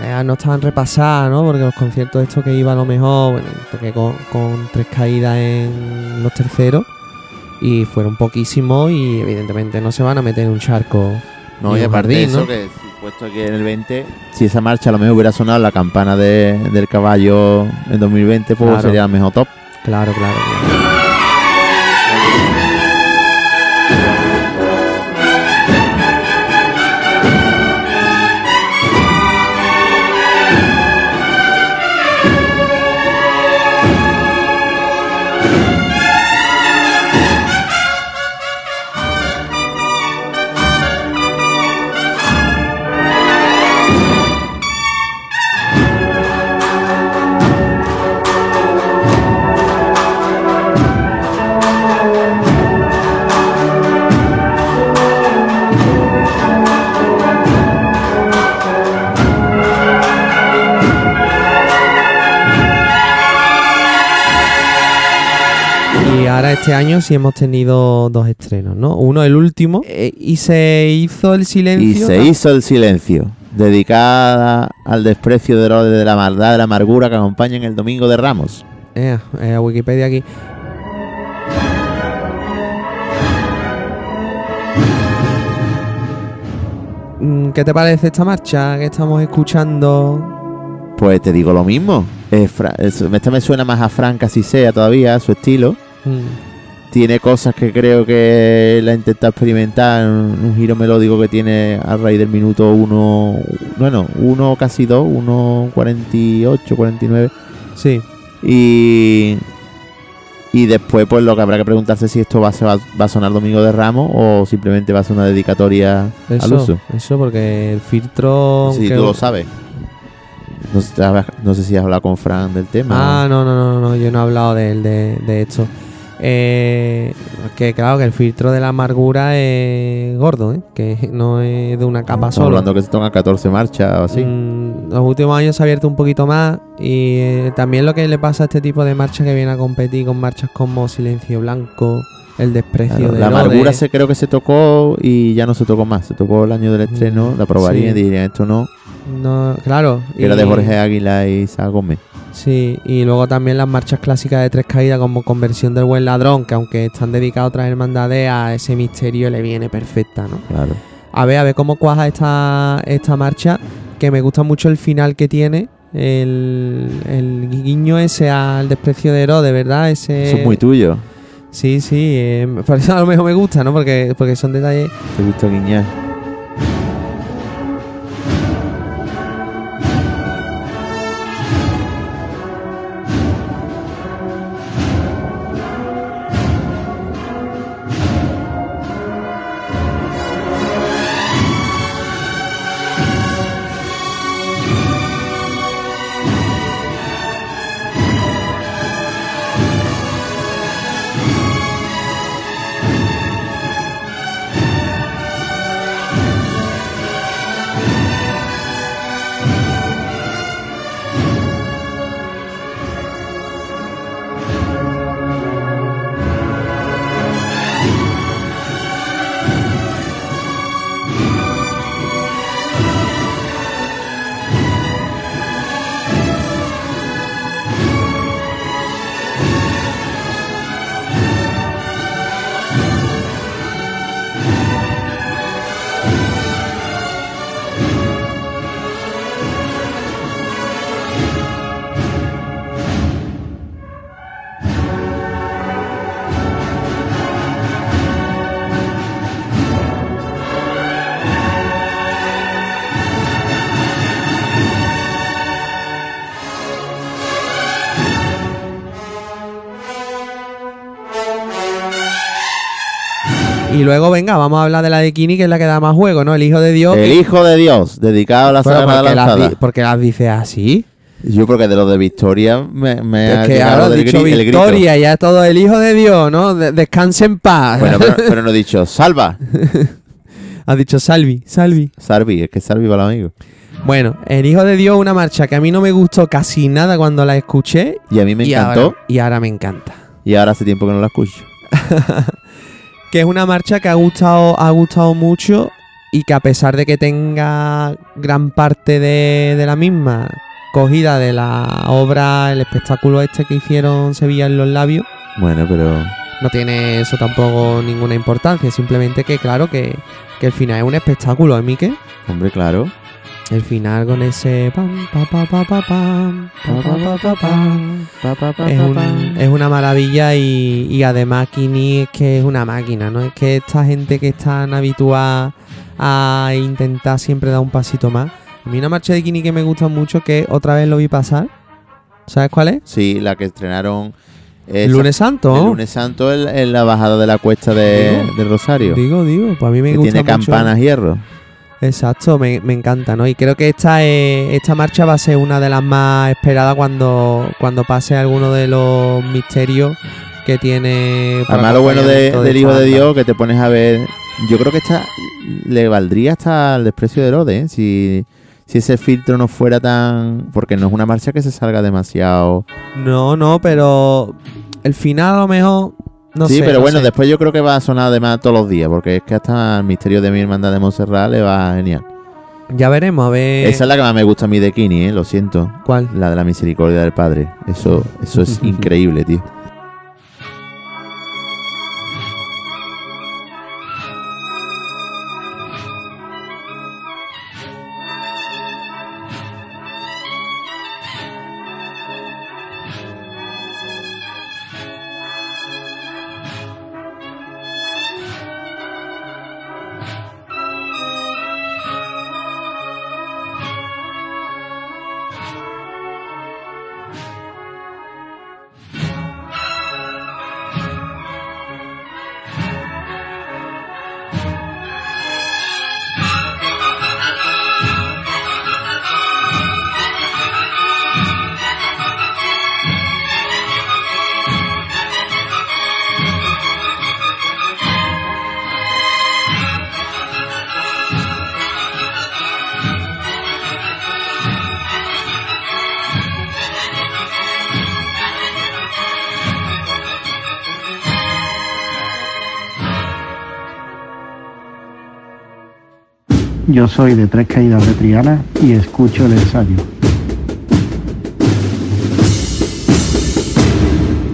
eh, no estaban repasadas, ¿no? Porque los conciertos estos que iba a lo mejor, bueno, toqué con, con tres caídas en los terceros y fueron poquísimos y evidentemente no se van a meter en un charco. No, y aparte jardín, eso, ¿no? que puesto que en el 20, si esa marcha a lo mejor hubiera sonado la campana de- del caballo en 2020, pues Claro. sería el mejor top. Claro, claro, claro. Este año sí hemos tenido dos estrenos, ¿no? Uno el último eh, y se hizo el silencio. Y se ¿no? hizo el silencio, dedicada al desprecio de, lo- de la maldad, de la amargura que acompaña en el Domingo de Ramos. Eh, eh, Wikipedia aquí. Mm, ¿Qué te parece esta marcha que estamos escuchando? Pues te digo lo mismo. Es Fra- es- esta me suena más a Frank así sea todavía, a su estilo. Mm, Tiene cosas que creo que la intenta experimentar, un, un giro melódico que tiene a raíz del minuto 1, bueno, 1 casi 2, 1, 48, 49. Sí. Y, y después pues lo que habrá que preguntarse si esto va a, ser- va, va a sonar Domingo de Ramos o simplemente va a ser una dedicatoria al Eso, uso. eso, porque el filtro. Si tú lo sabes. No, sé- no sé si has hablado con Fran del tema. Ah, no, no, no, no, yo no he hablado de, de, de esto. Eh, que claro, que el filtro de la amargura es gordo, ¿eh? que no es de una capa solo. hablando que se tocan 14 marchas o así. Mm, los últimos años se ha abierto un poquito más y eh, también lo que le pasa a este tipo de marcha que viene a competir con marchas como Silencio Blanco, El Desprecio Claro, de la amargura Herodes. se creo que se tocó y ya no se tocó más. Se tocó el año del estreno, la probaría sí. y diría esto no. No, claro. Era de Jorge Águila y Sá Gómez. Sí, y luego también las marchas clásicas de Tres Caídas como Conversión del Buen Ladrón, que aunque están dedicadas a otras hermandades, a ese misterio le viene perfecta, ¿no? Claro. A ver, a ver cómo cuaja esta, esta marcha, que me gusta mucho el final que tiene, el, el guiño ese al desprecio de Herodes, ¿verdad? Ese, Eso es muy tuyo. Sí, sí, eh, por eso a lo mejor me gusta, ¿no? Porque, porque son detalles... Te visto guiñar. Luego, venga, vamos a hablar de la de Kini, que es la que da más juego, ¿no? El hijo de Dios. El que- hijo de Dios, dedicado a la Bueno, Sagrada las Lanzada. di- porque las dice así. Yo porque de los de Victoria me, me Es ha que ahora del dicho gri- el grito. Victoria, ya todo el hijo de Dios, ¿no? De- descanse en paz. Bueno, pero, pero no he dicho salva. has dicho Salvi, Salvi. Sarvi, es que Sarvi para los amigos. Bueno, El Hijo de Dios, una marcha que a mí no me gustó casi nada cuando la escuché. Y a mí me y encantó. ahora- y ahora me encanta. Y ahora hace tiempo que no la escucho. Que es una marcha que ha gustado, ha gustado mucho y que a pesar de que tenga gran parte de, de la misma cogida de la obra, el espectáculo este que hicieron Sevilla en los labios, Bueno, pero no tiene eso tampoco ninguna importancia. Simplemente que, claro, que, que el final es un espectáculo, ¿eh, Mike? hombre, claro. El final con ese pam, pa, pa, pa, pa, pam, pa, pa, pa, pa, pam. es, un- es una maravilla y, y además Kini es que es una máquina, ¿no? Es que esta gente que es tan habituada a intentar siempre dar un pasito más. A mí una marcha de Kini que me gusta mucho que otra vez lo vi pasar. ¿Sabes cuál es? Sí, la que estrenaron El lunes santo. el lunes santo en, en la bajada de la cuesta de, Digo, de Rosario. Digo, digo, pues a mí me que gusta tiene mucho. campanas hierro. Exacto, me, me encanta, ¿no? Y creo que esta, eh, esta marcha va a ser una de las más esperadas cuando, cuando pase alguno de los misterios que tiene. Además, lo bueno de- del Hijo de. Dios que te pones a ver. Yo creo que esta le valdría hasta el desprecio de Herodes, ¿eh? Si, si ese filtro no fuera tan. Porque no es una marcha que se salga demasiado. No, no, pero el final a lo mejor. No sí, sé, pero no bueno, sé. después yo creo que va a sonar además todos los días, porque es que hasta el misterio de mi hermandad de Montserrat le va genial. Ya veremos, a ver. Esa es la que más me gusta a mí de Kini, ¿eh? Lo siento. ¿Cuál? La de la misericordia del Padre. Eso, eso es increíble, tío. Yo soy de Tres Caídas de Triana y escucho el ensayo.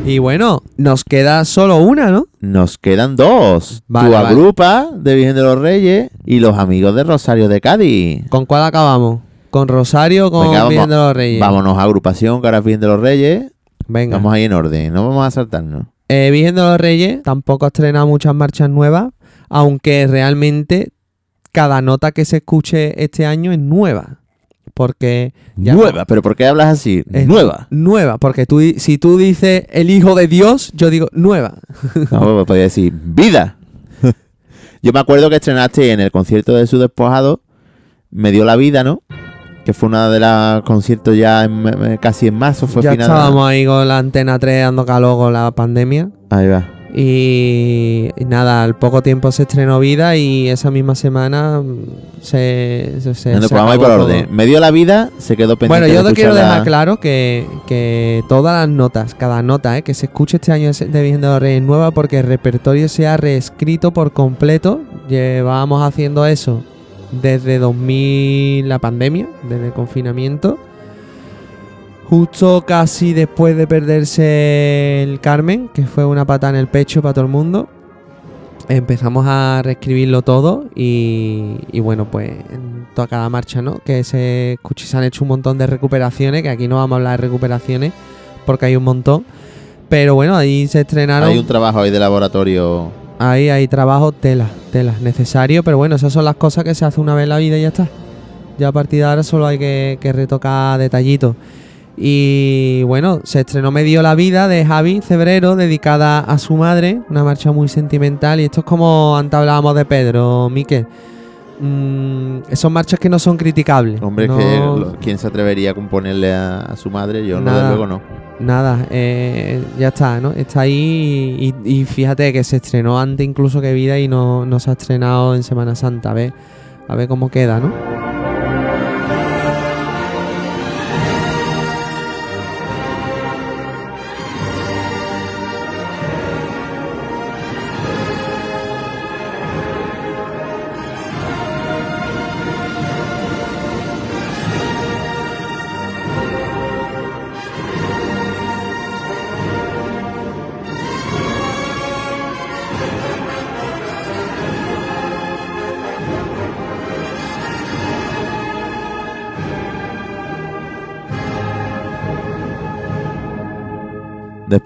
Y bueno, nos queda solo una, ¿no? Nos quedan dos. Vale, tu vale. agrupa de Virgen de los Reyes y los amigos de Rosario de Cádiz. ¿Con cuál acabamos? ¿Con Rosario o con Venga, Virgen vamos- de los Reyes? Vámonos a agrupación, que ahora es Virgen de los Reyes. Venga. Vamos ahí en orden, no vamos a saltarnos. Eh, Virgen de los Reyes tampoco ha estrenado muchas marchas nuevas, aunque realmente cada nota que se escuche este año es nueva. Porque ya Nueva, pero ¿por qué hablas así? es Nueva. Nueva, porque tú, si tú dices el hijo de Dios, yo digo nueva. No, pues podría decir vida. Yo me acuerdo que estrenaste en el concierto de su despojado, me dio la vida, ¿no? Que fue una de los conciertos ya en- en- casi en marzo, fue ya final. estábamos ahí con la antena 3 dando calor con la pandemia. Ahí va. Y, y nada, al poco tiempo se estrenó Vida y esa misma semana mm, se, se, se- se por orden. Me dio la vida, se quedó pendiente. Bueno, yo te quiero la- dejar claro que, que todas las notas, cada nota eh, que se escuche este año de Virgen de los Reyes nueva porque el repertorio se ha reescrito por completo. Llevábamos haciendo eso desde 2000, la pandemia, desde el confinamiento. Justo casi después de perderse el Carmen, que fue una pata en el pecho para todo el mundo, empezamos a reescribirlo todo y, y bueno, pues en toda cada marcha, ¿no? Que se, han hecho un montón de recuperaciones, que aquí no vamos a hablar de recuperaciones porque hay un montón. Pero bueno, ahí se estrenaron. Hay un trabajo ahí de laboratorio. Ahí hay trabajo, tela, tela, necesario, pero bueno, esas son las cosas que se hace una vez en la vida y ya está. Ya a partir de ahora solo hay que, que retocar detallitos. Y bueno, se estrenó Medio la Vida de Javi Cebrero, dedicada a su madre, una marcha muy sentimental. Y esto es como antes hablábamos de Pedro, Miquel. Mm, son marchas que no son criticables. Hombre, no- que ¿quién se atrevería a componerle a, a su madre? Yo, no, Nada. de luego no. Nada, eh, ya está, ¿no? Está ahí y, y fíjate que se estrenó antes incluso que Vida y no, no se ha estrenado en Semana Santa. A ver, a ver cómo queda, ¿no?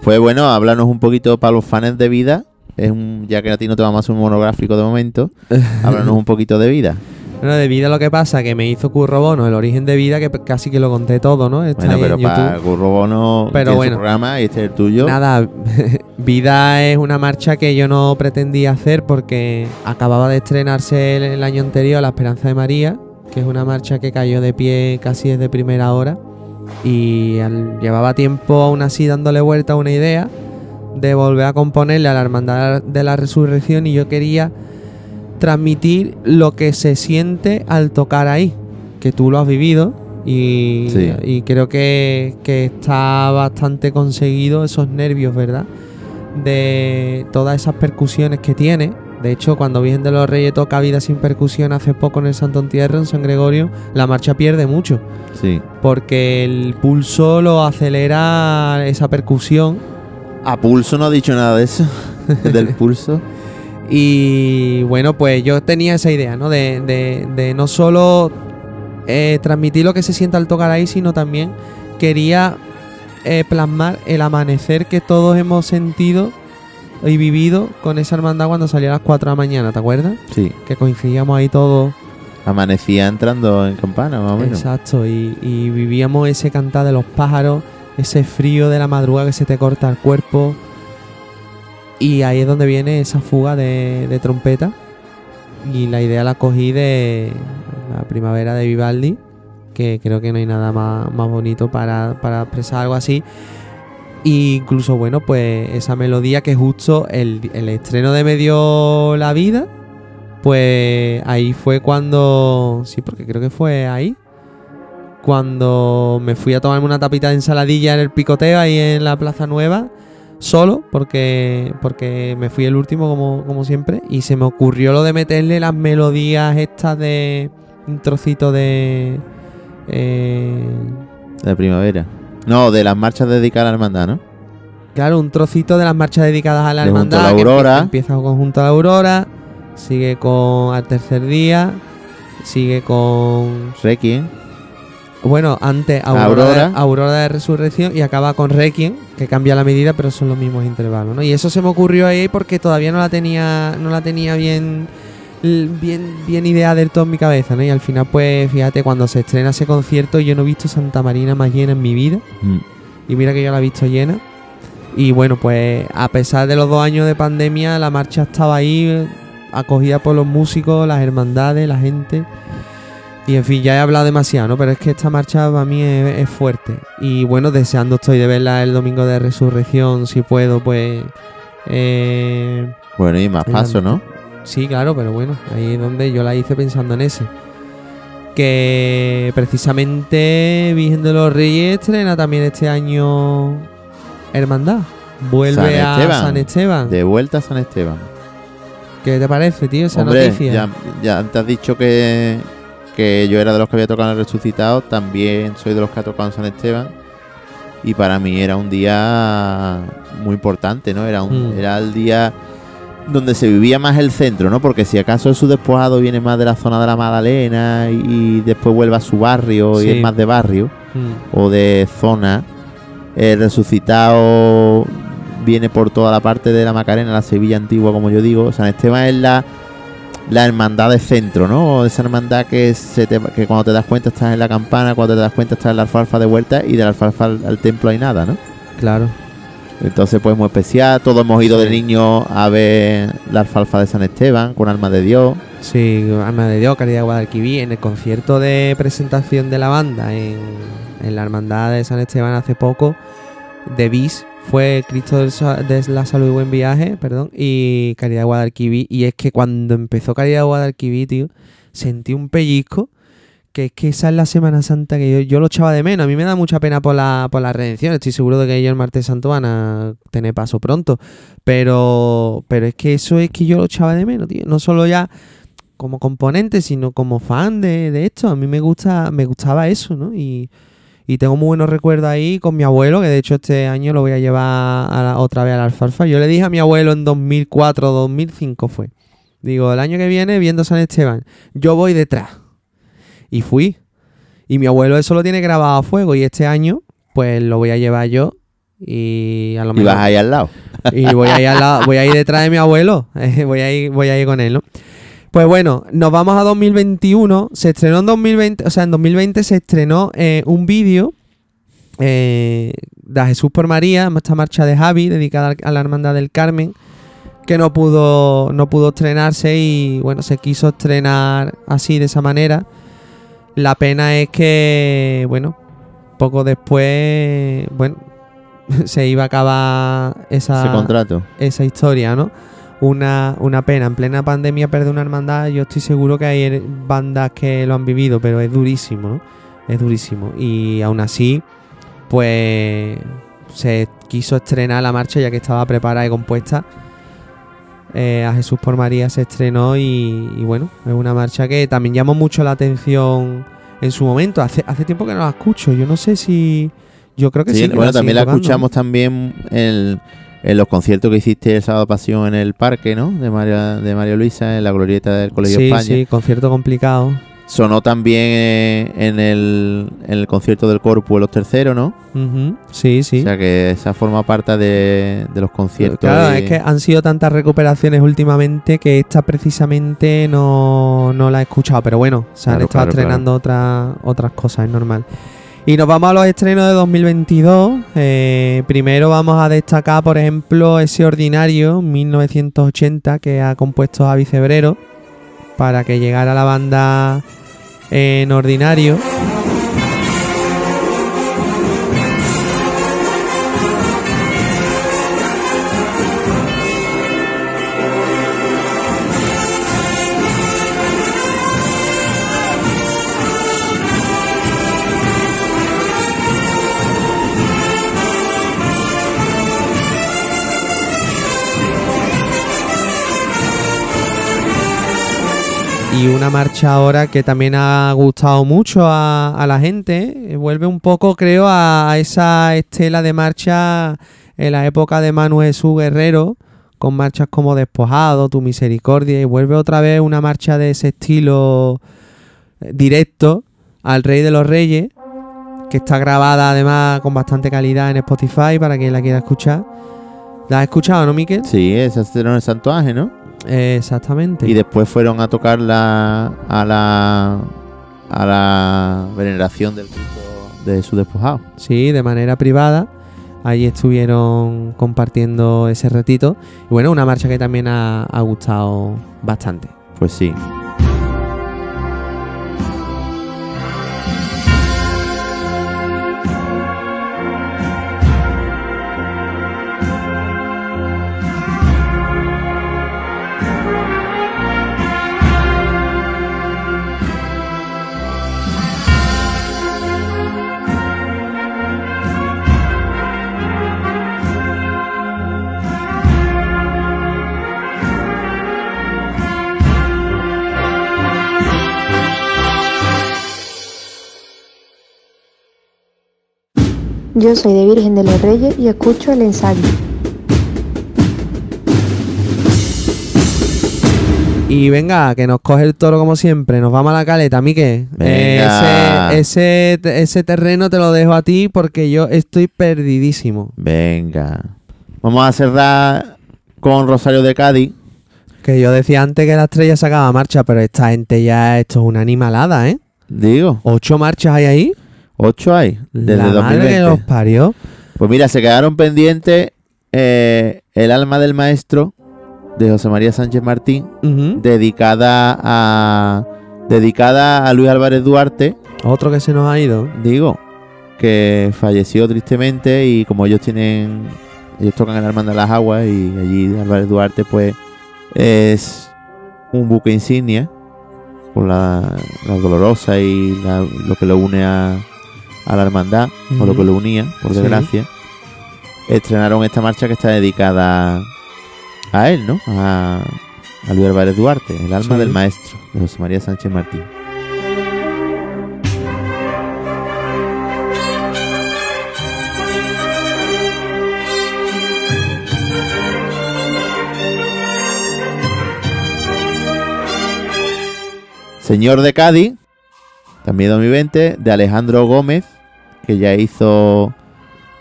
Después, bueno, háblanos un poquito para los fans de vida. Es un, ya que a ti no te vamos a hacer un monográfico de momento, háblanos un poquito de vida. Bueno, de vida lo que pasa que me hizo Curro Bono, el origen de vida, que casi que lo conté todo, ¿no? Está Bueno, pero en para. Curro Bono Pero tiene su bueno. programa y este es el tuyo. Nada, Vida es una marcha que yo no pretendía hacer porque acababa de estrenarse el, el año anterior La Esperanza de María, que es una marcha que cayó de pie casi desde primera hora y al- llevaba tiempo aún así dándole vuelta a una idea de volver a componerle a la Hermandad de la Resurrección y yo quería transmitir lo que se siente al tocar ahí, que tú lo has vivido y, Sí. y creo que, que está bastante conseguido esos nervios, ¿verdad? De todas esas percusiones que tiene. De hecho, cuando Virgen de los Reyes toca Vida sin percusión hace poco en el Santo Entierro, en San Gregorio, la marcha pierde mucho. Sí. Porque el pulso lo acelera esa percusión. A pulso no ha dicho nada de eso. del pulso. Y bueno, pues yo tenía esa idea, ¿no? De, de- de no solo eh, transmitir lo que se siente al tocar ahí, sino también quería eh, plasmar el amanecer que todos hemos sentido y vivido con esa hermandad cuando salía a las 4 de la mañana, ¿te acuerdas? Sí. Que coincidíamos ahí todos. Amanecía entrando en campana, más o menos. Exacto, y, y vivíamos ese cantar de los pájaros, ese frío de la madrugada que se te corta el cuerpo. Y ahí es donde viene esa fuga de, de trompeta. Y la idea la cogí de la primavera de Vivaldi, que creo que no hay nada más, más bonito para, para expresar algo así. Incluso, bueno, pues esa melodía que justo el, el estreno de Medio la Vida, pues ahí fue cuando. Sí, porque creo que fue ahí. Cuando me fui a tomarme una tapita de ensaladilla en el picoteo ahí en la Plaza Nueva. Solo, porque, porque me fui el último como, como siempre. Y se me ocurrió lo de meterle las melodías estas de. Un trocito de. eh, De primavera. No, de las marchas dedicadas a la hermandad, ¿no? Claro, un trocito de las marchas dedicadas a la De Junto a hermandad. la que empie- Aurora. Empieza con Junto a la Aurora, sigue con Al Tercer Día, sigue con. Requiem. Bueno, antes Aurora, Aurora. De, Aurora de Resurrección y acaba con Requiem, que cambia la medida, pero son los mismos intervalos, ¿no? Y eso se me ocurrió ahí porque todavía no la tenía, no la tenía bien, bien, bien idea del todo en mi cabeza, ¿no? Y al final, pues, fíjate, cuando se estrena ese concierto, yo no he visto Santa Marina más llena en mi vida. Mm. Y mira que yo la he visto llena. Y bueno, pues a pesar de los dos años de pandemia, la marcha estaba ahí, acogida por los músicos, las hermandades, la gente. Y en fin, ya he hablado demasiado, ¿no? Pero es que esta marcha para mí es, es fuerte. Y bueno, deseando estoy de verla el domingo de resurrección, si puedo, pues... eh, Bueno, y más paso, ¿no? Sí, claro, pero bueno, ahí es donde yo la hice pensando en ese. Que precisamente Virgen de los Reyes estrena también este año Hermandad. Vuelve San a Esteban. San Esteban. De vuelta a San Esteban. ¿Qué te parece, tío, esa Hombre, noticia? ya, ya te has dicho que, que yo era de los que había tocado en el resucitado. También soy de los que ha tocado en San Esteban. Y para mí era un día muy importante, ¿no? Era, un, Mm. era el día donde se vivía más el centro, ¿no? Porque si acaso su despojado viene más de la zona de la Magdalena y, y después vuelve a su barrio y es más de barrio Mm. o de zona, el resucitado viene por toda la parte de la Macarena, la Sevilla antigua, como yo digo. San Esteban es la la hermandad de centro, ¿no? Esa hermandad que, se te- que cuando te das cuenta estás en la campana, cuando te das cuenta estás en la alfalfa de vuelta y de la alfalfa al, al templo hay nada, ¿no? Claro. Entonces, pues muy especial. Todos hemos ido de niño a ver la alfalfa de San Esteban con Alma de Dios. Sí, Alma de Dios, Caridad Guadalquivir, en el concierto de presentación de la banda en, en la Hermandad de San Esteban hace poco, de Bis fue Cristo de la Salud y Buen Viaje, perdón, y Caridad Guadalquivir. Y es que cuando empezó Caridad Guadalquivir, tío, sentí un pellizco que es que esa es la Semana Santa que yo, yo lo echaba de menos. A mí me da mucha pena por la, por la redención. Estoy seguro de que ellos el martes santo van a tener paso pronto. Pero, pero es que eso es que yo lo echaba de menos, tío. No solo ya como componente, sino como fan de, de esto. A mí me gusta, me gustaba eso, ¿no? Y, y tengo muy buenos recuerdos ahí con mi abuelo, que de hecho este año lo voy a llevar a la- otra vez a la alfalfa. Yo le dije a mi abuelo en 2004 2005 fue. Digo, el año que viene viendo San Esteban, yo voy detrás. Y fui. Y mi abuelo eso lo tiene grabado a fuego. Y este año, pues lo voy a llevar yo. Y a lo Y mejor. vas ahí al lado. Y voy a ir, al lado- voy a ir detrás de mi abuelo. voy, a ir, voy a ir con él, ¿no? Pues bueno, nos vamos a 2021. Se estrenó en 2020, o sea, en 2020 se estrenó eh, un vídeo eh, de Jesús por María, esta marcha de Javi, dedicada a la Hermandad del Carmen, que no pudo, no pudo estrenarse y bueno, se quiso estrenar así, de esa manera. La pena es que, bueno, poco después, bueno, se iba a acabar esa, Ese contrato. esa historia, ¿no? Una, una pena. En plena pandemia perder una hermandad, yo estoy seguro que hay bandas que lo han vivido, pero es durísimo, ¿no? Es durísimo. Y aún así, pues se quiso estrenar la marcha ya que estaba preparada y compuesta. Eh, a Jesús por María se estrenó y, y bueno, es una marcha que también llamó mucho la atención en su momento. Hace, hace tiempo que no la escucho. Yo no sé si. Yo creo que sí. Sí, que bueno, la también la tocando. escuchamos también en, en los conciertos que hiciste el sábado pasión en el parque, ¿no? De María, de María Luisa, en la glorieta del Colegio Sí, España. sí, concierto complicado. Sonó también eh, en, el, en el concierto del Corpus los terceros, ¿no? Sí, sí. O sea que esa forma parte de, de los conciertos. Claro, es que han sido tantas recuperaciones últimamente que esta precisamente no, no la he escuchado. Pero bueno, se han Claro, estado claro, estrenando otras otras cosas, es normal. Y nos vamos a los estrenos de 2022. Eh, primero vamos a destacar, por ejemplo, ese ordinario 1980 que ha compuesto Javi Cebrero para que llegara la banda en ordinario. Y una marcha ahora que también ha gustado mucho a, la gente. eh, Vuelve un poco, creo, a, esa estela de marcha en la época de Manu Jesús Guerrero, con marchas como Despojado, Tu Misericordia, y vuelve otra vez una marcha de ese estilo eh, directo al Rey de los Reyes, que está grabada además con bastante calidad en Spotify para quien la quiera escuchar. ¿La has escuchado, no, Miquel? Sí, estrenó en el Santo Ángel, ¿no? Exactamente. Y después fueron a tocarla a la a la veneración del Cristo de su despojado. Sí, de manera privada. Allí estuvieron compartiendo ese ratito. Y bueno, una marcha que también ha, ha gustado bastante. Pues sí. Yo soy de Virgen de los Reyes y escucho el ensayo. Y venga, que nos coge el toro como siempre. Nos vamos a la caleta, Mique. Venga. ese, ese, ese terreno te lo dejo a ti porque yo estoy perdidísimo. Venga. Vamos a cerrar con Rosario de Cádiz. Que yo decía antes que la estrella sacaba marcha, pero esta gente ya, esto es una animalada, ¿eh? Digo, ¿Ocho marchas hay ahí? Ocho hay desde la madre 2020. que los parió. Pues mira, se quedaron pendientes eh, El alma del maestro de José María Sánchez Martín, dedicada a dedicada a Luis Álvarez Duarte, Otro que se nos ha ido. digo, que falleció tristemente y como ellos tienen ellos tocan la Hermandad de las Aguas y allí Álvarez Duarte pues es un buque insignia con la, la dolorosa y la- lo que lo une a, a la hermandad o lo que lo unía por Sí. desgracia estrenaron esta marcha que está dedicada a él no a, a Luis Álvarez Duarte el alma Sí. del maestro de José María Sánchez Martín Señor de Cádiz, también 2020, de Alejandro Gómez, que ya hizo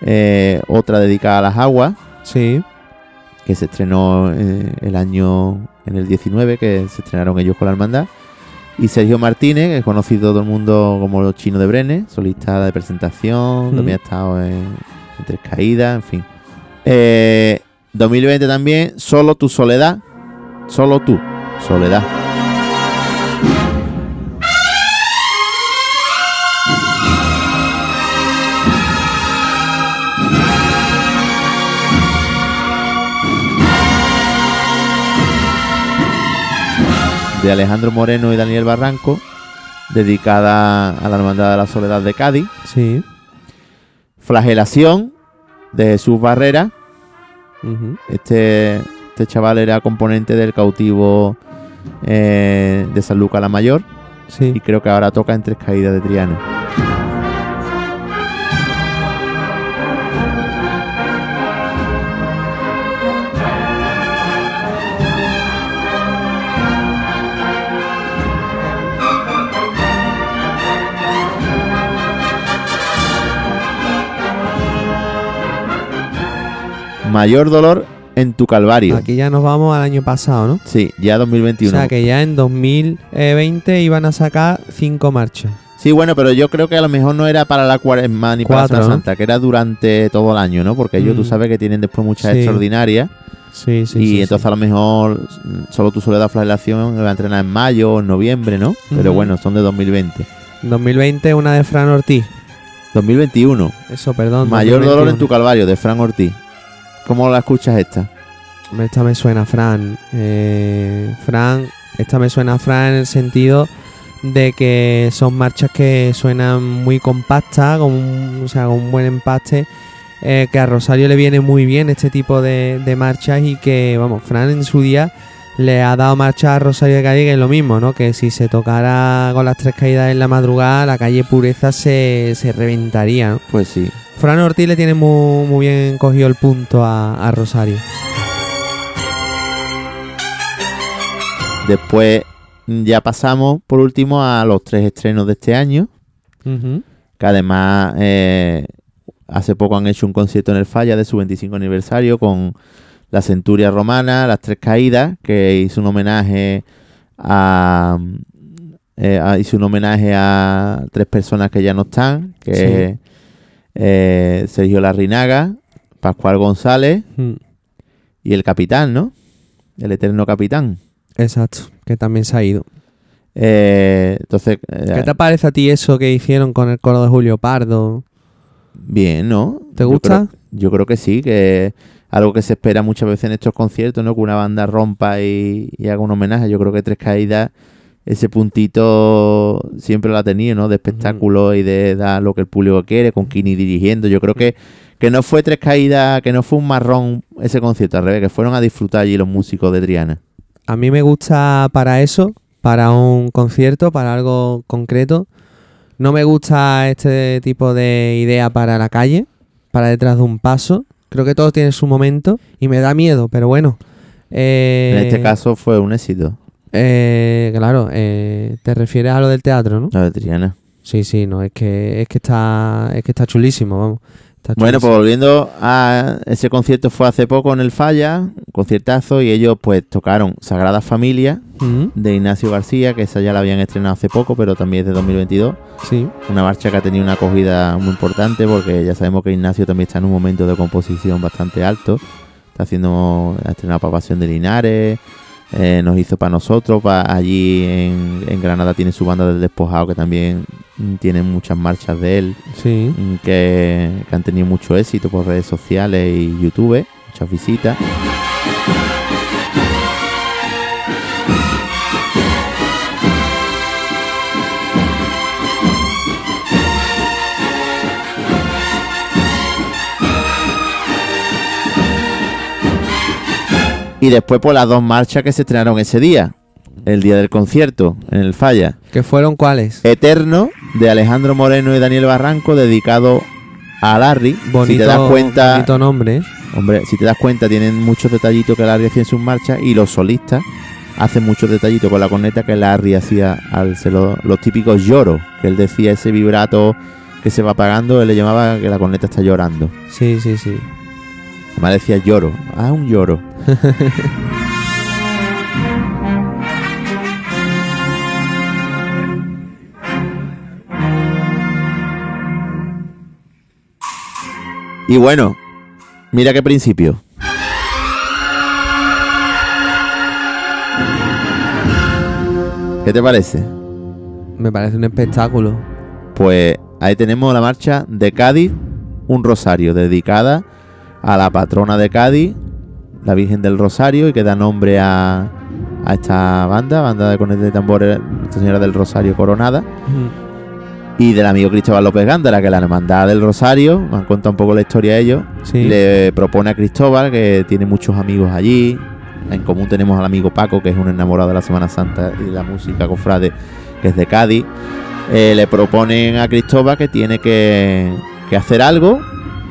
eh, otra dedicada a las aguas, Sí. que se estrenó eh, el año en el 19, que se estrenaron ellos con la hermandad. Y Sergio Martínez, que es conocido todo el mundo como los chino de Brenes, solista de presentación, Mm. también ha estado en, en Tres Caídas, en fin. Eh, 2020 también, Solo tu soledad, solo tú, soledad. De Alejandro Moreno y Daniel Barranco, dedicada a la Hermandad de la Soledad de Cádiz. Sí. Flagelación de Jesús Barrera. Este, este chaval era componente del cautivo eh, de San Luca la Mayor Sí. y creo que ahora toca en Tres Caídas de Triana. Mayor dolor en tu calvario. Aquí ya nos vamos al año pasado, ¿no? Sí, ya O 2021. sea que ya en 2020 iban a sacar cinco marchas. Sí, bueno, pero yo creo que a lo mejor no era para la cuaresma ni para la. Santa, que era durante todo el año, ¿no? Porque ellos tú Mm. sabes que tienen después muchas Sí. extraordinarias Sí, sí. y sí, entonces sí. a lo mejor solo tu soledad flagelación va a entrenar en mayo o en noviembre, ¿no? Pero bueno, son de 2020. 2020 una de Fran Ortiz. 2021, Eso, perdón. Mayor dolor en 2021. tu calvario, de Fran Ortiz. ¿Cómo la escuchas esta? Esta me suena a Fran. Eh, Fran, esta me suena a Fran en el sentido de que son marchas que suenan muy compactas, con un, o sea, con un buen empaste, eh, que a Rosario le viene muy bien este tipo de, de marchas y que, vamos, Fran en su día le ha dado marcha a Rosario de Cádiz, que es lo mismo, ¿no? Que si se tocara con las tres caídas en la madrugada, la calle Pureza se, se reventaría, ¿no? Pues sí. Fran Ortiz le tiene muy, muy bien cogido el punto a, a Rosario. Después ya pasamos por último a los tres estrenos de este año. Que además eh, hace poco han hecho un concierto en el Falla de su 25 aniversario con la Centuria Romana, las Tres Caídas, que hizo un homenaje a, eh, a- hizo un homenaje a tres personas que ya no están, que Sí. Eh, Sergio Larrinaga, Pascual González Mm. y el capitán, ¿no? El eterno capitán. Exacto, que también se ha ido. Eh, entonces, eh, ¿Qué te parece a ti eso que hicieron con el coro de Julio Pardo? Bien, ¿no? ¿Te Yo gusta? creo- Yo creo, que sí, que algo que se espera muchas veces en estos conciertos, ¿no? Que una banda rompa y, y haga un homenaje. Yo creo que Tres Caídas, ese puntito siempre lo ha tenido, ¿no? De espectáculo y de dar lo que el público quiere, con Kini dirigiendo. Yo creo que, que no fue Tres Caídas, que no fue un marrón ese concierto, al revés, que fueron a disfrutar allí los músicos de Triana. A mí me gusta para eso, para un concierto, para algo concreto. No me gusta este tipo de idea para la calle, para detrás de un paso. Creo que todo tiene su momento y me da miedo, pero bueno. Eh, En este caso fue un éxito, eh, claro, eh, te refieres a lo del teatro, ¿no? la de Triana. Sí, sí, no, es que, es que está, es que está chulísimo, vamos. Está Bueno, pues volviendo a ese concierto fue hace poco en el Falla, un conciertazo, y ellos pues tocaron Sagrada Familia de Ignacio García, que esa ya la habían estrenado hace poco, pero también es de 2022. sí. Una marcha que ha tenido una acogida muy importante porque ya sabemos que Ignacio también está en un momento de composición bastante alto. Está haciendo, ha estrenado para Pasión de Linares, eh, nos hizo para nosotros, allí en, en Granada tiene su banda del despojado que también tiene muchas marchas de él Sí. mm, que, que han tenido mucho éxito por redes sociales y YouTube, muchas visitas. Y después por las dos marchas que se estrenaron ese día, el día del concierto en el Falla. ¿Qué fueron cuáles? Eterno de Alejandro Moreno y Daniel Barranco dedicado a Larry. Bonito, si te das cuenta, bonito nombre. hombre, si te das cuenta tienen muchos detallitos que Larry hacía en sus marchas y los solistas hacen muchos detallitos con la corneta que Larry hacía al lo- los típicos lloros, que él decía ese vibrato que se va apagando, él le llamaba que la corneta está llorando. Sí, sí, sí. Además decía lloro, ah, un lloro. y bueno, mira qué principio. ¿Qué te parece? Me parece un espectáculo. Pues ahí tenemos la marcha de Cádiz, un rosario dedicada a la patrona de Cádiz, la Virgen del Rosario, y que da nombre a, a esta banda, banda de cornetas de tambores, Nuestra Señora del Rosario Coronada, Mm, y del amigo Cristóbal López Gándara, que la Hermandad del Rosario, me han contado un poco la historia de ellos, Sí. le propone a Cristóbal, que tiene muchos amigos allí, en común tenemos al amigo Paco, que es un enamorado de la Semana Santa y de la música cofrade, que es de Cádiz, eh, le proponen a Cristóbal que tiene que, que hacer algo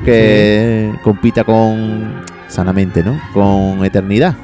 que compita con sanamente, ¿no? Con eternidad.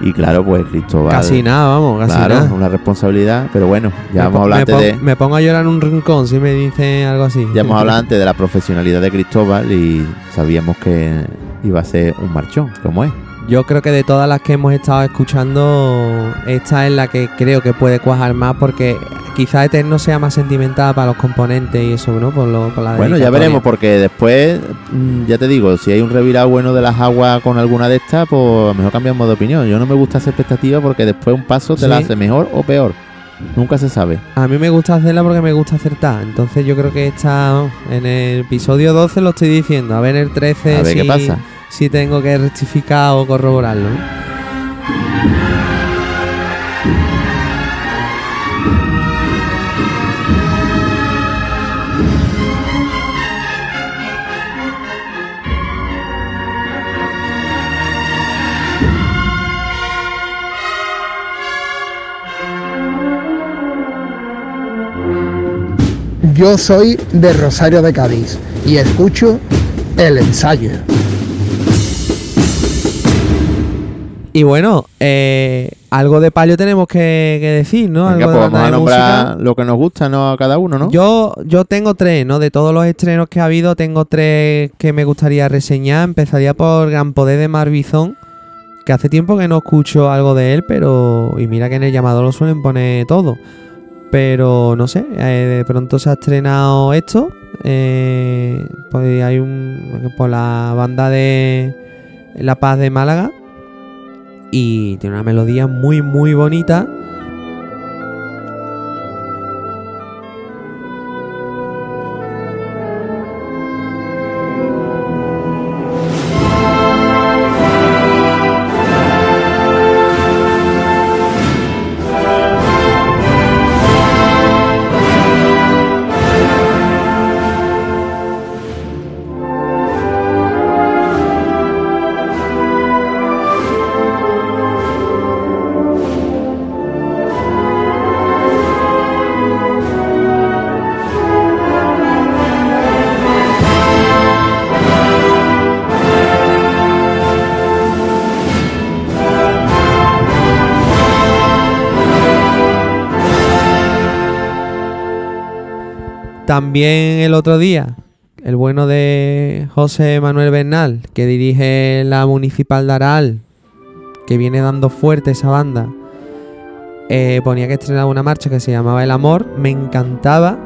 Y claro, pues Cristóbal. Casi nada, vamos, casi claro, nada. una responsabilidad, pero bueno, ya me, hemos hablado antes de. me pongo a llorar en un rincón si me dicen algo así. Ya hemos hablado antes de la profesionalidad de Cristóbal y sabíamos que iba a ser un marchón, como es. Yo creo que de todas las que hemos estado escuchando, esta es la que creo que puede cuajar más porque quizá Eterno sea más sentimental para los componentes y eso, ¿no? Por, lo, por la Bueno, ya veremos, porque después, mm, ya te digo, si hay un revirado bueno de las aguas con alguna de estas, pues a lo mejor cambiamos de opinión. Yo no me gusta hacer expectativa porque después un paso te la Sí. hace mejor o peor. Nunca se sabe. A mí me gusta hacerla porque me gusta acertar. Entonces yo creo que esta, en el episodio 12 lo estoy diciendo. A ver en el 13 A ver si, qué pasa. Si tengo que rectificar o corroborarlo. Yo soy de Rosario de Cádiz y escucho el ensayo. Y bueno, eh, algo de palio tenemos que, que decir, ¿no? Venga, Algo pues de vamos a nombrar música. lo que nos gusta ¿no? a cada uno, ¿no? Yo, yo tengo tres, ¿no? De todos los estrenos que ha habido, tengo tres que me gustaría reseñar. Empezaría por Gran Poder de Marbizón, que hace tiempo que no escucho algo de él, pero. Y mira que en el llamado lo suelen poner todo. Pero no sé, eh, de pronto se ha estrenado esto. eh, pues hay un. por la banda de La Paz de Málaga. Y tiene una melodía muy, muy bonita. También el otro día el bueno de José Manuel Bernal, que dirige la Municipal de Aral, que viene dando fuerte esa banda, eh, ponía que estrenaba una marcha que se llamaba El Amor, me encantaba.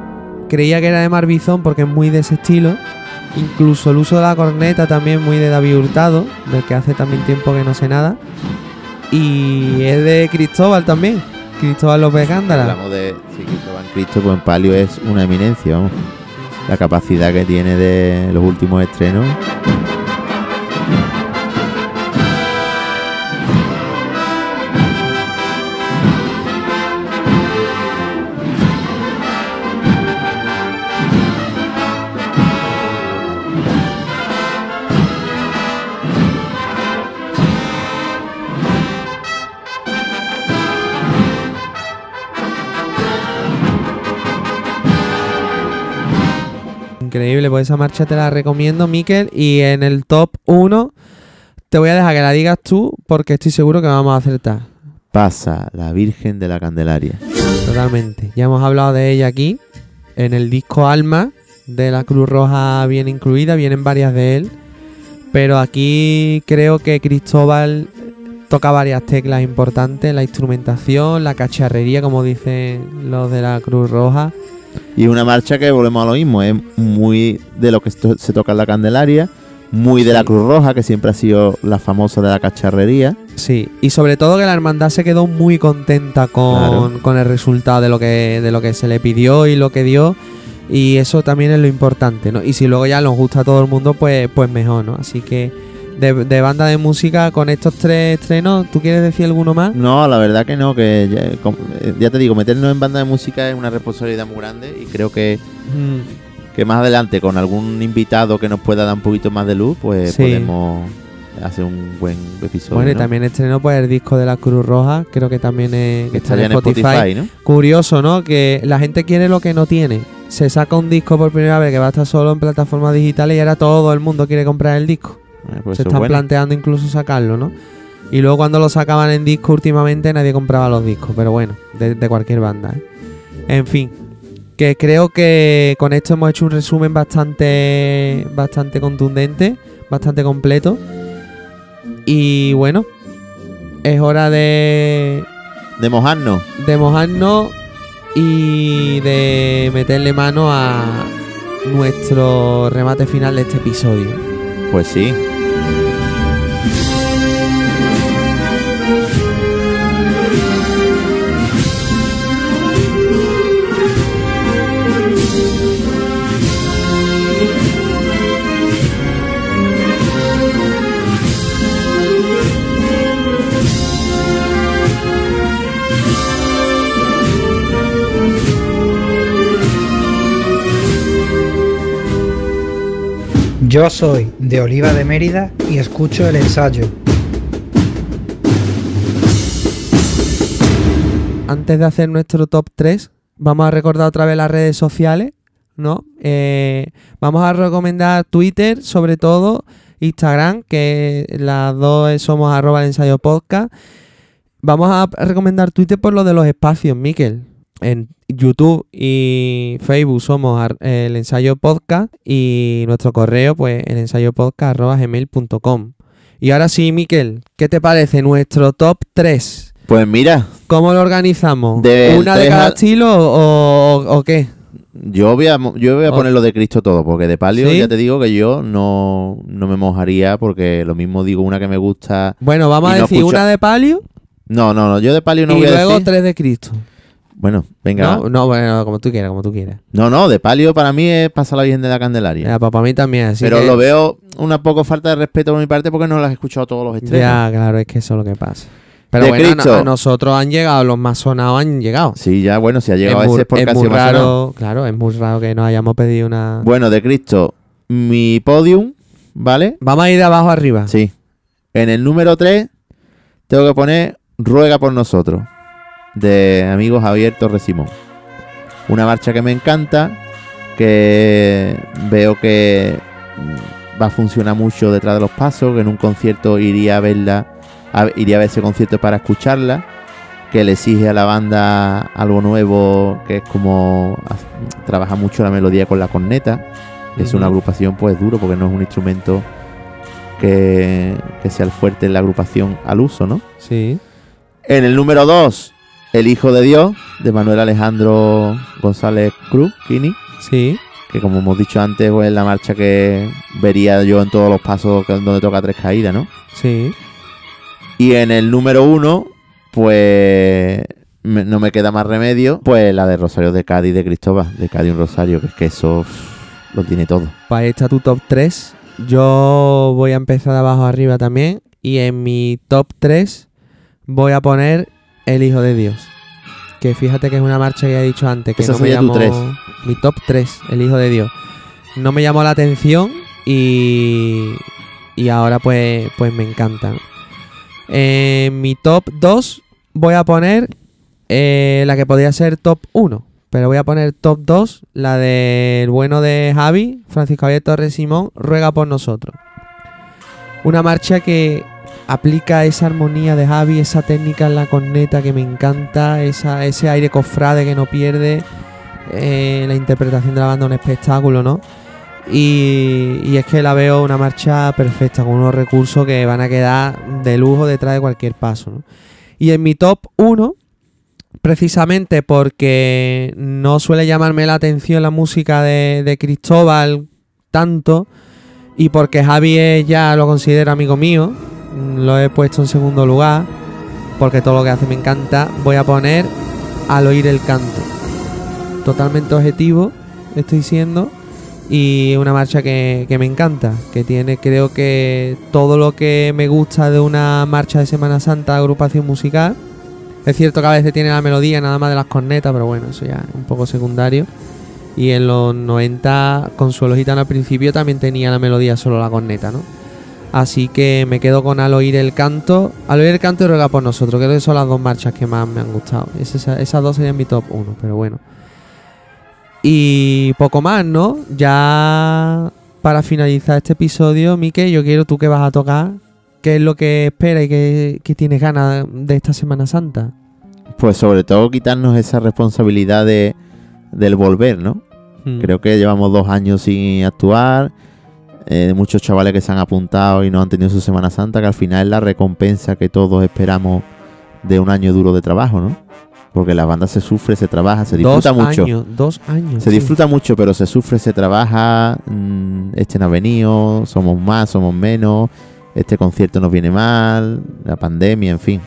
Creía que era de Marbizón porque es muy de ese estilo. Incluso el uso de la corneta también muy de David Hurtado, del que hace también tiempo que no sé nada. Y es de Cristóbal también, Cristóbal López Gándara. Hablamos de Cristo, pues Palio es una eminencia, vamos. La capacidad que tiene de los últimos estrenos. Pues esa marcha te la recomiendo, Miquel. Y en el top 1 te voy a dejar que la digas tú porque estoy seguro que vamos a acertar. Pasa la Virgen de la Candelaria. Totalmente. Ya hemos hablado de ella aquí. En el disco Alma de la Cruz Roja viene incluida, vienen varias de él. Pero aquí creo que Cristóbal toca varias teclas importantes, la instrumentación, la cacharrería, como dicen los de la Cruz Roja. Y una marcha que volvemos a lo mismo, es muy de lo que se toca en la Candelaria, muy de la Cruz Roja, que siempre ha sido la famosa de la cacharrería. Sí, y sobre todo que la hermandad se quedó muy contenta con, Claro. con el resultado de lo que de lo que se le pidió y lo que dio y eso también es lo importante, ¿no? Y si luego ya nos gusta a todo el mundo, pues pues mejor, ¿no? Así que de, de banda de música con estos tres estrenos, ¿tú quieres decir alguno más? No, la verdad que no, que ya, eh, ya te digo, meternos en banda de música es una responsabilidad muy grande y creo que, Mm, que más adelante con algún invitado que nos pueda dar un poquito más de luz, pues Sí. podemos hacer un buen episodio. bueno, y ¿no? también estrenó pues el disco de la Cruz Roja, creo que también es, que está en en Spotify. Spotify, ¿no? Curioso, ¿no? Que la gente quiere lo que no tiene. Se saca un disco por primera vez que va a estar solo en plataformas digitales y ahora todo el mundo quiere comprar el disco. Eh, pues Se están planteando incluso sacarlo, ¿no? Y luego cuando lo sacaban en disco últimamente nadie compraba los discos, pero bueno, de, de cualquier banda. ¿eh? En fin, que creo que con esto hemos hecho un resumen bastante, bastante contundente, bastante completo. Y bueno, es hora de, De mojarnos. de mojarnos y de meterle mano a nuestro remate final de este episodio. Pues sí. Yo soy de Oliva de Mérida y escucho el ensayo. antes de hacer nuestro top 3, vamos a recordar otra vez las redes sociales, ¿no? Eh, vamos a recomendar Twitter, sobre todo, Instagram, que las dos somos arroba el ensayo podcast. Vamos a recomendar Twitter por lo de los espacios, Miquel. En YouTube y Facebook somos ar- el ensayo podcast y nuestro correo, pues, el ensayo podcast gmail.com. Y ahora sí, Miquel, ¿qué te parece nuestro top 3? Pues mira, ¿Cómo lo organizamos? ¿Una de cada al- estilo o, o- o qué? yo voy a, yo voy a poner lo de Cristo todo, porque de palio ¿Sí? ya te digo que yo no, no me mojaría, porque lo mismo digo una que me gusta. Bueno, vamos y a no decir una de palio No, no, no, yo de palio no y voy a luego decir. tres de Cristo. Bueno, venga. No, no, bueno, como tú quieras, como tú quieras. No, no, de palio para mí es pasar la Virgen de la Candelaria. Ya, para mí también, así Pero que- lo veo una poco falta de respeto por mi parte porque no las he escuchado todos los estrenos. Ya, claro, es que eso es lo que pasa. Pero De bueno, a- Cristo. a nosotros han llegado, los más sonados han llegado. Sí, ya, bueno, si ha llegado es ese muy, es porque es ha muy sonado. raro, claro, es muy raro que nos hayamos pedido una... Bueno, de Cristo, mi podium, ¿vale? Vamos a ir de abajo arriba. Sí. En el número 3 tengo que poner Ruega por nosotros, de amigo Javier Torres Simón. Una marcha que me encanta, que veo que mm, va a funcionar mucho detrás de los pasos, que en un concierto iría a verla, a- iría a ver ese concierto para escucharla, que le exige a la banda algo nuevo, que es como trabaja mucho la melodía con la corneta. Es una agrupación pues duro porque no es un instrumento que, que sea el fuerte en la agrupación al uso, ¿no? Sí. En el número 2, El Hijo de Dios, de Manuel Alejandro González Cruz, Kini. Sí. Que como hemos dicho antes, pues es la marcha que vería yo en todos los pasos donde toca tres caídas, ¿no? Sí. Y en el número 1, pues me- no me queda más remedio, pues la de Rosario de Cádiz de Cristóbal, de Cádiz un Rosario, que es que eso lo tiene todo. Pues ahí está tu top 3. Yo voy a empezar de abajo arriba también. Y en mi top 3 voy a poner El Hijo de Dios. Que fíjate que es una marcha que he dicho antes. Que Esa no me llamó. tres. Mi top 3, El Hijo de Dios. No me llamó la atención y. Y ahora pues, pues me encanta. En mi top 2 voy a poner eh, la que podría ser top 1. Pero voy a poner top 2, la del bueno de Javi, Francisco Javier Torres Simón, Ruega por nosotros. Una marcha que aplica esa armonía de Javi, esa técnica en la corneta que me encanta, ese aire cofrade que no pierde, eh, la interpretación de la banda un espectáculo, ¿no? Y, es que la veo una marcha perfecta, con unos recursos que van a quedar de lujo detrás de cualquier paso. Y en mi top 1, precisamente porque no suele llamarme la atención la música de, de Cristóbal tanto y porque Javi es- ya lo considero amigo mío, lo he puesto en segundo lugar porque todo lo que hace me encanta, voy a poner al oír el canto. Totalmente objetivo, estoy siendo, y una marcha que, que me encanta, que tiene creo que todo lo que me gusta de una marcha de Semana Santa, agrupación musical. Es cierto que a veces tiene la melodía nada más de las cornetas, pero bueno, eso ya es un poco secundario. Y en los 90, Consuelo Gitano al principio también tenía la melodía solo la corneta, ¿no? Así que me quedo con Al oír el canto. Al oír el canto y ruega por nosotros. Creo que son las dos marchas que más me han gustado. Esas, esas dos serían mi top 1, pero bueno. Y poco más, ¿no? Ya para finalizar este episodio, Mike, yo quiero tú que vas a tocar. ¿Qué es lo que esperas y qué, qué tienes ganas de esta Semana Santa? Pues sobre todo quitarnos esa responsabilidad de, del volver, ¿no? Mm. Creo que llevamos dos años sin actuar. Eh, muchos chavales que se han apuntado y no han tenido su Semana Santa, que al final es la recompensa que todos esperamos de un año duro de trabajo, ¿no? Porque la banda se sufre, se trabaja, se disfruta dos mucho. Años, dos años. Se sí. disfruta mucho, pero se sufre, se trabaja. mm, este no ha venido, somos más, somos menos. Este concierto nos viene mal, la pandemia, en fin.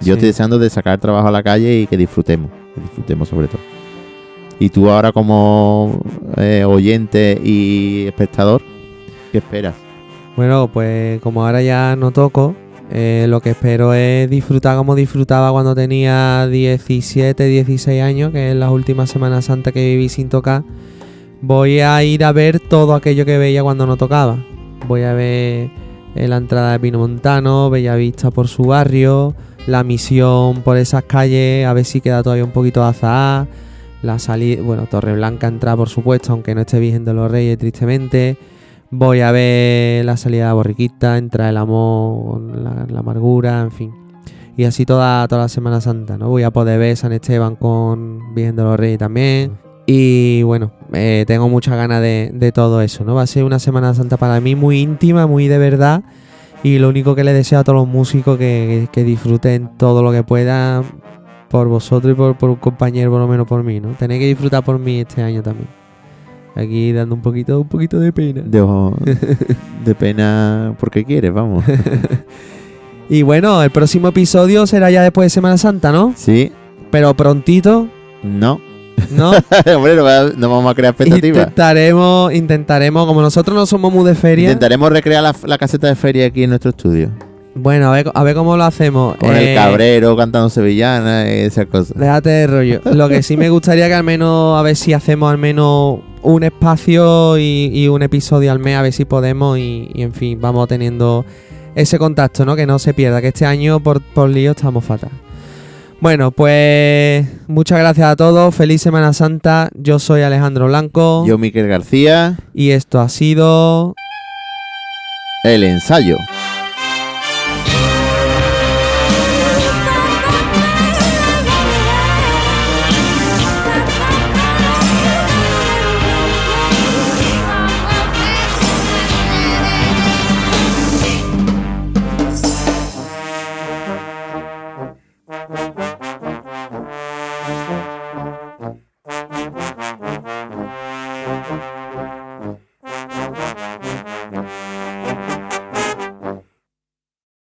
Yo Sí. estoy deseando de sacar trabajo a la calle y que disfrutemos, que disfrutemos sobre todo. Y tú ahora como eh, oyente y espectador, ¿qué esperas? Bueno, pues como ahora ya no toco, eh, lo que espero es disfrutar como disfrutaba cuando tenía 17, 16 años, que es las últimas Semanas Santas que viví sin tocar. Voy a ir a ver todo aquello que veía cuando no tocaba. Voy a ver eh, la entrada de Pino Montano, Bellavista por su barrio, la misión por esas calles, a ver si queda todavía un poquito de azahar, la salida, bueno, Torreblanca entra por supuesto, aunque no esté Virgen de los Reyes, tristemente. Voy a ver la salida de Borriquita, entra el amor, la, la amargura, en fin. Y así toda, toda la Semana Santa, ¿no? Voy a poder ver San Esteban con Virgen de los Reyes también. Y bueno, eh, tengo muchas ganas de, de todo eso, ¿no? Va a ser una Semana Santa para mí muy íntima, muy de verdad. Y lo único que le deseo a todos los músicos que, que disfruten todo lo que puedan por vosotros y por, por un compañero, por lo menos por mí, ¿no? Tenéis que disfrutar por mí este año también. Aquí dando un poquito, un poquito de pena. De, pena porque quieres, vamos. Y bueno, el próximo episodio será ya después de Semana Santa, ¿no? Sí, Pero prontito, no. ¿no? Hombre, no, va- no vamos a crear expectativas. intentaremos, intentaremos, como nosotros no somos muy de feria, Intentaremos recrear la, la caseta de feria aquí en nuestro estudio. Bueno, a ver, a ver cómo lo hacemos. Con Eh, el cabrero cantando sevillana y esas cosas. Déjate de rollo. Lo que sí me gustaría que al menos, a ver si hacemos al menos un espacio y, y un episodio al mes, a ver si podemos y, y, en fin, vamos teniendo ese contacto, ¿no? Que no se pierda, que este año por, por lío estamos fatal. Bueno, pues muchas gracias a todos, feliz Semana Santa, yo soy Alejandro Blanco Yo, Miquel García, y esto ha sido... el ensayo.